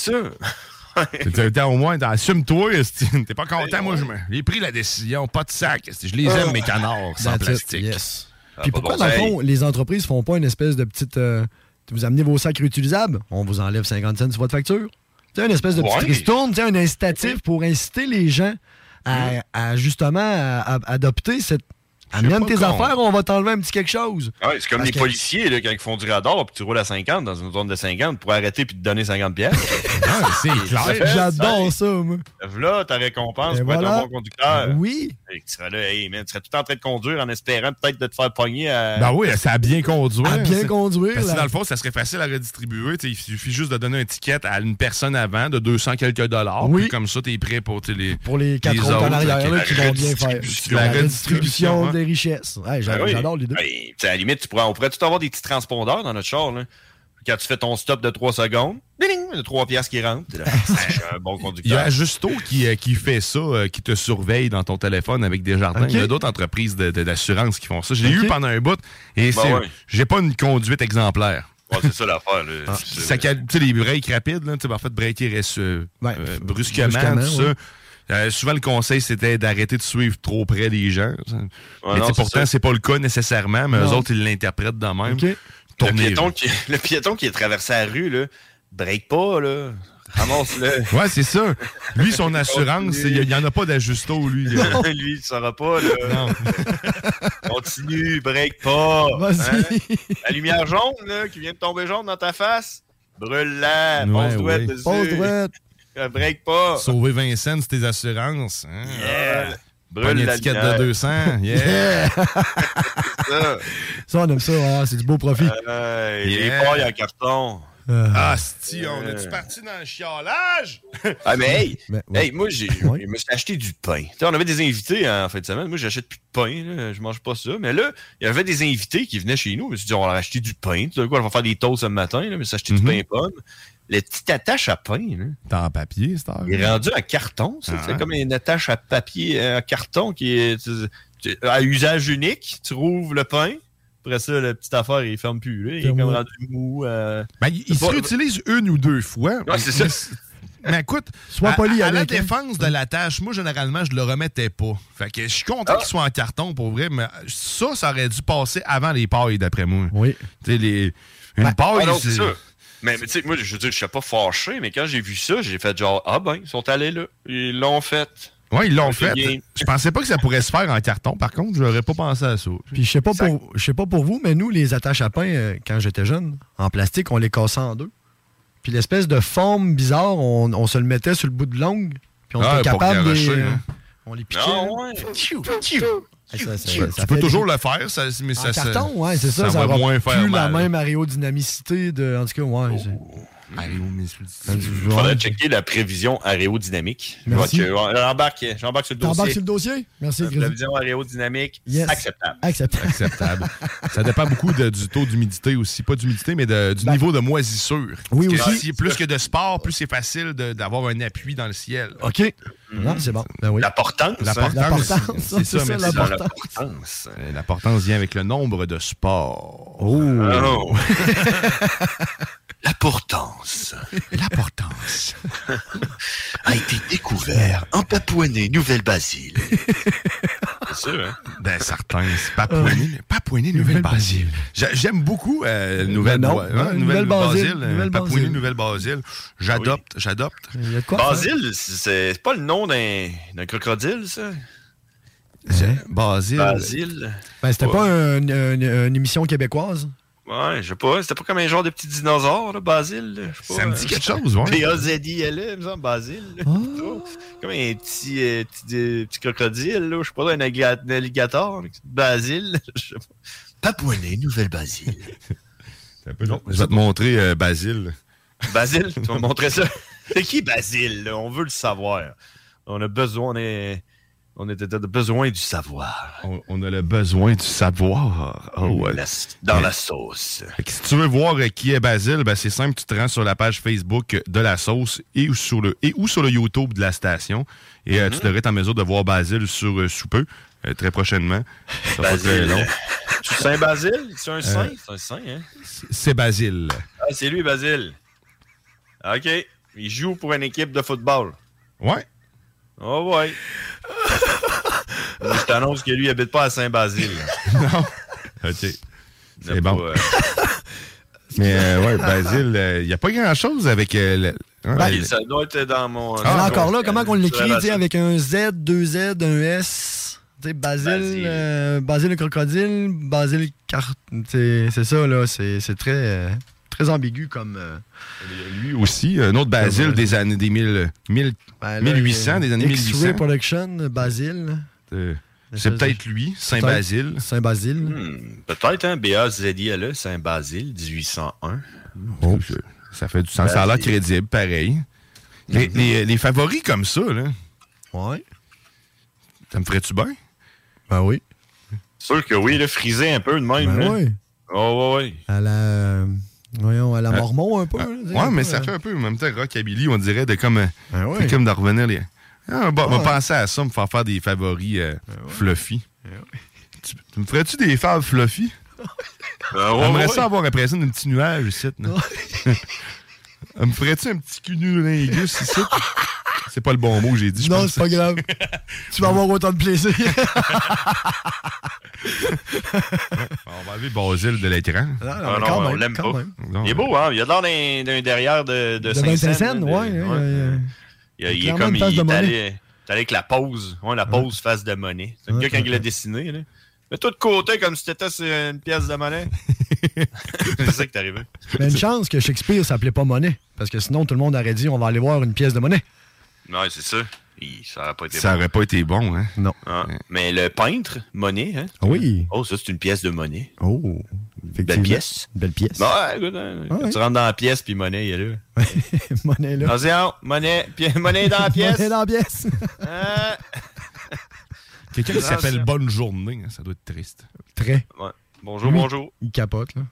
t'as au moins, assume-toi, esti. T'es pas content, moi, je me- j'ai pris la décision, pas de sac, esti. Je les aime, mes canards, sans That's it, plastique. yes. Ah, Puis pourquoi, bon dans le fond, les entreprises font pas une espèce de petite. euh, vous amenez vos sacs réutilisables, on vous enlève 50 cents sur votre facture? Tu sais, une espèce de petite Ouais. ristourne, un incitatif pour inciter les gens à, à, justement à- à adopter cette. Amène tes affaires, on va t'enlever un petit quelque chose. Ah ouais, c'est comme Parce les que- policiers là, quand ils font du radar puis tu roules à 50 dans une zone de 50 pour arrêter puis te donner 50 pièces. Ah, c'est clair. J'adore ça, moi. Là, ta récompense Et pour être un bon conducteur. Oui. Et tu serais là, hey man, tu serais tout en train de conduire en espérant peut-être de te faire pogner à. Ben oui, ça a bien conduire. À bien conduire, Parce que là. dans le fond, ça serait facile à redistribuer. Il suffit juste de donner un ticket à une personne avant de 200 quelques dollars. Oui. Puis comme ça, t'es prêt pour les. Pour les quatre autres en arrière là, qui vont bien faire. La redistribution hein. Des richesses. Ouais, j'a- Ben oui. J'adore l'idée. Ben, à la limite, tu pourrais, on pourrait tout avoir des petits transpondeurs dans notre char. Là. Quand tu fais ton stop de 3 secondes, ding, il y a 3 piastres qui rentrent. Je suis un bon Il y conducteur. a Justo qui, euh, qui fait ça, euh, qui te surveille dans ton téléphone avec des jardins. Il y a d'autres entreprises de- de- d'assurance qui font ça. Je l'ai Ok. eu pendant un bout et Ben c'est- ouais. j'ai pas une conduite exemplaire. Ouais, c'est ça l'affaire. Ah, C'est- tu sais, les breaks rapides, là, tu sais, en fait, breaker euh, Ouais, euh, brusquement, brusquement, tout ouais. ça. Euh, souvent, le conseil, c'était d'arrêter de suivre trop près des gens. mais non, pourtant, c'est pas le cas nécessairement, mais eux Non. autres, ils l'interprètent de même. Le piéton, qui, le piéton qui est traversé la rue, là, break pas, là. Ramasse-le. Ouais, c'est ça. Lui, son assurance, il n'y en a pas d'ajusto, lui. Non, lui, il ne saura pas, là. Non. Continue, break pas. Vas-y. Hein? La lumière jaune, là, qui vient de tomber jaune dans ta face, brûle-la. Ouais, ouais. dessus. Euh, Break pas. Sauver Vincent, c'est tes assurances. Hein? Yeah. Pas Brûle une étiquette lumière. de 200. Yeah. Yeah. Ça. Ça, on aime ça. hein, c'est du beau profit. Euh, Yeah. Les pailles en carton. Euh, Ah, sti, on est-tu parti dans le chiolage? Ah, mais hey, Mais, ouais. hey moi, j'ai, Ouais. je me suis acheté du pain. On avait des invités en fin de semaine. Moi, j'achète plus de pain. Là. Je mange pas ça. Mais là, il y avait des invités qui venaient chez nous. Je me suis dit, on va leur acheter du pain. Tu sais quoi, on va faire des toasts ce matin. Là, mais s'acheter du Mhm. pain pomme. Le petit attache à pain, là, T'es en papier, c'est il est rendu en carton. ça. Ah. C'est comme une attache à papier euh, en carton qui est tu- tu- à usage unique. Tu rouvres le pain. Après ça, la petite affaire, il ferme plus. là. Il est comme rendu mou. euh, Ben, il il se pas- réutilise une ou deux fois. Ouais, c'est ça. Mais, mais écoute, Sois à, poli à la hein. défense de la tâche, moi, généralement, je le remettais pas. Fait que je suis Ah. content qu'il soit en carton, pour vrai, mais ça, ça aurait dû passer avant les pailles, d'après moi. Oui. Tu sais, les... Une Ah paille, non, c'est c'est... Mais, mais tu sais, moi, je veux dire, je suis pas fâché, mais quand j'ai vu ça, j'ai fait genre, ah ben, ils sont allés là. Ils l'ont fait. Ouais, ils l'ont fait. bien. Je pensais pas que ça pourrait se faire en carton. Par contre, j'aurais pas pensé à ça. Puis je sais pas pour je sais pas pour vous, mais nous, les attaches à pain, euh, quand j'étais jeune, en plastique, on les cassait en deux. Puis l'espèce de forme bizarre, on, on se le mettait sur le bout de l'ongle. Puis on Ah, était capable de. garocher, euh, hein. On les piquait. Ouais. Ah, ça, ça- Tu ça peux toujours des- le faire, ça, mais En ça, carton, ouais, c'est ça. Ça, va moins faire plus mal. la même aérodynamicité de. En tout cas, ouais. c'est- Il faudrait checker la prévision aérodynamique. J'embarque, j'embarque sur le dossier. sur le dossier? Merci, La prévision aérodynamique, Yes. acceptable. Acceptable. acceptable. ça dépend beaucoup de- du taux d'humidité aussi. Pas d'humidité, mais de- du niveau de moisissure. Ben. Oui, Parce que aussi. si- plus que de sport, plus c'est facile d'avoir un appui dans le ciel. OK. Non, c'est bon. Ben oui. L'importance. L'importance, L'importance, c'est c'est ça, ça, merci. L'importance. Euh, L'importance vient avec le nombre de sports. Oh. Oh. L'importance L'importance. a été découvert en Papouasie-Nouvelle-Basile. C'est sûr, hein? Ben, certains. c'est Papouasie, Papouasie Nouvelle-Basile. J'a- J'aime beaucoup euh, Ben ouais, Nouvelle-Basile. Nouvelle-Basile, euh, Nouvelle-Basile. Nouvelle-Basile. J'adopte, j'adopte. Basile, c'est pas le nom d'un crocodile, ça? Basile. Basile. Ben, c'était Ouais. pas un- un- une émission québécoise? Ouais, je sais pas. C'était pas comme un genre de petit dinosaure, là, Basile. là, je sais pas, Ça me dit quelque chose, ouais. B-A-Z-I-L-E, il me semble, Basile. là. Comme un petit, euh, petit, euh, petit crocodile, là, je sais pas, un, alliga- un alligator. Basile. je sais pas. Papouasie, Nouvelle-Basile. Un peu long. Je vais te montrer euh, Basile. Basile, tu vas me montrer ça. C'est qui Basile? là? On veut le savoir. On a besoin, on est, on est de besoin du savoir. On, on a le besoin du savoir. Oh, ouais. La- dans la sauce. Si tu veux voir euh, qui est Basile, ben c'est simple, tu te rends sur la page Facebook de la sauce et ou sur le, et ou sur le YouTube de la station. Et euh, tu devrais être en mesure de voir Basile sur euh, sous peu, euh, très prochainement. Ça va très Basile. long. Tu Saint-Basile? C'est un saint? Euh, C'est un saint, hein? C'est Basile. Ah, c'est lui, Basile. OK. Il joue pour une équipe de football. Ouais. Oh, ouais. Je t'annonce que lui, il habite pas à Saint-Basile. non. OK. C'est bon. euh, Mais euh, ouais, Basile, il n'y a pas grand-chose avec... euh, le- hein, Ben, le- ça doit être dans mon. Ah, dans encore mon- là, comment qu'on l'écrit, avec un Z, deux Z, un S, Basile, Basile. euh, Basile le crocodile, Basile car... C'est c'est ça, là, c'est c'est très, euh, très ambigu comme... euh, Lui aussi, un autre Basile des années des mille, mille- ben, là, 1800, des années X-Ray 1800. Production, Basile. Euh, C'est peut-être lui, Saint-Basile. Saint-Basile. Hmm, Peut-être, hein? B-A-Z-I-L-E, Saint-Basile, 1801. Oh, ça fait du sens. Ça a l'air crédible, pareil. Les, les- les favoris comme ça, là. Ouais. Ça me ferait-tu bien? Ben oui. Sûr que oui, le frisé un peu de même. Ben oui. Oh, ouais, ouais. À la... euh, Voyons, à la Euh, Mormon un peu. là, sais, Ouais, un mais peu, ça euh, fait un peu en même temps rockabilly, on dirait, de comme, euh, Ben oui. c'est comme de revenir les. Ah, bon, on va Ouais. penser à ça, me faire faire des favoris euh, Ben fluffy. Tu, tu me ferais-tu des faves fluffy? Ben, ouais, J'aimerais ouais. ça avoir l'impression d'un petit nuage ici. là. me ferais-tu un petit cul lingus ici? C'est pas le bon mot, j'ai dit. Non, c'est pas grave. tu vas avoir autant de plaisir. On va enlever Basile de l'écran. Ah non, on l'aime pas. Non. Il est beau, hein? Il a l'air d'un- derrière de, de De Saint-Saëns, Saint-Saëns, là, ouais. de- ouais, ouais. Il, est comme il est allé, avec la pose. Ouais, la pose face de monnaie. C'est le gars quand ouais, il l'a dessiné. Là. Mets-toi de côté comme si t'étais sur une pièce de monnaie. c'est ça qui t'est arrivé. Mais une chance que Shakespeare s'appelait pas monnaie. Parce que sinon, tout le monde aurait dit on va aller voir une pièce de monnaie. Ouais, c'est ça. Il- ça aurait pas été Ça bon. aurait pas été bon, hein? Non. Ah, Mais le peintre, Monet, hein? Oui. Oh, ça, c'est une pièce de monnaie. Oh. Belle pièce. Belle pièce. Bon, ouais, écoute, hein, quand tu rentres dans la pièce, puis Monet, il est là. monnaie là. Attention, Monet, pi- Monet est dans la pièce. Monnaie dans la pièce. Quelqu'un qui s'appelle Bonne Journée, hein, ça doit être triste. Très. Ouais. Bonjour, Lui, bonjour. Il capote, là.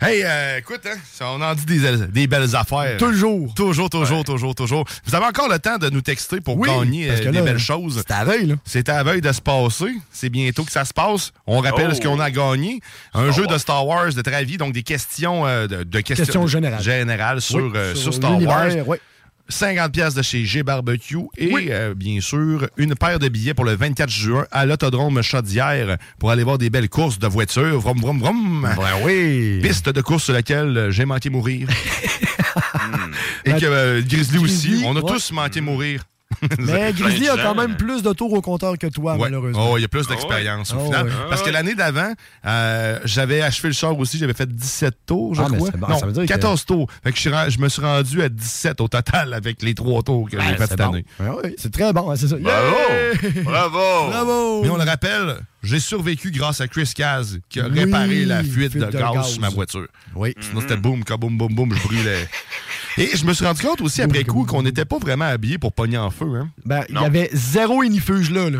Hey, euh, écoute, hein, ça, on en dit des, des belles affaires. Toujours. Toujours, toujours, toujours, toujours. Vous avez encore le temps de nous texter pour Oui, gagner parce euh, des là, belles choses. C'est à veille, là. C'est à veille de se passer. C'est bientôt que ça se passe. On rappelle Oh. ce qu'on a gagné. Un jeu de Star Wars de Travis, donc des questions euh, de, de questions, Questions générales. générales sur, Oui, euh, sur sur Star Wars. ouais. 50 pièces de chez G Barbecue et euh, bien sûr une paire de billets pour le 24 juin à l'autodrome Chaudière pour aller voir des belles courses de voitures. Vroom, vroom, vroom. Ben oui. Piste de course sur laquelle euh, j'ai manqué mourir. Et que euh, Grizzly aussi. On a ouais. tous manqué mourir. Mais Grizzly a quand même plus de tours au compteur que toi, Ouais. malheureusement. Oh, il y a plus d'expérience Ah au final. Ah. Parce que l'année d'avant, euh, j'avais achevé le char aussi, j'avais fait 17 tours, je Ah, mais crois. c'est bon, non, ça veut dire que- 14 tours. Fait que je, suis je me suis rendu à 17 au total avec les trois tours que j'ai Ben, fait c'est cette bon. année. C'est très bon, hein, c'est ça. Bravo! Yeah! Bravo! Bravo! Mais on le rappelle, j'ai survécu grâce à Chris Caz qui a Oui, réparé la fuite, fuite de, de gaz, gaz. sur ma voiture. Oui. Sinon, c'était boum, boum, boum, boum, je brûlais. Et je me suis rendu compte aussi après coup qu'on n'était pas vraiment habillés pour pogner en feu. Hein? Ben, il y avait zéro inifuge là. là.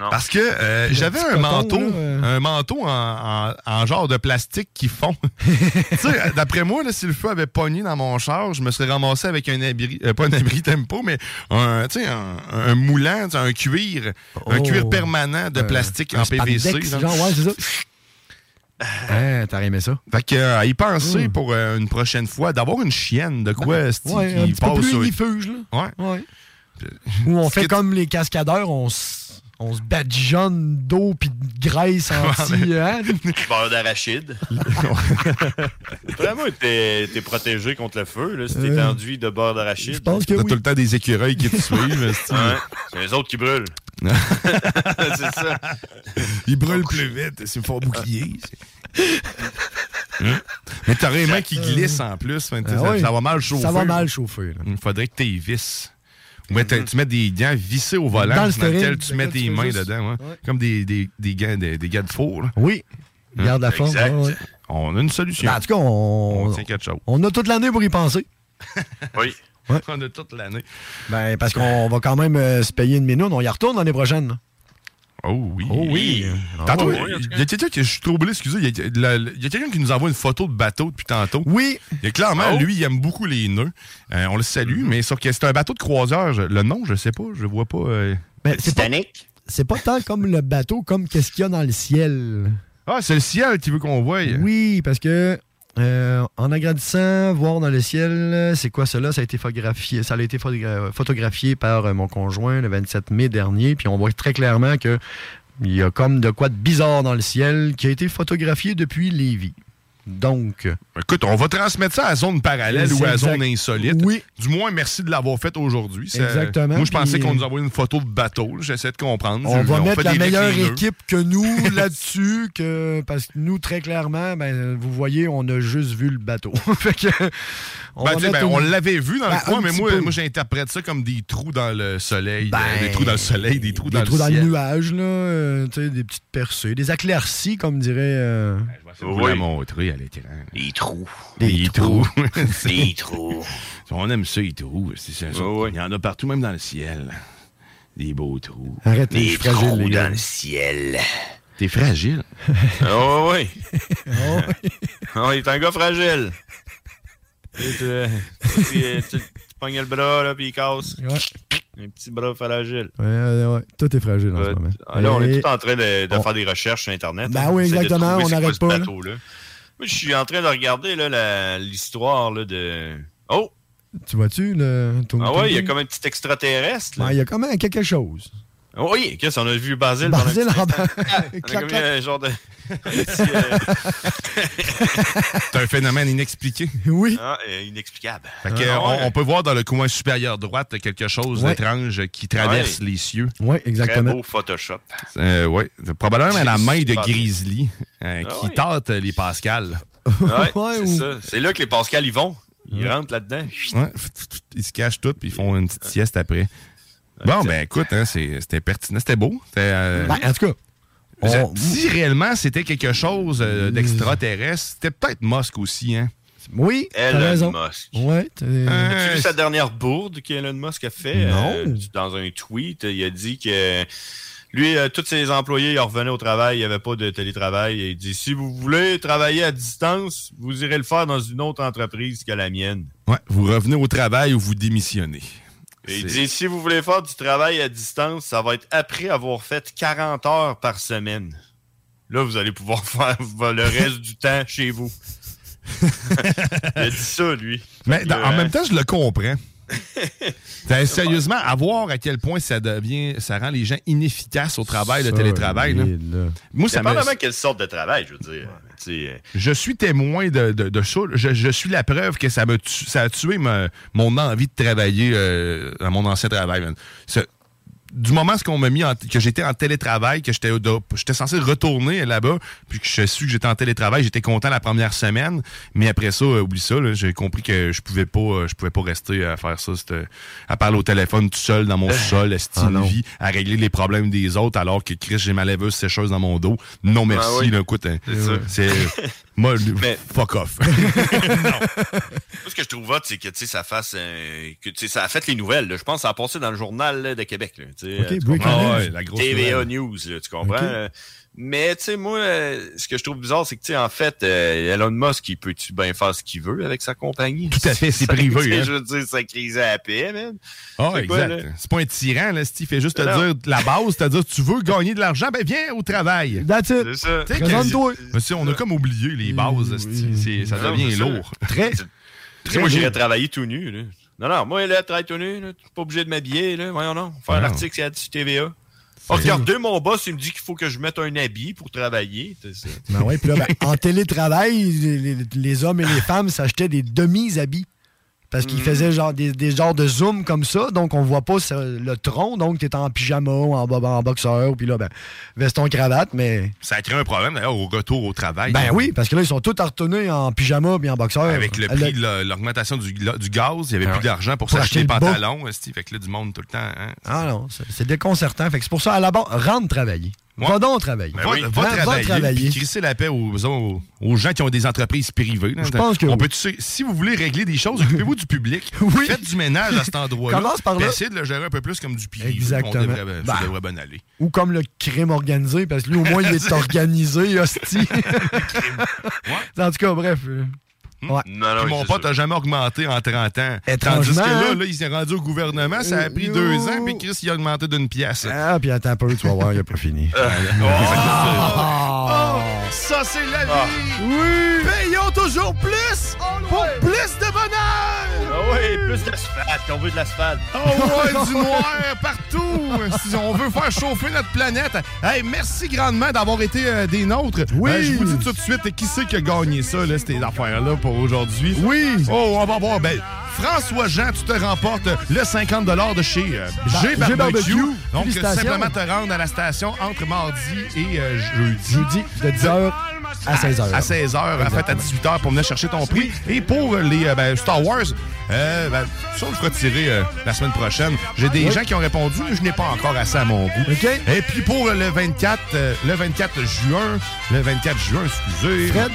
Non. Parce que euh, j'avais un manteau, là, euh. un manteau en, en- en genre de plastique qui fond. tu sais, d'après moi, là, si le feu avait pogné dans mon char, je me serais ramassé avec un abri, euh, pas un abri tempo, mais un, tu sais, un, un moulant, un cuir, un Oh. cuir permanent de plastique en PVC. spandex, genre. ouais, c'est ça. Hein, t'as aimé ça? Fait que, euh, y penser pour euh, une prochaine fois, d'avoir une chienne de quoi. Ouais, un qui petit peu plus sur... là. Ouais. Ouais. Où on fait comme les cascadeurs, on se on se badigeonne d'eau puis de graisse anti... hein? Beurre d'arachide. Vraiment, t'es t'es protégé contre le feu, là, si t'es Euh, enduit de beurre d'arachide. Je pense que T'as oui. tout le temps des écureuils qui te suivent. esti. Ouais, c'est les autres qui brûlent. c'est ça. Ils brûlent plus vite, c'est fort bouclier. Hein? Mais les mains qui glissent en plus. fait que Ah ça, oui. ça va mal chauffer. Ça va mal chauffer. Il faudrait que tu vis. Ou ben, t'as- tu mets des gants vissés au volant Dans lequel tu mets tes mains dedans. ouais. Ouais. Comme des, des, des gants des, des gants de four. là. Oui. Garde la forme. Exact. ouais, ouais. On a une solution. Ben, en tout cas, on, on tient quelque chose. on a toute l'année pour y penser. Oui. On a toute l'année. Ben, parce qu'on va quand même euh, se payer une minute. On y retourne l'année prochaine. là. Oh oui. Oh oui. Tantôt, il y a quelqu'un qui. Je suis troublé, excusez. Il y a, quelqu'un qui nous envoie une photo de bateau depuis tantôt. Oui. A clairement, Oh. lui, il aime beaucoup les nœuds. Euh, on le salue, mais sauf que c'est un bateau de croiseur. Je- le nom, je sais pas. Je vois pas. euh. Ben, c'est pas, Titanic. c'est pas tant comme le bateau, comme qu'est-ce qu'il y a dans le ciel. Ah, c'est le ciel qui veut qu'on voie. Oui, parce que euh, en agrandissant, voir dans le ciel, c'est quoi cela? Ça a été photographié, ça a été photogra- photographié par euh, mon conjoint le 27 mai dernier, puis on voit très clairement que il y a comme de quoi de bizarre dans le ciel qui a été photographié depuis Lévis. Donc, Écoute, on va transmettre ça à zone parallèle ou à Exact. zone insolite. Oui. Du moins, merci de l'avoir fait aujourd'hui. Exactement, Moi, je pensais qu'on nous envoyait une photo de bateau. J'essaie de comprendre. on va mettre la meilleure équipe que nous là-dessus, que, parce que nous, très clairement, ben, vous voyez, on a juste vu le bateau. fait que, on, Ben, ben, une- on l'avait vu dans Ben, le coin, un mais moi, moi j'interprète ça comme des trous dans le soleil. Ben, euh, des trous dans le soleil, des trous des dans trous le dans ciel. le nuage, là, euh, des petites percées, des éclaircies, comme dirait. euh, Je vais vous la montrer à l'écran. Les trous. Des, trous. Les trous. On aime ça, les trous. C'est ça. Il y en a partout, même dans le ciel. Des beaux trous. Arrête, fragile, trous les gars. dans le ciel. T'es fragile. Oh oui. Oh, il est un gars fragile. Et tu, tu, tu- tu pognes le bras, là, puis il casse. Un petit bras fragile. Ouais, ouais, ouais. Tout est fragile en ce Euh, moment. ah, là, on est tout en train de, de on- faire des recherches sur Internet. Ben hein. oui, exactement, on n'arrête pas, là. Moi, je suis en train de regarder l'histoire de. Oh! Tu vois-tu, le. ton- Ah ouais, il y a comme un petit extraterrestre. Ouais, il y a quand même quelque chose. Oui, qu'est-ce qu'on a vu Basile? Basile en Clac, comme clac. un genre de. C'est un phénomène inexpliqué. Oui. ah, euh, inexplicable. Fait que, Ah, on, ouais. on peut voir dans le coin supérieur droite quelque chose Ouais. d'étrange qui traverse Ouais. les cieux. Oui, Très exactement. beau Photoshop. Euh, ouais. Probablement la main de. Grizzly euh, Ah qui ouais. tâte les Pascal. Ouais, Ouais, c'est ou- ça. C'est là que les Pascal y vont. Ils rentrent là-dedans. Ouais. Ils se cachent tout puis ils font une petite sieste après. Bon, ben écoute, hein, c'était pertinent. C'était beau. Euh, Ben, en tout cas, on- si réellement c'était quelque chose euh, d'extraterrestre, c'était peut-être Musk aussi. Hein? oui, Elon raison. Musk. Ouais, t'as- As-tu vu sa dernière bourde qu'Elon Musk a fait? Non. euh, dans un tweet, il a dit que lui, euh, tous ses employés, ils revenaient au travail, il n'y avait pas de télétravail. Et il dit si vous voulez travailler à distance, vous irez le faire dans une autre entreprise que la mienne. Ouais, vous revenez au travail ou vous démissionnez. Et il dit si vous voulez faire du travail à distance, ça va être après avoir fait 40 heures par semaine. Là, vous allez pouvoir faire le reste du temps chez vous. il a dit ça, lui. Mais que, en même temps, je le comprends. Sérieusement, à voir à quel point ça devient, ça rend les gens inefficaces au travail, le télétravail. là. Moi, ça me, Dépendamment quelle sorte de travail, je veux dire. Euh, je suis témoin de, de, de ça. Je, je suis la preuve que ça, me ça a tué ma- mon envie de travailler euh, à mon ancien travail. Ce- du moment ce qu'on m'a mis en- que j'étais en télétravail, que j'étais j'étais censé retourner là-bas, puis que je su que j'étais en télétravail, j'étais content la première semaine, mais après ça, euh, oublie ça, j'ai compris que je pouvais pas euh, je pouvais pas rester à faire ça, c'était- à parler au téléphone tout seul dans mon sol, à Ah vie, à régler les problèmes des autres alors que Chris j'ai ma lèveuse sécheuse dans mon dos. Non merci, Ah oui. là, écoute, hein, C'est ça. c'est moi Mais- fuck off. Moi, ce que je trouve hot, c'est que tu sais, ça fasse euh, que tu sais, ça a fait les nouvelles. là. Je pense que ça a passé dans le journal là, de Québec. Là, tu sais, Ok, euh, tu. Ah ouais, la grosse TVA nouvelle. News, tu comprends? Ok. Mais tu sais, moi, euh, ce que je trouve bizarre, c'est que tu sais, en fait, euh, Elon Musk, il peut-tu bien faire ce qu'il veut avec sa compagnie? Tout à fait, c'est privé, hein. Je veux dire, ça crise à la paix, man. Ah, C'est quoi, exact. C'est pas un tyran, là, Steve. Il fait juste te Non. dire la base, c'est-à-dire tu veux gagner de l'argent, ben viens au travail. That's it. C'est ça. Tu sais, Présente-toi. que- Mais c'est- on a comme oublié les bases, Steve. C'est- ça Non, devient c'est ça. lourd. Très. Très moi, j'irais travailler tout nu, là. Non, non, moi, là, travailler tout nu, là, pas obligé de m'habiller, là. Voyons, non. Faire Ah un non. article, c'est TVA. Oh, regardez, mon boss, il me dit qu'il faut que je mette un habit pour travailler. Ben ouais, puis là, ben, en télétravail, les hommes et les femmes s'achetaient des demi-habits. Parce Mm. qu'ils faisaient genre des, des genres de zoom comme ça, donc on voit pas le tronc, donc t'es en pyjama, en, bo- en boxeur, puis là, ben, veston cravate, mais... Ça crée un problème, d'ailleurs, au retour au travail. Ben oui, parce que là, ils sont tous artenés en pyjama puis en boxeur. Avec le prix de la- l'augmentation du, du gaz, il n'y avait plus d'argent pour, s'acheter des pantalons. Fait que là, du monde tout le temps. hein. Ah non, c'est- c'est déconcertant. Fait que c'est pour ça, à la base, rentre travailler. Ouais. Va donc travailler. Ben oui, va, Va- va travailler, puis crisser la paix aux, aux, aux gens qui ont des entreprises privées. là. Je pense que On oui. peut, tu sais, si vous voulez régler des choses, occupez-vous du public. Faites du ménage à cet endroit-là. Commence par là. Essayez de le gérer un peu plus comme du privé. Exactement. On devrait, Ben. ça devrait bien aller. Ou comme le crime organisé, parce que lui, au moins, il est organisé, hostie. en tout cas, bref. Euh, Ouais. Non, Puis mon pote n'a jamais augmenté en 30 ans. Étrangement, Tandis que là, là, il s'est rendu au gouvernement, ça a pris Euh, deux ans, puis Chris, il a augmenté d'une pièce. Ah, puis attends un peu, tu vas voir, il a pas fini. Oh, ça, c'est la vie! Oui! Payons toujours plus pour plus de bonheur! Ah oui, plus d'asphalte. On veut de l'asphalte. Oh ouais, du noir partout! Si on veut faire chauffer notre planète. Hey, merci grandement d'avoir été euh, des nôtres. Oui. Euh, je vous dis tout de suite, qui c'est qui a gagné ça, là, ces affaires-là, pour aujourd'hui? Oui! Oh, on va voir. Ben, François Jean, tu te remportes le 50 de chez euh, G Barbecue. Barbecue. Donc, simplement te rendre à la station entre mardi et euh, jeudi. Jeudi, de 10h à 16h. À 16h, en fait, à 18h pour venir chercher ton prix. Et pour les euh, ben, Star Wars, euh, ben, ça, on le fera tirer euh, la semaine prochaine. J'ai des Oui. gens qui ont répondu, mais je n'ai pas encore assez à mon goût. Et puis pour le 24, euh, le 24 juin, le 24 juin, excusez. Fred?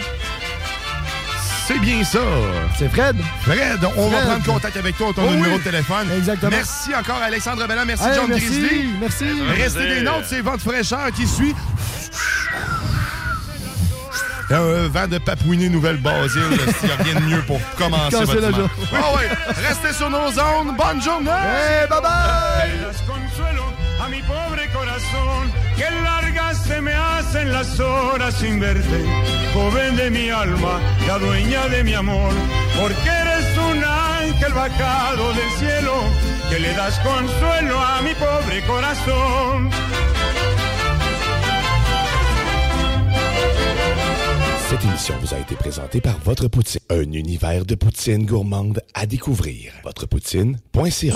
C'est bien ça. C'est Fred? Fred, on va prendre contact avec toi, ton Oh oui. numéro de téléphone. Exactement. Merci encore, Alexandre Bellin. Merci, Hey, John merci, Grizzly. merci. Restez des notes, c'est vent de fraîcheur qui suit. Un vent de Papouinie Nouvelle-Basile, s'il n'y a rien de mieux pour commencer votre. Ah ouais, restez sur nos ondes. Bonne journée! Hey, bye bye! A mi pobre corazón, que largas se me hacen las horas sin verte, joven de mi alma, la dueña de mi amor, porque eres un ángel bajado del cielo, que le das consuelo a mi pobre corazón. Cette émission vous a été présentée par Votre Poutine, un univers de poutine gourmande à découvrir. Votrepoutine.ca